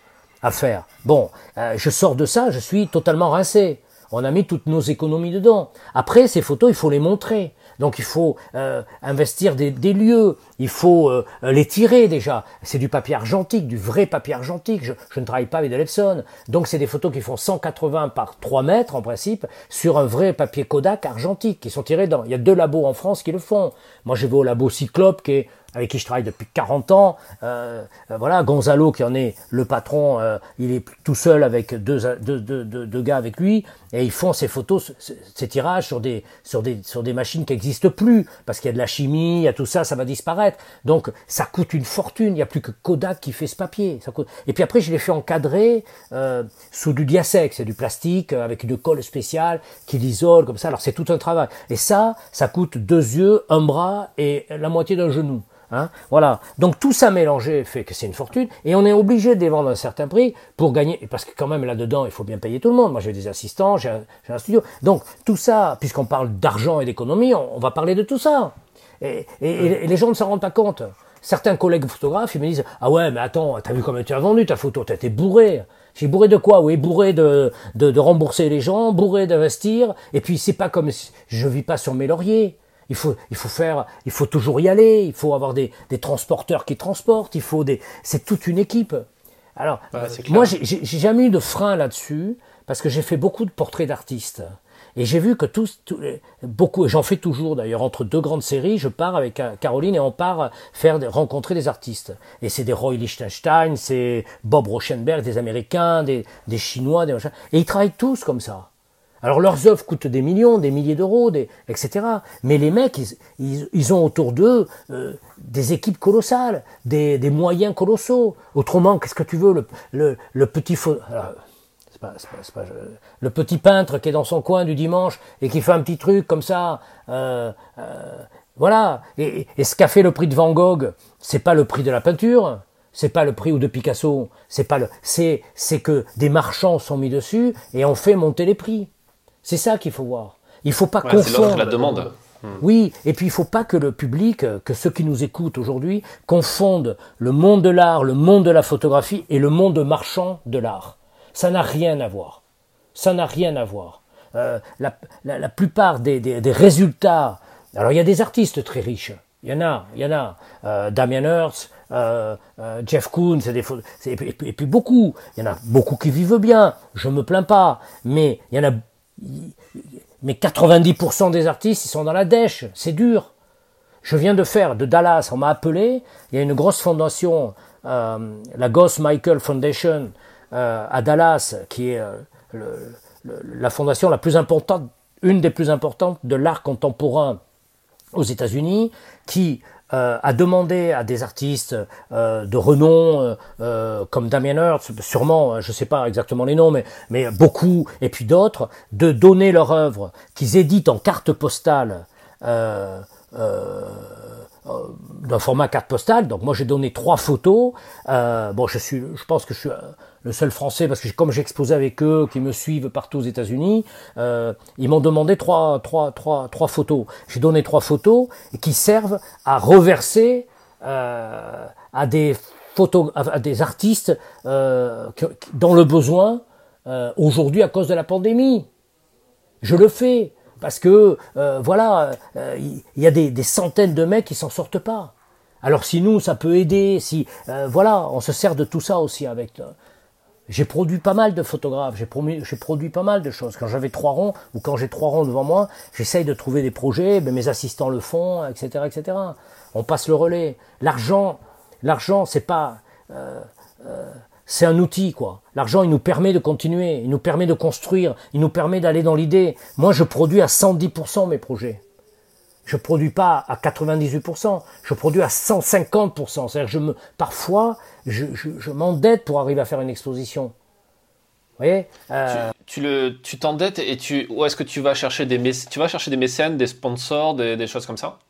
à faire. Bon, euh, je sors de ça, je suis totalement rincé. On a mis toutes nos économies dedans. Après, ces photos, il faut les montrer. Donc il faut euh, investir des, lieux, il faut euh, les tirer déjà. C'est du papier argentique, du vrai papier argentique. Je, ne travaille pas avec de l'Epson. Donc c'est des photos qui font 180 par 3 mètres en principe sur un vrai papier Kodak argentique qui sont tirés dans. Il y a deux labos en France qui le font. Moi je vais au labo Cyclope qui est avec qui je travaille depuis 40 ans. Euh, euh, voilà, Gonzalo qui en est le patron, euh, il est tout seul avec deux, deux, deux, deux, gars avec lui, et ils font ces photos, ces tirages sur des, sur des, sur des machines qui n'existent plus, parce qu'il y a de la chimie, il y a tout ça, ça va disparaître. Donc ça coûte une fortune, il n'y a plus que Kodak qui fait ce papier. Ça coûte... Et puis après, je l'ai fait encadrer euh, sous du diasec, c'est du plastique avec une colle spéciale qui l'isole comme ça. Alors c'est tout un travail. Et ça, ça coûte deux yeux, un bras et la moitié d'un genou. Hein voilà. Donc tout ça mélangé fait que c'est une fortune et on est obligé de les vendre à un certain prix pour gagner. Parce que quand même là-dedans, il faut bien payer tout le monde. Moi j'ai des assistants, j'ai un, studio. Donc tout ça, puisqu'on parle d'argent et d'économie, on, va parler de tout ça. Et, les gens ne s'en rendent pas compte. Certains collègues photographes, ils me disent Ah ouais, mais attends, t'as vu comment tu as vendu ta photo? T'as été bourré. J'ai bourré de quoi? Oui, bourré de, de, de rembourser les gens, bourré d'investir. Et puis c'est pas comme si je vis pas sur mes lauriers. Il faut, il faut faire, il faut toujours y aller. Il faut avoir des, des transporteurs qui transportent. Il faut des, c'est toute une équipe. Alors, moi, j'ai jamais eu de frein là-dessus parce que j'ai fait beaucoup de portraits d'artistes. Et j'ai vu que tous, beaucoup, j'en fais toujours d'ailleurs, entre deux grandes séries, je pars avec Caroline et on part faire rencontrer des artistes. Et c'est des Roy Lichtenstein, c'est Bob Rauschenberg, des Américains, des, des Chinois, des Et ils travaillent tous comme ça. Alors leurs œuvres coûtent des millions, des milliers d'euros, des, etc. Mais les mecs, ils, ont autour d'eux euh, des équipes colossales, des, moyens colossaux. Autrement, qu'est-ce que tu veux le, le, le petit pas, pas, le petit peintre qui est dans son coin du dimanche et qui fait un petit truc comme ça, euh, euh, voilà. Et, et, ce qu'a fait le prix de Van Gogh, c'est pas le prix de la peinture, c'est pas le prix ou de Picasso, c'est pas le, c'est c'est que des marchands sont mis dessus et on fait monter les prix. C'est ça qu'il faut voir. Il faut pas confondre. la demande. Hmm. Oui, et puis il faut pas que le public, que ceux qui nous écoutent aujourd'hui, confondent le monde de l'art, le monde de la photographie et le monde marchand de l'art. Ça n'a rien à voir. Ça n'a rien à voir. Euh, la, plupart des, résultats. Alors il y a des artistes très riches. Il y en a, il y en a. Euh, Damien Hirst, euh, Jeff Koons, des, et, puis, et puis beaucoup. Il y en a beaucoup qui vivent bien. Je me plains pas, mais il y en a mais 90% des artistes, ils sont dans la dèche, c'est dur. Je viens de faire de Dallas, on m'a appelé, il y a une grosse fondation, euh, la Ghost Michael Foundation euh, à Dallas, qui est la fondation la plus importante, une des plus importantes de l'art contemporain aux États-Unis, qui euh, a demandé à des artistes euh, de renom euh, euh comme Damien Hirst, sûrement, je ne sais pas exactement les noms, mais, mais beaucoup, et puis d'autres, de donner leur œuvre qu'ils éditent en carte postale. Euh, d'un format carte postale. Donc moi j'ai donné trois photos. bon, je suis, je pense que je le seul français, parce que comme exposé avec eux, qui me suivent partout aux États-Unis, euh, ils m'ont demandé trois, trois, trois, trois photos. J'ai donné trois photos qui servent à reverser euh, à des photos, à des artistes euh, dans le besoin euh, aujourd'hui à cause de la pandémie. Je le fais parce que euh, voilà, euh, il y a des, des centaines de mecs qui s'en sortent pas. Alors si nous, ça peut aider, si voilà, on se sert de tout ça aussi avec j'ai produit pas mal de photographes, j'ai produit, pas mal de choses. Quand j'avais trois ronds, ou quand j'ai trois ronds devant moi, j'essaye de trouver des projets, mais mes assistants le font, etc., etc. On passe le relais. L'argent, l'argent, c'est pas, euh, euh, c'est un outil, quoi. L'argent, il nous permet de continuer, il nous permet de construire, il nous permet d'aller dans l'idée. Moi, je produis à 110% mes projets. Je produis pas à 98%, je produis à 150%. C'est-à-dire je me, parfois, je, je, m'endette pour arriver à faire une exposition. Vous voyez euh, tu, le, tu t'endettes et tu, où est-ce que tu vas chercher des, tu vas chercher des mécènes, des sponsors, des, des choses comme ça?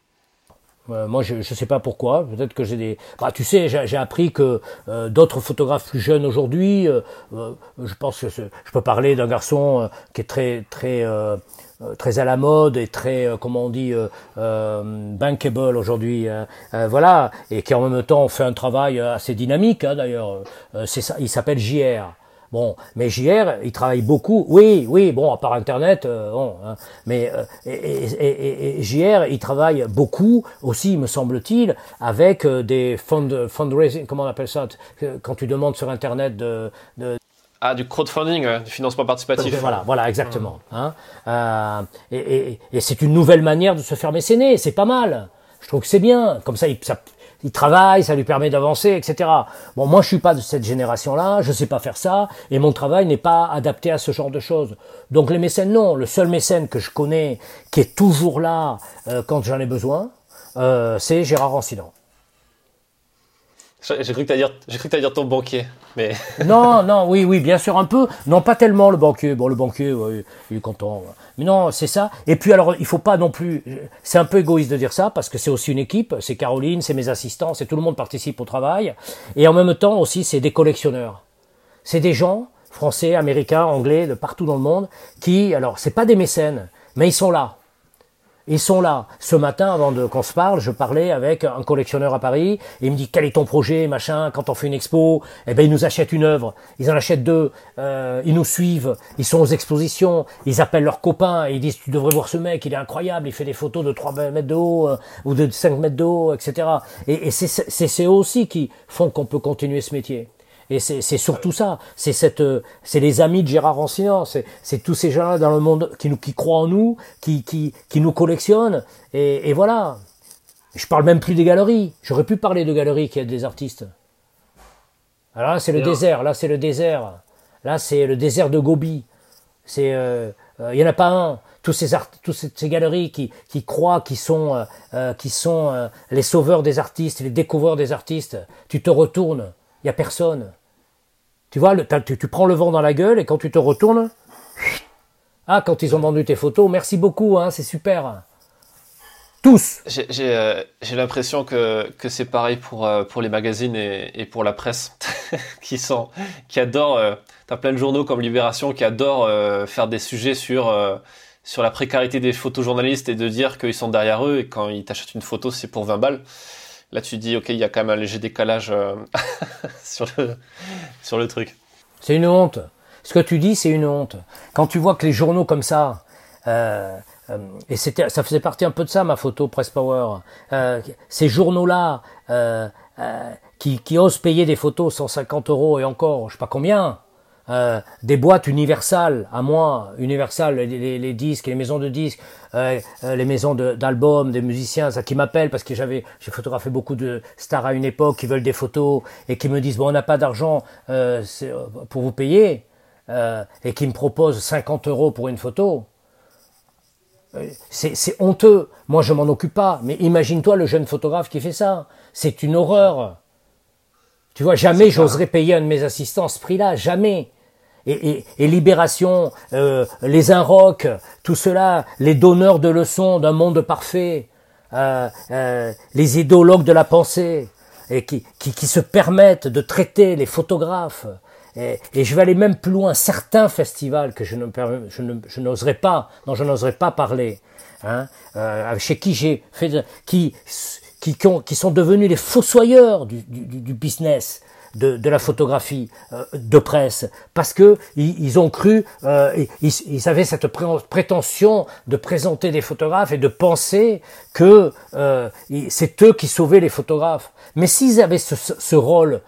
Euh, moi, je ne sais pas pourquoi. Peut-être que j'ai des. Bah, tu sais, j'ai appris que euh, d'autres photographes plus jeunes aujourd'hui, je pense que je peux parler d'un garçon qui est très très très à la mode et très, euh, comment on dit, euh, bankable aujourd'hui, voilà, et qui en même temps fait un travail assez dynamique, hein, d'ailleurs. c'est ça, il s'appelle JR. Bon, mais JR, il travaille beaucoup. Oui, oui, bon, à part Internet, bon, hein, mais et, et, et, JR, il travaille beaucoup aussi, me semble-t-il, avec des fund, fundraising, comment on appelle ça, quand tu demandes sur Internet de, de ah, du crowdfunding, du financement participatif. Voilà, voilà, exactement. Hein. Euh, et, et, c'est une nouvelle manière de se faire mécéner, c'est pas mal. Je trouve que c'est bien. Comme ça, il, ça, il travaille, ça lui permet d'avancer, etc. Bon, moi, je suis pas de cette génération-là, je sais pas faire ça, et mon travail n'est pas adapté à ce genre de choses. Donc les mécènes, non. Le seul mécène que je connais, qui est toujours là euh, quand j'en ai besoin, euh, c'est Gérard Rancidan. J'ai cru que tu dire, j'ai cru que dire ton banquier, mais. non, non, oui, oui, bien sûr un peu. Non, pas tellement le banquier. Bon, le banquier, il est content. Mais non, c'est ça. Et puis alors, il faut pas non plus. C'est un peu égoïste de dire ça parce que c'est aussi une équipe. C'est Caroline, c'est mes assistants, c'est tout le monde participe au travail. Et en même temps aussi, c'est des collectionneurs. C'est des gens français, américains, anglais, de partout dans le monde qui, alors, c'est pas des mécènes, mais ils sont là. Ils sont là. Ce matin, avant de qu'on se parle, je parlais avec un collectionneur à Paris. Et il me dit quel est ton projet, machin. Quand on fait une expo, eh ben ils nous achètent une œuvre. Ils en achètent deux. Euh, ils nous suivent. Ils sont aux expositions. Ils appellent leurs copains et ils disent tu devrais voir ce mec. Il est incroyable. Il fait des photos de 3 mètres de haut euh, ou de 5 mètres de haut, etc. Et, et c'est c'est eux aussi qui font qu'on peut continuer ce métier. Et c'est surtout ça. C'est cette, c'est les amis de Gérard Rancinan. C'est tous ces gens-là dans le monde qui nous, qui croient en nous, qui, qui, qui nous collectionnent. Et, et voilà. Je parle même plus des galeries. J'aurais pu parler de galeries qui aident des artistes. Alors là, c'est le désert. Là, c'est le désert. Là, c'est le désert de Gobi. C'est, euh, euh, il y en a pas un. Tous ces art, tous ces, galeries qui, qui croient qu'ils sont, euh, euh qui sont euh, les sauveurs des artistes, les découvreurs des artistes. Tu te retournes, il y a personne. Tu vois, tu, prends le vent dans la gueule et quand tu te retournes, ah, quand ils ont vendu tes photos, merci beaucoup, hein, c'est super. Tous. J'ai euh, l'impression que, c'est pareil pour, euh, les magazines et, pour la presse, qui sont, adorent. Euh, T'as plein de journaux comme Libération qui adorent euh, faire des sujets sur sur la précarité des photojournalistes et de dire qu'ils sont derrière eux et quand ils t'achètent une photo, c'est pour 20 balles. Là, tu dis, ok, il y a quand même un léger décalage euh, sur, le, sur le truc. C'est une honte. Ce que tu dis, c'est une honte. Quand tu vois que les journaux comme ça, euh, euh, et c'était, ça faisait partie un peu de ça, ma photo Press Power, ces journaux-là qui, qui osent payer des photos 150 euros et encore, je sais pas combien, euh, des boîtes universales à moi, Universal, les, les, disques, les maisons de disques, euh, euh, les maisons d'albums, des musiciens, ça qui m'appellent parce que j'avais, j'ai photographié beaucoup de stars à une époque qui veulent des photos et qui me disent bon on n'a pas d'argent euh, pour vous payer et qui me proposent 50 euros pour une photo. C'est honteux. Moi, je m'en occupe pas. Mais imagine-toi le jeune photographe qui fait ça. C'est une horreur. Tu vois, jamais j'oserais payer un de mes assistants ce prix-là. Jamais et, Libération, euh, les Inrocks, tout cela, les donneurs de leçons d'un monde parfait, euh, euh, les idéologues de la pensée, et qui, qui, se permettent de traiter les photographes. Et, je vais aller même plus loin, certains festivals que je ne je n'oserais pas, dont je n'oserais pas parler, hein, chez qui j'ai fait, qui, qui, qui, sont devenus les fossoyeurs du, du, du business, de, de la photographie euh, de presse parce que ils, ont cru, euh, ils, ils, avaient cette prétention de présenter des photographes et de penser que euh, c'est eux qui sauvaient les photographes. Mais s'ils avaient ce, ce, rôle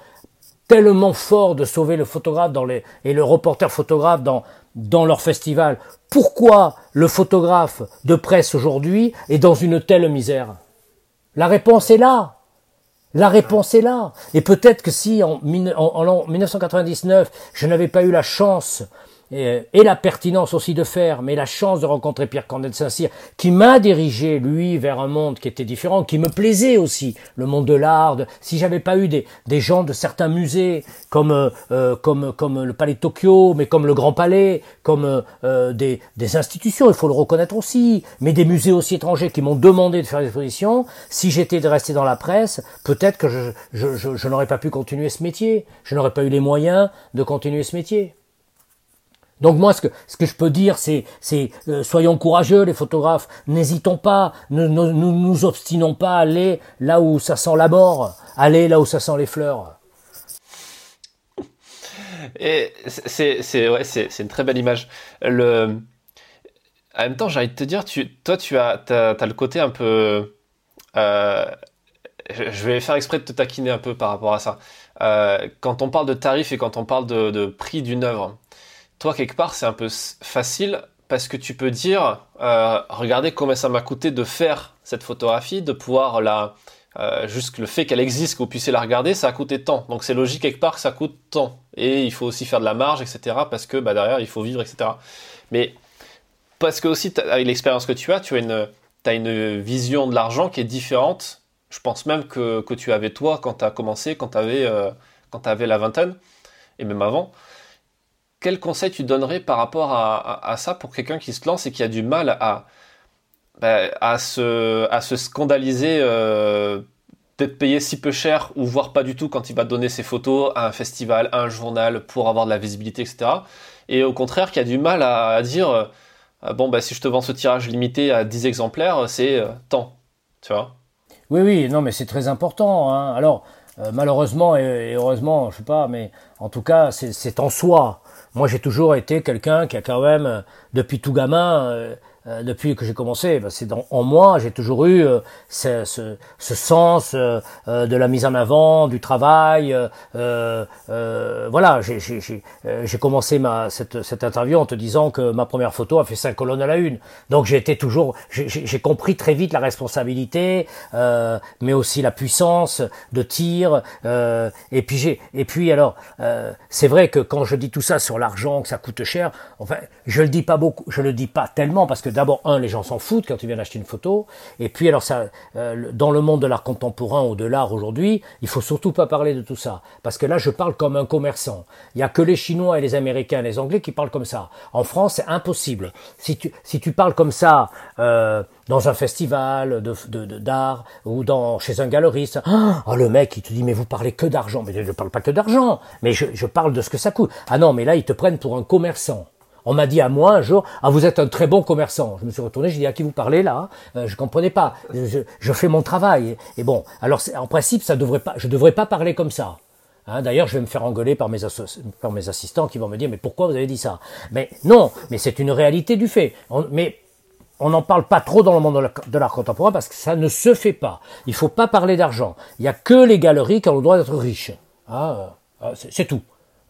tellement fort de sauver le photographe dans les, et le reporter photographe dans, dans leur festival, pourquoi le photographe de presse aujourd'hui est dans une telle misère? La réponse est là. La réponse est là. Et peut-être que si en, en, 1999, je n'avais pas eu la chance et, la pertinence aussi de faire, mais la chance de rencontrer Pierre de Saint-Cyr, qui m'a dirigé, lui, vers un monde qui était différent, qui me plaisait aussi, le monde de l'art. si j'avais pas eu des, des gens de certains musées, comme, euh, euh, comme, comme le Palais de Tokyo, mais comme le Grand Palais, comme euh, des, des institutions, il faut le reconnaître aussi, mais des musées aussi étrangers qui m'ont demandé de faire des expositions, si j'étais de rester dans la presse, peut-être que je, je, je, je n'aurais pas pu continuer ce métier, je n'aurais pas eu les moyens de continuer ce métier. Donc moi, ce que, je peux dire, c'est, euh, soyons courageux, les photographes, n'hésitons pas, ne, nous obstinons pas à aller là où ça sent la mort, aller là où ça sent les fleurs. Et c'est, une très belle image. En même temps, j'ai envie de te dire, toi, tu as, le côté un peu... Euh, je vais faire exprès de te taquiner un peu par rapport à ça. Euh, quand on parle de tarifs et quand on parle de prix d'une œuvre, toi, quelque part, c'est un peu facile parce que tu peux dire, euh, regardez combien ça m'a coûté de faire cette photographie, de pouvoir la, euh, juste le fait qu'elle existe, que vous puissiez la regarder, ça a coûté tant. Donc c'est logique quelque part que ça coûte tant. Et il faut aussi faire de la marge, etc. Parce que bah, derrière, il faut vivre, etc. Mais parce que aussi, avec l'expérience que tu as, tu as une, vision de l'argent qui est différente. Je pense même que, que tu avais toi quand tu as commencé, quand tu avais, euh, avais la vingtaine, et même avant quel conseil tu donnerais par rapport à, ça pour quelqu'un qui se lance et qui a du mal à, bah, se, scandaliser euh, d'être payé si peu cher ou voire pas du tout quand il va donner ses photos à un festival, à un journal pour avoir de la visibilité, etc. Et au contraire, qui a du mal à, dire euh, bon, bah, si je te vends ce tirage limité à 10 exemplaires, c'est euh, tant. Tu vois Oui, oui, non, mais c'est très important. Hein. Alors, malheureusement et, heureusement, je sais pas, mais en tout cas, c'est en soi. Moi, j'ai toujours été quelqu'un qui a quand même, euh, depuis tout gamin, euh, euh, depuis que j'ai commencé, ben, c'est en moi, j'ai toujours eu euh, ce, ce, ce, sens euh, de la mise en avant, du travail. voilà, j'ai commencé ma, cette, cette, interview en te disant que ma première photo a fait cinq colonnes à la une. Donc j'ai été toujours, j'ai compris très vite la responsabilité, mais aussi la puissance de tir. et puis j'ai, et puis alors, c'est vrai que quand je dis tout ça sur l'argent, que ça coûte cher, enfin, je le dis pas beaucoup, je le dis pas tellement parce que d'abord, un, les gens s'en foutent quand ils viennent acheter une photo. Et puis, alors, ça, euh, dans le monde de l'art contemporain ou de l'art aujourd'hui, il faut surtout pas parler de tout ça. Parce que là, je parle comme un commerçant. Il y a que les Chinois et les Américains et les Anglais qui parlent comme ça. En France, c'est impossible. Si tu, si tu parles comme ça, euh, dans un festival de, d'art ou dans chez un galeriste. Oh, le mec, il te dit mais vous parlez que d'argent. Mais je ne parle pas que d'argent, mais je, je, parle de ce que ça coûte. Ah non, mais là ils te prennent pour un commerçant. On m'a dit à moi un jour, ah vous êtes un très bon commerçant. Je me suis retourné, j'ai dit à qui vous parlez là euh, Je comprenais pas. Je, fais mon travail. Et bon, alors en principe, ça devrait pas, je devrais pas parler comme ça. Hein, D'ailleurs, je vais me faire engueuler par mes, assistants qui vont me dire mais pourquoi vous avez dit ça? Mais non, mais c'est une réalité du fait. mais on n'en parle pas trop dans le monde de l'art contemporain parce que ça ne se fait pas. Il faut pas parler d'argent. Il y a que les galeries qui ont le droit d'être riches. Ah, euh, c'est tout.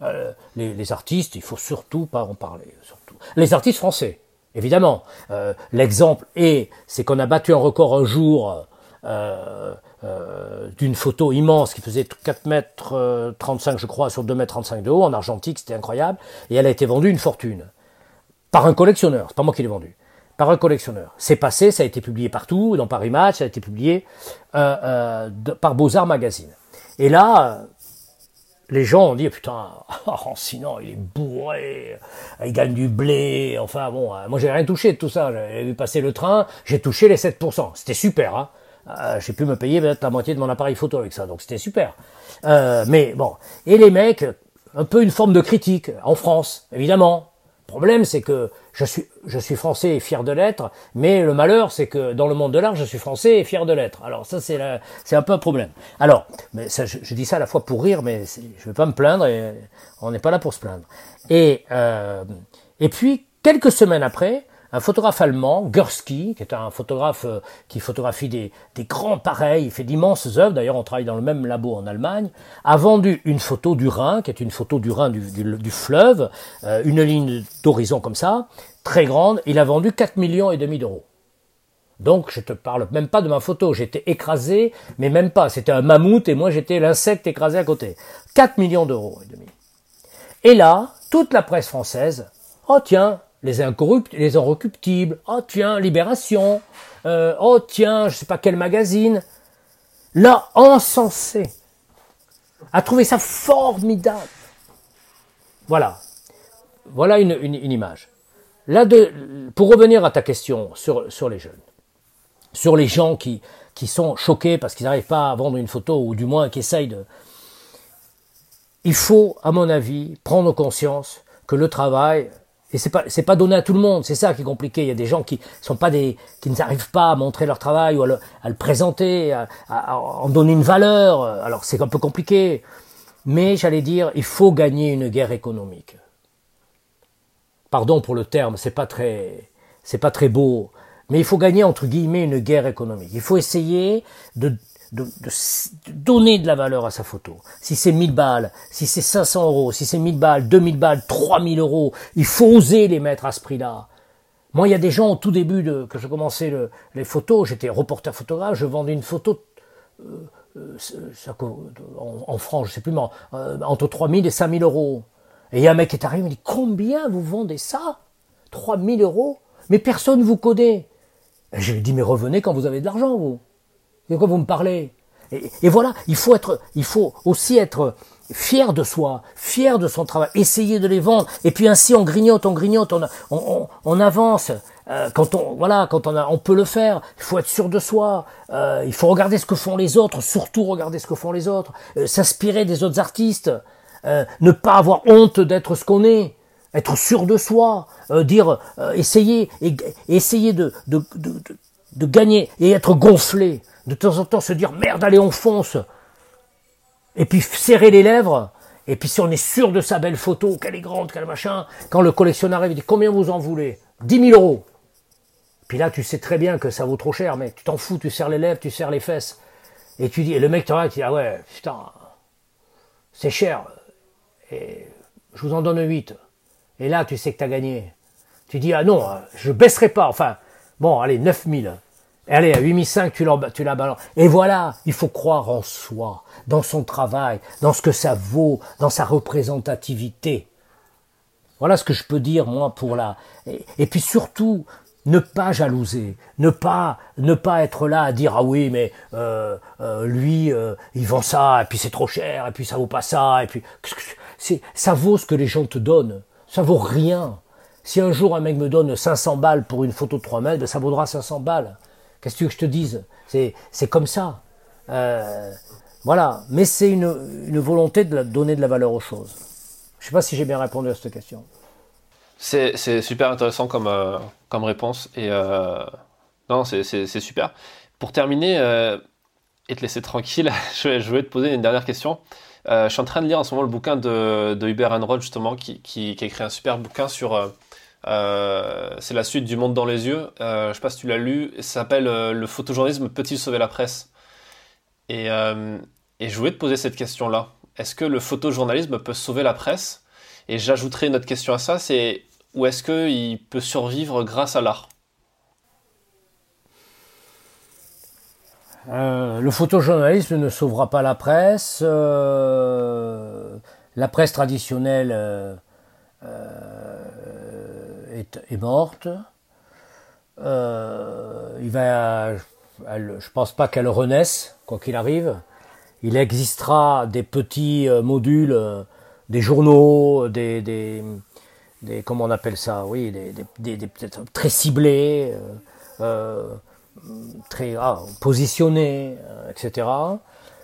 Euh, les, artistes, il faut surtout pas en parler. Surtout. Les artistes français, évidemment. Euh, l'exemple est, c'est qu'on a battu un record un jour euh, d'une photo immense qui faisait 4 mètres 35, je crois, sur 2 mètres 35 de haut, en argentique, c'était incroyable, et elle a été vendue une fortune. Par un collectionneur, c'est pas moi qui l'ai vendue par un collectionneur. C'est passé, ça a été publié partout, dans Paris Match, ça a été publié par Beaux-Arts Magazine. Et là, les gens ont dit putain, oh, il est bourré, il gagne du blé, enfin bon, euh, moi j'ai rien touché de tout ça, j'ai vu passer le train, j'ai touché les 7%, c'était super, hein. Euh, j'ai pu me payer la moitié de mon appareil photo avec ça, donc c'était super. Euh, mais bon, et les mecs, un peu une forme de critique en France, évidemment, problème, c'est que je suis, je suis français et fier de l'être, mais le malheur, c'est que dans le monde de l'art, je suis français et fier de l'être. Alors ça, c'est, c'est un peu un problème. Alors, mais ça, je, dis ça à la fois pour rire, mais je ne vais pas me plaindre, et on n'est pas là pour se plaindre. Et, euh, et puis, quelques semaines après, un photographe allemand, Gursky, qui est un photographe euh, qui photographie des, grands pareils, il fait d'immenses œuvres, d'ailleurs on travaille dans le même labo en Allemagne, a vendu une photo du Rhin, qui est une photo du Rhin du, fleuve, euh, une ligne d'horizon comme ça, très grande, il a vendu 4 millions et demi d'euros. Donc je te parle même pas de ma photo, j'étais écrasé, mais même pas, c'était un mammouth et moi j'étais l'insecte écrasé à côté. 4 millions d'euros et demi. Et là, toute la presse française, oh tiens, les incorruptibles, les inrecuptibles, oh tiens, Libération, euh, oh tiens, je sais pas quel magazine, l'a encensé, a trouvé ça formidable. Voilà, voilà une, image. Là, de, pour revenir à ta question sur, sur les jeunes, sur les gens qui, qui sont choqués parce qu'ils n'arrivent pas à vendre une photo, ou du moins qui essayent de... Il faut, à mon avis, prendre conscience que le travail, et c'est pas c'est pas donné à tout le monde, c'est ça qui est compliqué. Il y a des gens qui sont pas des qui n'arrivent pas à montrer leur travail ou à le, à le présenter, à, à, en donner une valeur. Alors c'est un peu compliqué, mais j'allais dire il faut gagner une guerre économique. Pardon pour le terme, c'est pas très c'est pas très beau, mais il faut gagner entre guillemets une guerre économique. Il faut essayer de de, donner de la valeur à sa photo. Si c'est 1000 balles, si c'est 500 euros, si c'est 1000 balles, 2000 balles, 3000 euros, il faut oser les mettre à ce prix-là. Moi, il y a des gens au tout début de, que je commençais le, les photos, j'étais reporter photographe, je vendais une photo euh, euh, en, France, je sais plus, mais euh, entre 3000 et 5000 euros. Et il y a un mec qui est arrivé, il me dit combien vous vendez ça? 3000 euros? Mais personne vous connaît. Et je lui dis mais revenez quand vous avez de l'argent, vous. De quoi vous me parlez? Et, voilà, il faut être, il faut aussi être fier de soi, fier de son travail, essayer de les vendre. Et puis ainsi, on grignote, on grignote, on, avance. Euh, quand on, voilà, quand on a, on peut le faire. Il faut être sûr de soi. Euh, il faut regarder ce que font les autres, surtout regarder ce que font les autres, euh, s'inspirer des autres artistes, ne pas avoir honte d'être ce qu'on est être sûr de soi, dire, essayer, et, essayer de, de, de, de, gagner et être gonflé de temps en temps se dire merde, allez, on fonce. Et puis serrer les lèvres. Et puis si on est sûr de sa belle photo, qu'elle est grande, qu'elle machin, quand le collectionneur arrive, il dit combien vous en voulez? 10 000 euros. Puis là, tu sais très bien que ça vaut trop cher, mais tu t'en fous, tu serres les lèvres, tu serres les fesses. Et tu dis, et le mec te regarde, tu dis, ah ouais, putain, c'est cher. Et je vous en donne 8. Et là, tu sais que tu as gagné. Tu dis, ah non, je baisserai pas. Enfin, bon, allez, 9000. Allez, à 8005, tu, tu la balances. Et voilà, il faut croire en soi, dans son travail, dans ce que ça vaut, dans sa représentativité. Voilà ce que je peux dire, moi, pour la... Et, puis surtout, ne pas jalouser, ne pas ne pas être là à dire ah oui mais euh, euh, lui euh, il vend ça et puis c'est trop cher et puis ça vaut pas ça et puis c'est ça vaut ce que les gens te donnent, ça vaut rien. Si un jour un mec me donne 500 balles pour une photo de 3 mètres, ben ça vaudra 500 balles. Qu'est-ce que tu veux que je te dise? C'est comme ça. Euh, voilà. Mais c'est une, volonté de donner de la valeur aux choses. Je ne sais pas si j'ai bien répondu à cette question. C'est super intéressant comme, euh, réponse. Et euh, non, c'est super. Pour terminer et te laisser tranquille, je, voulais te poser une dernière question. je suis en train de lire en ce moment le bouquin de, de Hubert Enroll, justement, qui, qui, a écrit un super bouquin sur c'est la suite du Monde dans les yeux. Euh, je sais pas si tu l'as lu. Ça s'appelle euh, Le photojournalisme peut-il sauver la presse? Et, et, je voulais te poser cette question-là. est-ce que le photojournalisme peut sauver la presse? Et j'ajouterai une autre question à ça, c'est où est-ce qu'il peut survivre grâce à l'art? Euh, le photojournalisme ne sauvera pas la presse. Euh, la presse traditionnelle euh, est, morte. il va, je pense pas qu'elle renaisse, quoi qu'il arrive. Il existera des petits modules, des journaux, des, des, des, comment on appelle ça, oui, des, des, des très ciblés, euh, très ah, positionnés, euh, etc.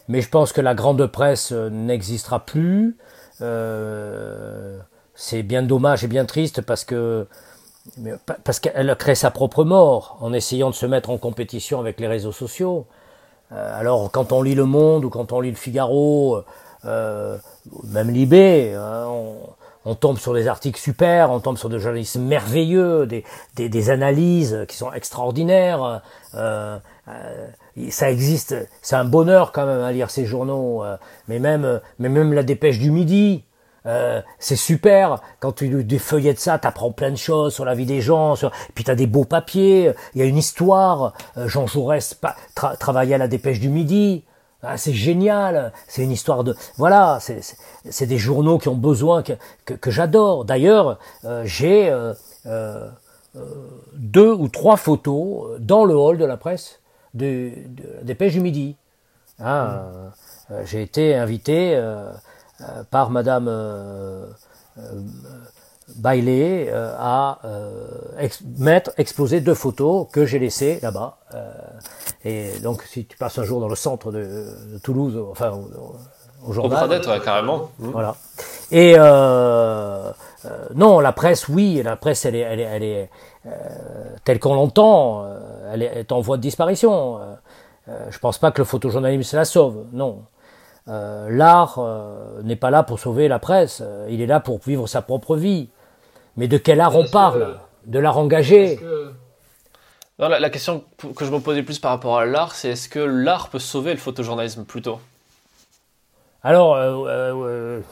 Mais je pense que la grande presse euh, n'existera plus. Euh, c'est bien dommage et bien triste parce que parce qu'elle crée sa propre mort en essayant de se mettre en compétition avec les réseaux sociaux. alors quand on lit Le Monde ou quand on lit Le Figaro, euh, même Libé, hein, on, tombe sur des articles super, on tombe sur des journalistes merveilleux, des, analyses qui sont extraordinaires. Euh, euh, ça existe, c'est un bonheur quand même à lire ces journaux. Euh, mais même, mais même la Dépêche du Midi, euh, c'est super quand tu des feuillets de ça, t'apprends plein de choses sur la vie des gens, sur... puis t'as des beaux papiers, il y a une histoire. Jean Jaurès travaillait à la Dépêche du Midi. Ah, c'est génial, c'est une histoire de... Voilà, c'est des journaux qui ont besoin, que, que, j'adore. D'ailleurs, euh, j'ai euh, euh, deux ou trois photos dans le hall de la presse de, des Pêches du Midi. Ah, j'ai été invité par Madame Bailey à mettre, exposer deux photos que j'ai laissées là-bas. Et donc, si tu passes un jour dans le centre de, Toulouse, enfin, au, journal. Au carrément. Mmh. Voilà. Et euh, euh, non, la presse, oui, la presse, elle est, elle est, elle est euh, telle qu'on l'entend, euh, elle est, en voie de disparition. Euh, je pense pas que le photojournalisme la sauve, non. L'art n'est pas là pour sauver la presse, il est là pour vivre sa propre vie. Mais de quel art on parle? De l'art engagé? la, question que je me posais plus par rapport à l'art, c'est est-ce que l'art peut sauver le photojournalisme plutôt? Alors, euh, euh,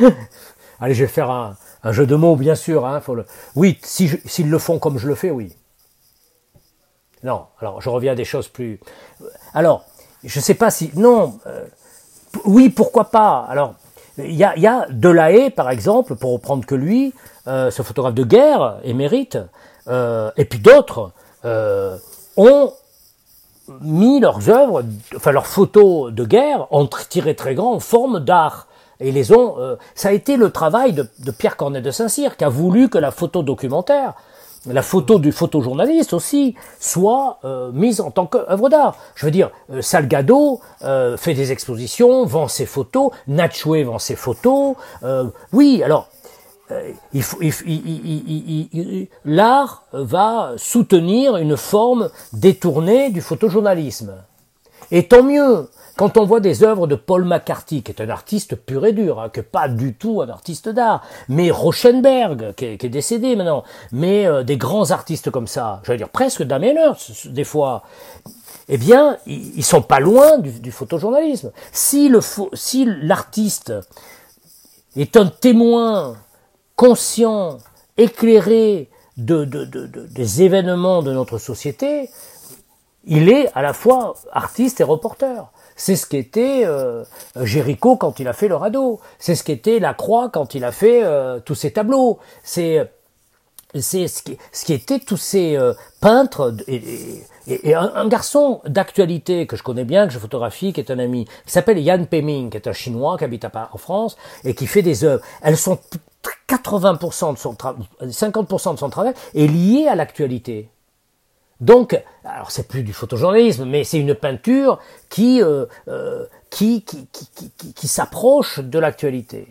euh allez, je vais faire un, jeu de mots, bien sûr. Hein, faut le... Oui, s'ils le font comme je le fais, oui. Non, alors je reviens à des choses plus. Alors, je ne sais pas si. Non, euh, oui, pourquoi pas Alors, il y a, y a Delahaye, par exemple, pour reprendre que lui, ce photographe de guerre émérite, euh, et puis d'autres euh, ont mis leurs œuvres, enfin leurs photos de guerre, ont tiré très grand en forme d'art. Et les ont. Euh, ça a été le travail de, de Pierre Cornet de Saint-Cyr qui a voulu que la photo documentaire, la photo du photojournaliste aussi, soit euh, mise en tant qu'œuvre d'art. Je veux dire, Salgado fait des expositions, vend ses photos, Natchoué vend ses photos. oui, alors l'art va soutenir une forme détournée du photojournalisme. Et tant mieux, quand on voit des œuvres de Paul McCarthy, qui est un artiste pur et dur, hein, que pas du tout un artiste d'art, mais Rauschenberg, qui est, décédé maintenant, mais euh, des grands artistes comme ça, veux dire presque Damien Hirst, des fois, eh bien, ils, sont pas loin du, photojournalisme. Si si l'artiste est un témoin conscient, éclairé de, des événements de notre société, il est à la fois artiste et reporter. C'est ce qu'était euh, Géricault quand il a fait le radeau. C'est ce qu'était Lacroix quand il a fait euh, tous ses tableaux. C'est c'est ce qui, ce qui était tous ces euh, peintres et, et, un, garçon d'actualité que je connais bien, que je photographie, qui est un ami, qui s'appelle Yan Peming, qui est un Chinois qui habite à, en France et qui fait des œuvres. Elles sont 80% de son travail, 50% de son travail est lié à l'actualité. Donc, alors c'est plus du photojournalisme, mais c'est une peinture qui, euh, euh, qui, qui, qui, qui, qui s'approche de l'actualité.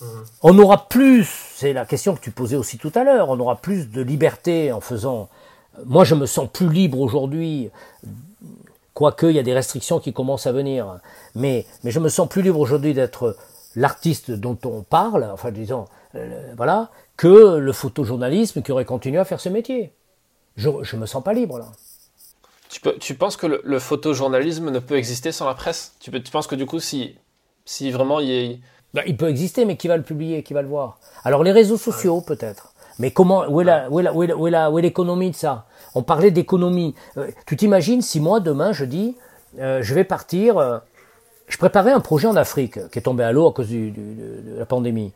Mmh. On aura plus, c'est la question que tu posais aussi tout à l'heure, on aura plus de liberté en faisant. Moi, je me sens plus libre aujourd'hui, quoique il y a des restrictions qui commencent à venir, mais, mais je me sens plus libre aujourd'hui d'être l'artiste dont on parle, enfin disons, euh, voilà, que le photojournalisme qui aurait continué à faire ce métier. Je, je me sens pas libre là. Tu, peux, tu penses que le, photojournalisme ne peut exister sans la presse? Tu, tu penses que du coup, si, si vraiment il est... Ben, il peut exister, mais qui va le publier, qui va le voir? Alors les réseaux sociaux, peut-être. Mais comment, où est la, où est la, où est la, où est l'économie de ça? On parlait d'économie. Euh, tu t'imagines si moi demain je dis, euh, je vais partir. Euh, je préparais un projet en Afrique qui est tombé à l'eau à cause du, de, la pandémie.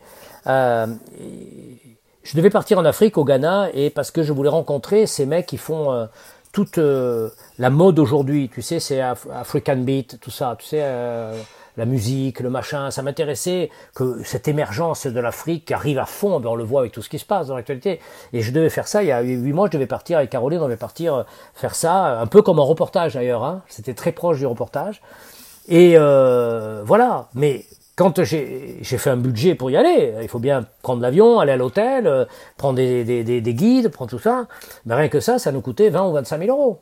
Je devais partir en Afrique, au Ghana, et parce que je voulais rencontrer ces mecs qui font toute la mode aujourd'hui. Tu sais, c'est African Beat, tout ça. Tu sais la musique, le machin, ça m'intéressait que cette émergence de l'Afrique arrive à fond, ben on le voit avec tout ce qui se passe dans l'actualité. Et je devais faire ça, il y a huit mois, je devais partir avec Caroline, on devait partir euh, faire ça, un peu comme un reportage d'ailleurs, hein. c'était très proche du reportage. Et euh, voilà, mais quand j'ai fait un budget pour y aller, il faut bien prendre l'avion, aller à l'hôtel, euh, prendre des, des, des, des, guides, prendre tout ça, mais rien que ça, ça nous coûtait 20 ou 25 000 euros.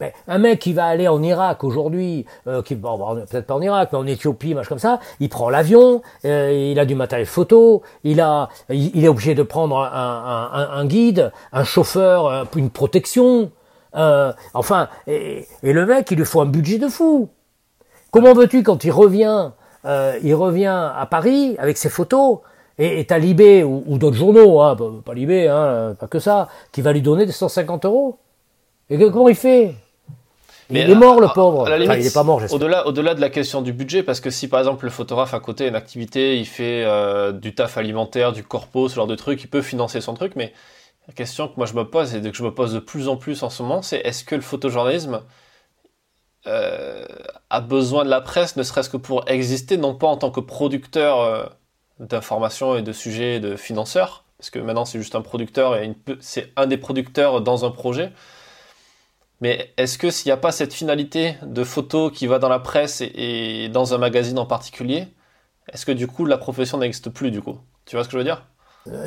Ben, un mec qui va aller en Irak aujourd'hui, euh, bon, peut-être pas en Irak, mais en Éthiopie, machin comme ça, il prend l'avion, euh, il a du matériel photo, il a, il, est obligé de prendre un, guide, un chauffeur, une protection, enfin, et, et, le mec, il lui faut un budget de fou. Comment veux-tu quand il revient, euh, il revient à Paris avec ses photos, et t'as Libé ou, ou d'autres journaux, hein, pas Libé, hein, pas que ça, qui va lui donner des 150 euros? Et comment il fait? Il est mort le pauvre. il est pas mort, Au-delà, au-delà de la question du budget, parce que si par exemple le photographe à côté a une activité, il fait euh, du taf alimentaire, du corpo, ce genre de truc, il peut financer son truc. Mais la question que moi je me pose et que je me pose de plus en plus en ce moment, c'est est-ce que le photojournalisme a besoin de la presse, ne serait-ce que pour exister, non pas en tant que producteur euh, d'informations et de sujets, de financeurs, parce que maintenant c'est juste un producteur et c'est un des producteurs dans un projet. Mais est-ce que s'il n'y a pas cette finalité de photo qui va dans la presse et, dans un magazine en particulier, est-ce que du coup la profession n'existe plus du coup? Tu vois ce que je veux dire? euh,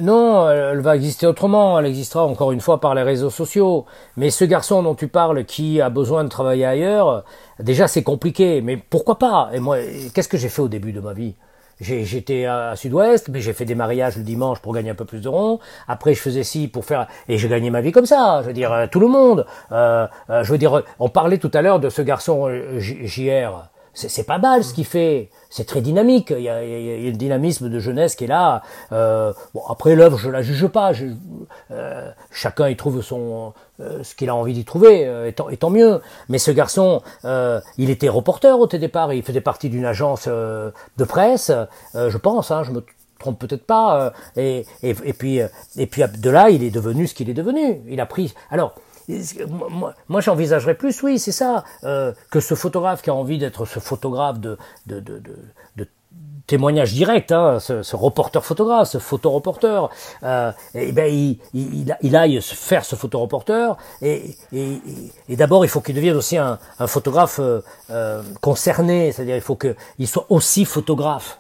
non, elle va exister autrement. Elle existera encore une fois par les réseaux sociaux. Mais ce garçon dont tu parles, qui a besoin de travailler ailleurs, déjà c'est compliqué. Mais pourquoi pas? Et moi, qu'est-ce que j'ai fait au début de ma vie? J'étais à Sud-Ouest, mais j'ai fait des mariages le dimanche pour gagner un peu plus de ronds. Après, je faisais ci pour faire et j'ai gagné ma vie comme ça. Je veux dire, euh, tout le monde. Euh, euh, je veux dire, on parlait tout à l'heure de ce garçon JR c'est pas mal ce qu'il fait. C'est très dynamique. Il y, a, il y a, le dynamisme de jeunesse qui est là. Euh, bon, après l'œuvre, je la juge pas. Je, euh, chacun y trouve son euh, ce qu'il a envie d'y trouver, euh, et tant, et, tant, mieux. Mais ce garçon, euh, il était reporter au départ. Il faisait partie d'une agence de presse, je pense. Hein, je me trompe peut-être pas. Et, et, et, puis et puis de là, il est devenu ce qu'il est devenu. Il a pris. Alors moi, j'envisagerais plus, oui, c'est ça, euh, que ce photographe qui a envie d'être ce photographe de, de, de, de, témoignage direct, hein, ce, ce, reporter photographe, ce photoreporter, euh, et ben il, il, il, aille faire ce photoreporter, et, et, et d'abord il faut qu'il devienne aussi un, un photographe euh, euh concerné, c'est-à-dire il faut qu'il soit aussi photographe.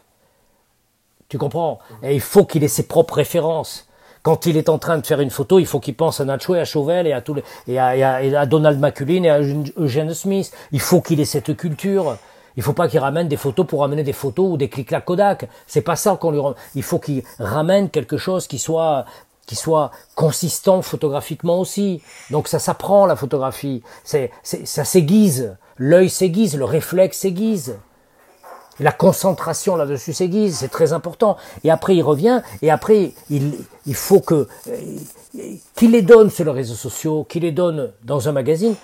Tu comprends? Et il faut qu'il ait ses propres références. Quand il est en train de faire une photo, il faut qu'il pense à Nacho et à Chauvel et à, tous les, et à, Donald McCullin et à Eugene Smith. Il faut qu'il ait cette culture. Il faut pas qu'il ramène des photos pour ramener des photos ou des clics la Kodak. C'est pas ça qu'on lui Il faut qu'il ramène quelque chose qui soit qui soit consistant photographiquement aussi. Donc ça s'apprend la photographie. Ça s'aiguise. L'œil s'aiguise, le réflexe s'aiguise. La concentration là-dessus s'aiguise, c'est très important. Et après, il revient, et après, il, il faut que euh, qu'il les donne sur les réseaux sociaux, qu'il les donne dans un magazine.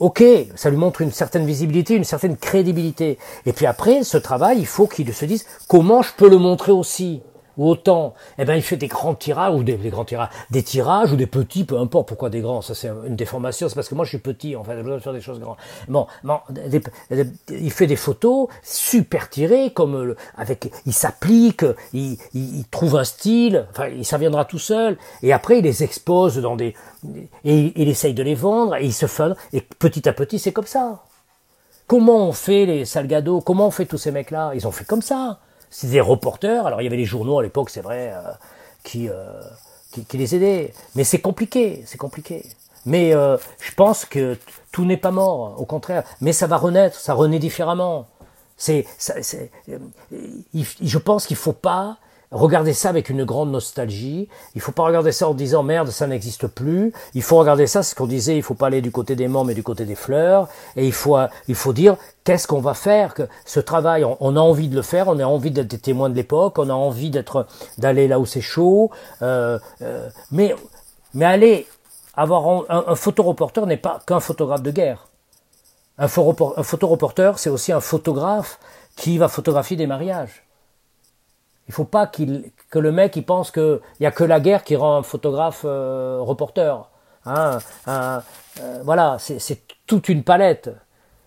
Ok, ça lui montre une certaine visibilité, une certaine crédibilité. Et puis après, ce travail, il faut qu'il se dise comment je peux le montrer aussi ou autant, eh ben il fait des grands tirages ou des, grands tirages, des tirages ou des petits, peu importe. Pourquoi des grands Ça c'est une déformation. C'est parce que moi je suis petit. En fait, j'ai besoin de faire des choses grandes. Bon, bon il fait des photos super tirées, comme le, avec, il s'applique, il, trouve un style. Enfin, ça viendra tout seul. Et après, il les expose dans des, et il, essaye de les vendre. Et il se fait. Et petit à petit, c'est comme ça. Comment on fait les Salgado Comment on fait tous ces mecs-là? Ils ont fait comme ça. C'est des reporters. Alors il y avait les journaux à l'époque, c'est vrai, euh, qui, euh, qui, qui, les aidaient. Mais c'est compliqué, c'est compliqué. Mais euh, je pense que tout n'est pas mort, au contraire. Mais ça va renaître, ça renaît différemment. C'est, je pense qu'il faut pas regarder ça avec une grande nostalgie. Il faut pas regarder ça en disant merde, ça n'existe plus. Il faut regarder ça, ce qu'on disait, il faut pas aller du côté des morts mais du côté des fleurs. Et il faut, il faut dire qu'est-ce qu'on va faire? Que ce travail, on, a envie de le faire, on a envie d'être des témoins de l'époque, on a envie d'être, d'aller là où c'est chaud. Euh, euh, mais, mais aller avoir un, un photoreporter n'est pas qu'un photographe de guerre. Un, un photoreporter, c'est aussi un photographe qui va photographier des mariages. Il faut pas qu'il que le mec il pense qu'il y a que la guerre qui rend un photographe euh, reporter. Hein, euh, voilà, c'est toute une palette.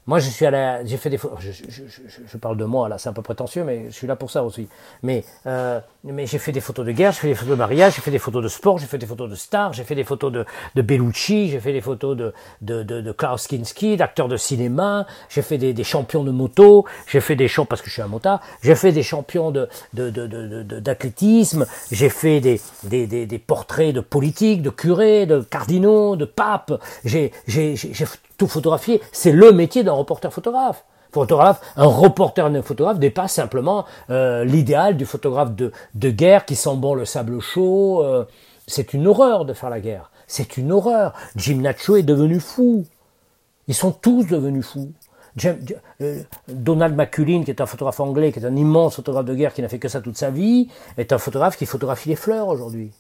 Moi, je suis à j'ai fait des, je, je, je, je, parle de moi là, c'est un peu prétentieux, mais je suis là pour ça aussi. Mais, euh, mais j'ai fait des photos de guerre, j'ai fait des photos de mariage, j'ai fait des photos de sport, j'ai fait des photos de stars, j'ai fait des photos de, de Bellucci, j'ai fait des photos de, de, de, de Klaus Kinski, d'acteurs de cinéma, j'ai fait des, des, champions de moto, j'ai fait des champs parce que je suis un motard, j'ai fait des champions de, de, de, d'athlétisme, j'ai fait des, des, des, des portraits de politiques, de curés, de cardinaux, de papes, j'ai, j'ai, j'ai tout photographier, c'est le métier d'un reporter photographe. Photographe, un reporter un photographe n'est pas simplement euh, l'idéal du photographe de, de, guerre qui sent bon le sable chaud. Euh, c'est une horreur de faire la guerre. C'est une horreur. Jim Nacho est devenu fou. Ils sont tous devenus fous. Euh, Donald McCullin, qui est un photographe anglais, qui est un immense photographe de guerre, qui n'a fait que ça toute sa vie, est un photographe qui photographie les fleurs aujourd'hui.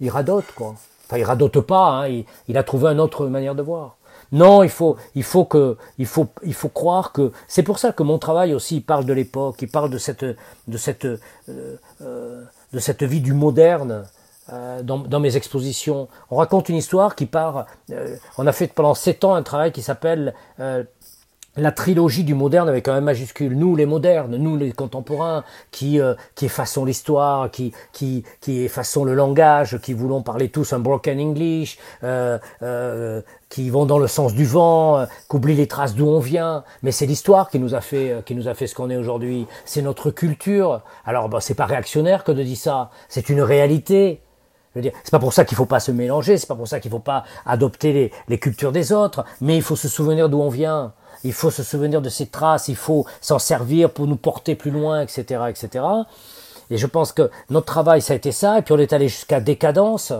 Il radote, quoi. Enfin, il radote pas, hein. il, il, a trouvé une autre manière de voir. Non, il faut, il faut que, il faut, il faut croire que c'est pour ça que mon travail aussi parle de l'époque, il parle de cette, de cette, euh, euh, de cette vie du moderne. Euh, dans, dans, mes expositions, on raconte une histoire qui part. on a fait pendant sept ans un travail qui s'appelle la trilogie du moderne avec un M majuscule, nous les modernes, nous les contemporains, qui, euh, qui effaçons l'histoire, qui, qui, qui effaçons le langage, qui voulons parler tous un broken English, euh, euh, qui vont dans le sens du vent, euh, qui oublient les traces d'où on vient. Mais c'est l'histoire qui nous a fait, euh, qui nous a fait ce qu'on est aujourd'hui. C'est notre culture. Alors, bah, c'est pas réactionnaire que de dire ça. C'est une réalité. C'est pas pour ça qu'il faut pas se mélanger, c'est pas pour ça qu'il faut pas adopter les, les cultures des autres, mais il faut se souvenir d'où on vient il faut se souvenir de ces traces, il faut s'en servir pour nous porter plus loin, etc., etc. Et je pense que notre travail, ça a été ça, et puis on est allé jusqu'à décadence.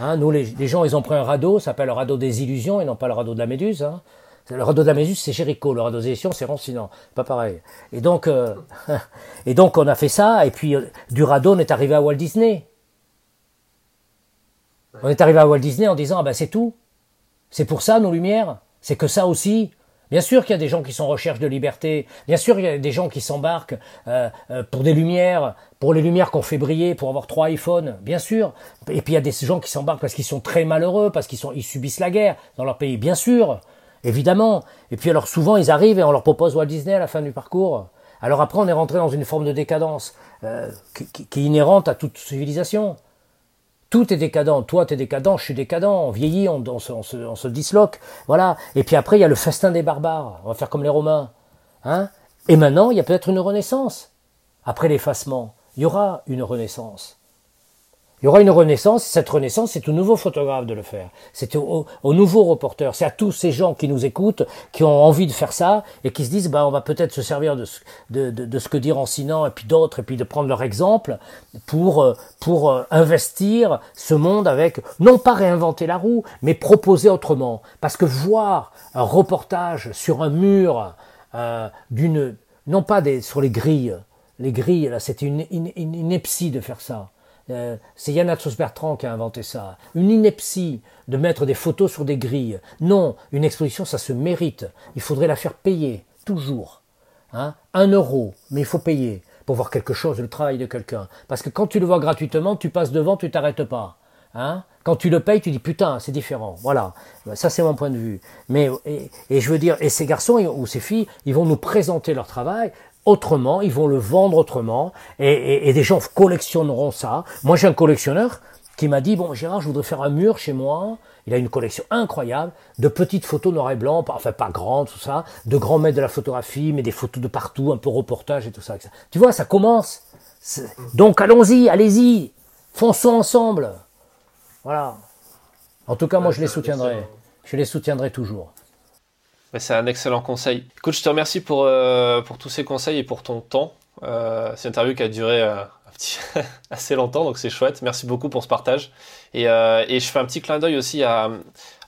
Hein, nous, les, gens, ils ont pris un radeau, ça s'appelle le radeau des illusions, et non pas le radeau de la méduse. Hein. Le radeau de la méduse, c'est Jéricho, le radeau des illusions, c'est Roncinant, pas pareil. Et donc, euh, et donc, on a fait ça, et puis euh, du radeau, on est arrivé à Walt Disney. On est arrivé à Walt Disney en disant, ah ben c'est tout. C'est pour ça, nos lumières. C'est que ça aussi. Bien sûr qu'il y a des gens qui sont en recherche de liberté. Bien sûr qu'il y a des gens qui s'embarquent euh, euh, pour des lumières, pour les lumières qu'on fait briller, pour avoir trois iPhones. Bien sûr. Et puis il y a des gens qui s'embarquent parce qu'ils sont très malheureux, parce qu'ils subissent la guerre dans leur pays. Bien sûr, évidemment. Et puis alors souvent ils arrivent et on leur propose Walt Disney à la fin du parcours. Alors après on est rentré dans une forme de décadence euh, qui, est inhérente à toute civilisation. Tout est décadent. Toi, tu es décadent, je suis décadent. On vieillit, on, on, se, on, se, on, se, disloque. Voilà. Et puis après, il y a le festin des barbares. On va faire comme les Romains. Hein? Et maintenant, il y a peut-être une renaissance. Après l'effacement, il y aura une renaissance. Il y aura une renaissance, cette renaissance, c'est au nouveau photographe de le faire. C'est au, au, nouveau reporter. C'est à tous ces gens qui nous écoutent, qui ont envie de faire ça, et qui se disent, bah, on va peut-être se servir de ce, que dit Rancinant, et puis d'autres, et puis de prendre leur exemple, pour, euh, euh, investir ce monde avec, non pas réinventer la roue, mais proposer autrement. Parce que voir un reportage sur un mur, euh, d'une, non pas des, sur les grilles, les grilles, là, c'était une, une, de faire ça euh, c'est Yann Bertrand qui a inventé ça. Une ineptie de mettre des photos sur des grilles. Non, une exposition, ça se mérite. Il faudrait la faire payer, toujours. Hein Un euro, mais il faut payer pour voir quelque chose, le travail de quelqu'un. Parce que quand tu le vois gratuitement, tu passes devant, tu t'arrêtes pas. Hein quand tu le payes, tu dis putain, c'est différent. Voilà, ça c'est mon point de vue. Mais et, je veux dire, et ces garçons ou ces filles, ils vont nous présenter leur travail autrement, ils vont le vendre autrement, et, des gens collectionneront ça. Moi, j'ai un collectionneur qui m'a dit, bon, Gérard, je voudrais faire un mur chez moi. Il a une collection incroyable de petites photos noir et blanc, enfin pas grandes, tout ça, de grands maîtres de la photographie, mais des photos de partout, un peu reportage et tout ça. Tu vois, ça commence. Donc allons-y, allez-y, fonçons ensemble. Voilà. En tout cas, moi, je les soutiendrai. Je les soutiendrai toujours. C'est un excellent conseil. Écoute, je te remercie pour, euh, pour tous ces conseils et pour ton temps. c'est une interview qui a duré petit assez longtemps, donc c'est chouette. Merci beaucoup pour ce partage. Et, et je fais un petit clin d'œil aussi à,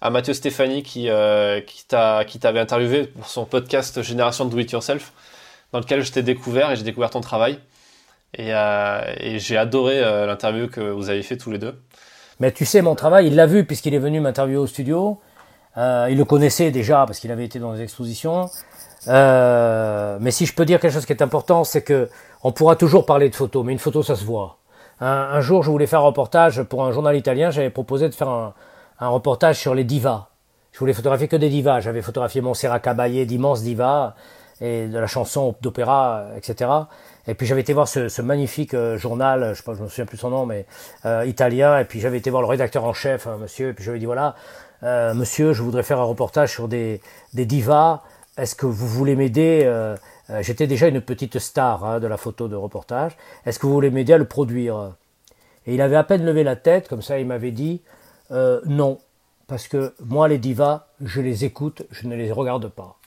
à Mathieu Stéphanie qui, qui t'avait interviewé pour son podcast Génération Do It Yourself, dans lequel je t'ai découvert et j'ai découvert ton travail. Et j'ai adoré l'interview que vous avez fait tous les deux. Mais tu sais, mon travail, il l'a vu puisqu'il est venu m'interviewer au studio. Euh, il le connaissait déjà parce qu'il avait été dans des expositions. Euh, mais si je peux dire quelque chose qui est important, c'est que on pourra toujours parler de photos, mais une photo, ça se voit. Un, jour, je voulais faire un reportage pour un journal italien. J'avais proposé de faire un, un, reportage sur les divas. Je voulais photographier que des divas. J'avais photographié Montserrat Caballé, d'immenses divas, et de la chanson, d'opéra, etc. Et puis j'avais été voir ce, ce magnifique euh, journal, je pas, je me souviens plus son nom, mais euh, italien. Et puis j'avais été voir le rédacteur en chef, hein, monsieur. Et puis j'avais dit voilà, euh, monsieur, je voudrais faire un reportage sur des, des divas. Est-ce que vous voulez m'aider euh, J'étais déjà une petite star hein, de la photo de reportage. Est-ce que vous voulez m'aider à le produire? Et il avait à peine levé la tête, comme ça, il m'avait dit non, parce que moi les divas, je les écoute, je ne les regarde pas.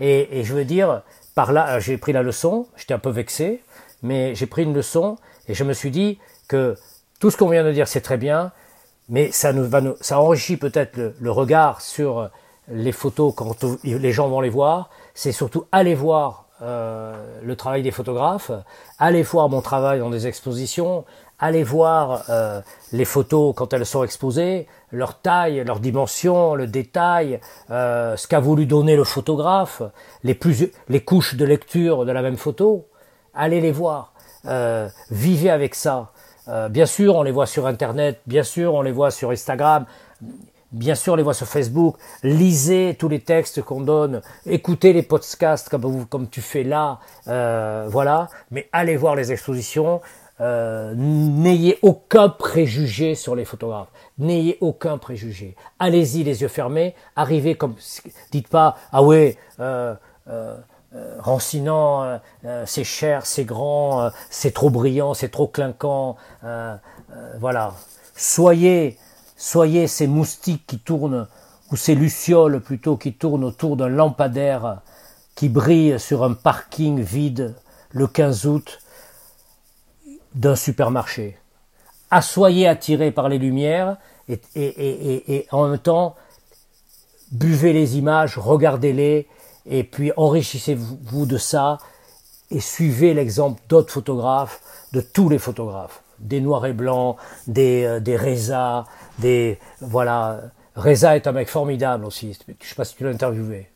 Et, et je veux dire, par là, euh, j'ai pris la leçon, j'étais un peu vexé, mais j'ai pris une leçon et je me suis dit que tout ce qu'on vient de dire, c'est très bien, mais ça, nous, va nous, ça enrichit peut-être le, regard sur les photos quand les gens vont les voir. C'est surtout aller voir euh, le travail des photographes, aller voir mon travail dans des expositions, allez voir euh, les photos quand elles sont exposées, leur taille, leur dimension, le détail, euh, ce qu'a voulu donner le photographe, les, les couches de lecture de la même photo. Allez les voir, euh, vivez avec ça. Bien sûr, on les voit sur Internet, bien sûr, on les voit sur Instagram, bien sûr, on les voit sur Facebook. Lisez tous les textes qu'on donne, écoutez les podcasts comme, tu fais là, voilà. Mais allez voir les expositions, euh, n'ayez aucun préjugé sur les photographes. N'ayez aucun préjugé. Allez-y les yeux fermés. Arrivez comme, dites pas ah ouais, euh, euh, euh rancinant, euh, c'est cher, c'est grand, c'est trop brillant, c'est trop clinquant. voilà. Soyez, soyez ces moustiques qui tournent ou ces lucioles plutôt qui tournent autour d'un lampadaire qui brille sur un parking vide le 15 août d'un supermarché. Assoyez attirés par les lumières et, et, et, et, en même temps, buvez les images, regardez-les et puis enrichissez-vous de ça et suivez l'exemple d'autres photographes, de tous les photographes, des noirs et blancs, des, euh, des Reza, des voilà. Reza est un mec formidable aussi. Je sais pas si tu l'as interviewé.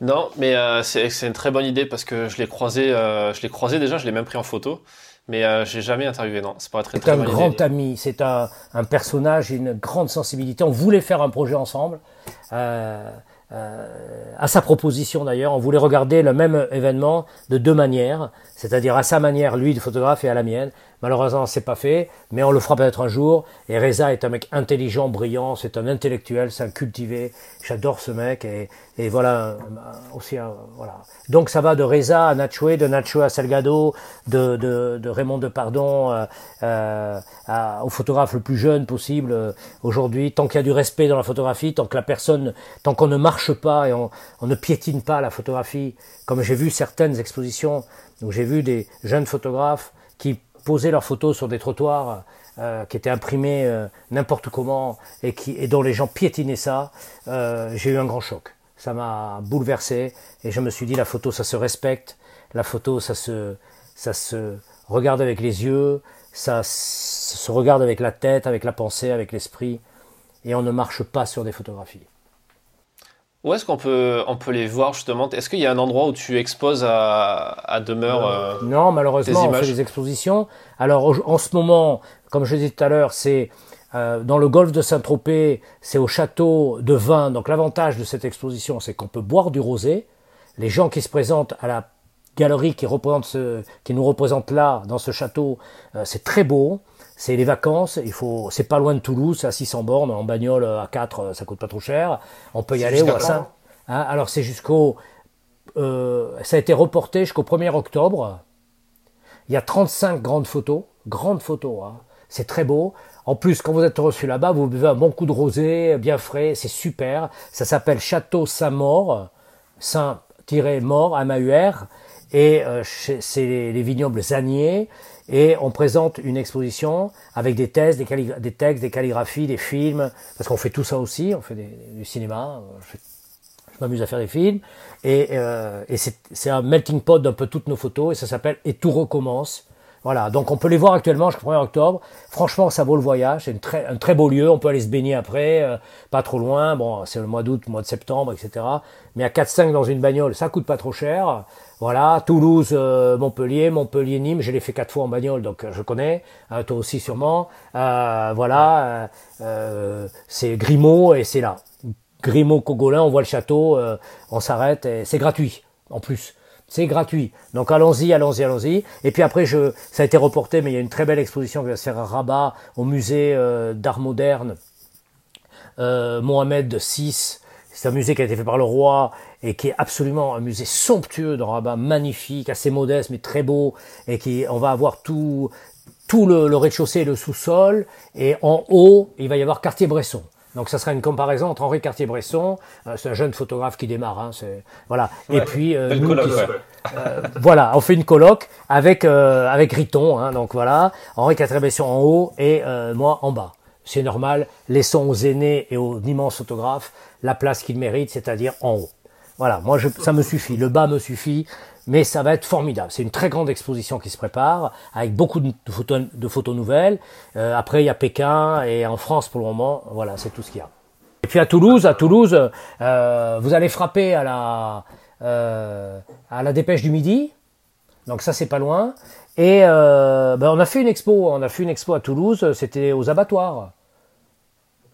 Non, mais euh, c'est une très bonne idée parce que je l'ai croisé, euh, je l'ai croisé déjà, je l'ai même pris en photo. Mais euh, j'ai jamais interviewé, non. C'est pas très, C'est un grand ami, c'est un, un personnage, une grande sensibilité. On voulait faire un projet ensemble. Euh, à sa proposition d'ailleurs, on voulait regarder le même événement de deux manières, c'est-à-dire à sa manière, lui, de photographe, et à la mienne. Malheureusement, c'est pas fait, mais on le fera peut-être un jour. Et Reza est un mec intelligent, brillant, c'est un intellectuel, c'est un cultivé. J'adore ce mec et, et voilà aussi voilà. Donc ça va de Reza à Nacho, de Nacho à Salgado, de, de, de Raymond Depardon euh, euh, au photographe le plus jeune possible euh, aujourd'hui. Tant qu'il y a du respect dans la photographie, tant que la personne, tant qu'on ne marche pas et on, on ne piétine pas la photographie, comme j'ai vu certaines expositions où j'ai vu des jeunes photographes qui poser leurs photos sur des trottoirs euh, qui étaient imprimés euh, n'importe comment et, qui, et dont les gens piétinaient ça, euh, j'ai eu un grand choc. Ça m'a bouleversé et je me suis dit la photo ça se respecte, la photo ça se, ça se regarde avec les yeux, ça se regarde avec la tête, avec la pensée, avec l'esprit et on ne marche pas sur des photographies. Où est-ce qu'on peut, on peut les voir justement? Est-ce qu'il y a un endroit où tu exposes à, à demeure euh, Non, malheureusement, on fait des expositions. Alors en ce moment, comme je disais tout à l'heure, c'est euh, dans le golfe de Saint-Tropez, c'est au château de vin. Donc l'avantage de cette exposition, c'est qu'on peut boire du rosé. Les gens qui se présentent à la galerie qui, représente ce, qui nous représente là, dans ce château, euh, c'est très beau c'est les vacances, il faut, c'est pas loin de Toulouse, à 600 bornes, en bagnole à 4, ça coûte pas trop cher. On peut y aller ou à 5. Hein, alors c'est jusqu'au, euh, ça a été reporté jusqu'au 1er octobre. Il y a 35 grandes photos, grandes photos. Hein. C'est très beau. En plus, quand vous êtes reçu là-bas, vous buvez un bon coup de rosé, bien frais, c'est super. Ça s'appelle Château Saint-Maur, Saint-Mort, M-A-U-R. et c'est les, vignobles Zanier et on présente une exposition avec des thèses, des, textes, des calligraphies, des films, parce qu'on fait tout ça aussi, on fait du cinéma, je, m'amuse à faire des films, et, et c'est un melting pot d'un peu toutes nos photos, et ça s'appelle Et tout recommence. Voilà, donc on peut les voir actuellement jusqu'au 1er octobre. Franchement, ça vaut le voyage. C'est un très beau lieu. On peut aller se baigner après, euh, pas trop loin. Bon, c'est le mois d'août, mois de septembre, etc. Mais à 4-5 dans une bagnole, ça coûte pas trop cher. Voilà, Toulouse, euh, Montpellier, Montpellier, Nîmes. Je l'ai fait quatre fois en bagnole, donc euh, je connais. toi aussi sûrement. voilà, c'est Grimaud et c'est là. Grimaud, Cogolin, on voit le château, on s'arrête et c'est gratuit en plus. C'est gratuit. Donc allons-y, allons-y, allons-y. Et puis après, ça a été reporté, mais il y a une très belle exposition qui va se faire à Rabat, au musée euh, d'art moderne euh, Mohamed VI. C'est un musée qui a été fait par le roi et qui est absolument un musée somptueux de Rabat, magnifique, assez modeste mais très beau. Et qui, on va avoir tout, tout le, le rez-de-chaussée et le sous-sol. Et en haut, il va y avoir Cartier-Bresson. Donc ça sera une comparaison entre Henri Cartier-Bresson, euh, c'est un jeune photographe qui démarre, hein, voilà. et puis euh, nous, euh, voilà, on fait une colloque avec avec Riton, hein, donc voilà, Henri Cartier-Bresson en haut et moi en bas. C'est normal, laissons aux aînés et aux immenses photographes la place qu'ils méritent, c'est-à-dire en haut. Voilà, moi je, ça me suffit, le bas me suffit, mais ça va être formidable. C'est une très grande exposition qui se prépare, avec beaucoup de photos, de photos nouvelles. Euh, après, il y a Pékin, et en France pour le moment, voilà, c'est tout ce qu'il y a. Et puis à Toulouse, à Toulouse, euh, vous allez frapper à la, euh, à la dépêche du midi, donc ça c'est pas loin. Et ben, on a fait une expo, on a fait une expo à Toulouse, c'était aux abattoirs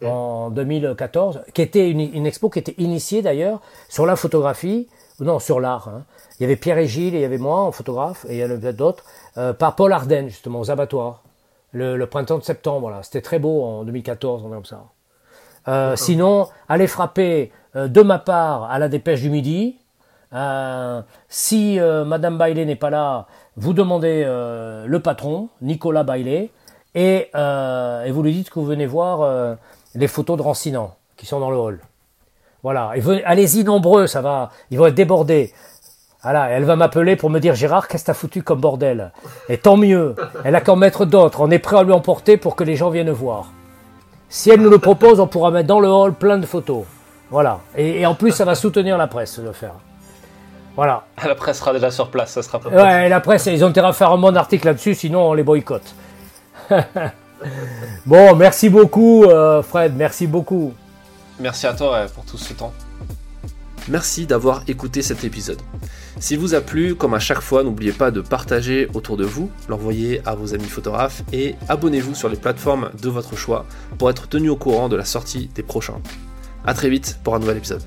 en 2014, qui était une, une expo qui était initiée d'ailleurs sur la photographie, non sur l'art. Hein. Il y avait Pierre et Gilles et il y avait moi en photographe et il y en avait d'autres euh, par Paul Arden justement aux abattoirs. Le, printemps de septembre là, c'était très beau en 2014, on est comme ça. Euh, sinon, allez frapper euh, de ma part à la dépêche du midi. si Madame Bailey n'est pas là, vous demandez le patron, Nicolas Bailey, et, et, vous lui dites que vous venez voir les photos de Rancinan qui sont dans le hall. Voilà, allez-y nombreux, ça va, ils vont être débordés. Voilà, elle va m'appeler pour me dire Gérard, qu'est-ce que t'as foutu comme bordel? Et tant mieux, elle a qu'en mettre d'autres, on est prêt à lui emporter pour que les gens viennent voir. Si elle nous le propose, on pourra mettre dans le hall plein de photos. Voilà, et, en plus ça va soutenir la presse de le faire. Voilà. La presse sera déjà sur place, ça sera pas Ouais, la presse, ils ont intérêt à faire un bon article là-dessus, sinon on les boycotte. bon, merci beaucoup euh, Fred, merci beaucoup. Merci à toi pour tout ce temps. Merci d'avoir écouté cet épisode. S'il vous a plu, comme à chaque fois, n'oubliez pas de partager autour de vous, l'envoyer à vos amis photographes et abonnez-vous sur les plateformes de votre choix pour être tenu au courant de la sortie des prochains. A très vite pour un nouvel épisode.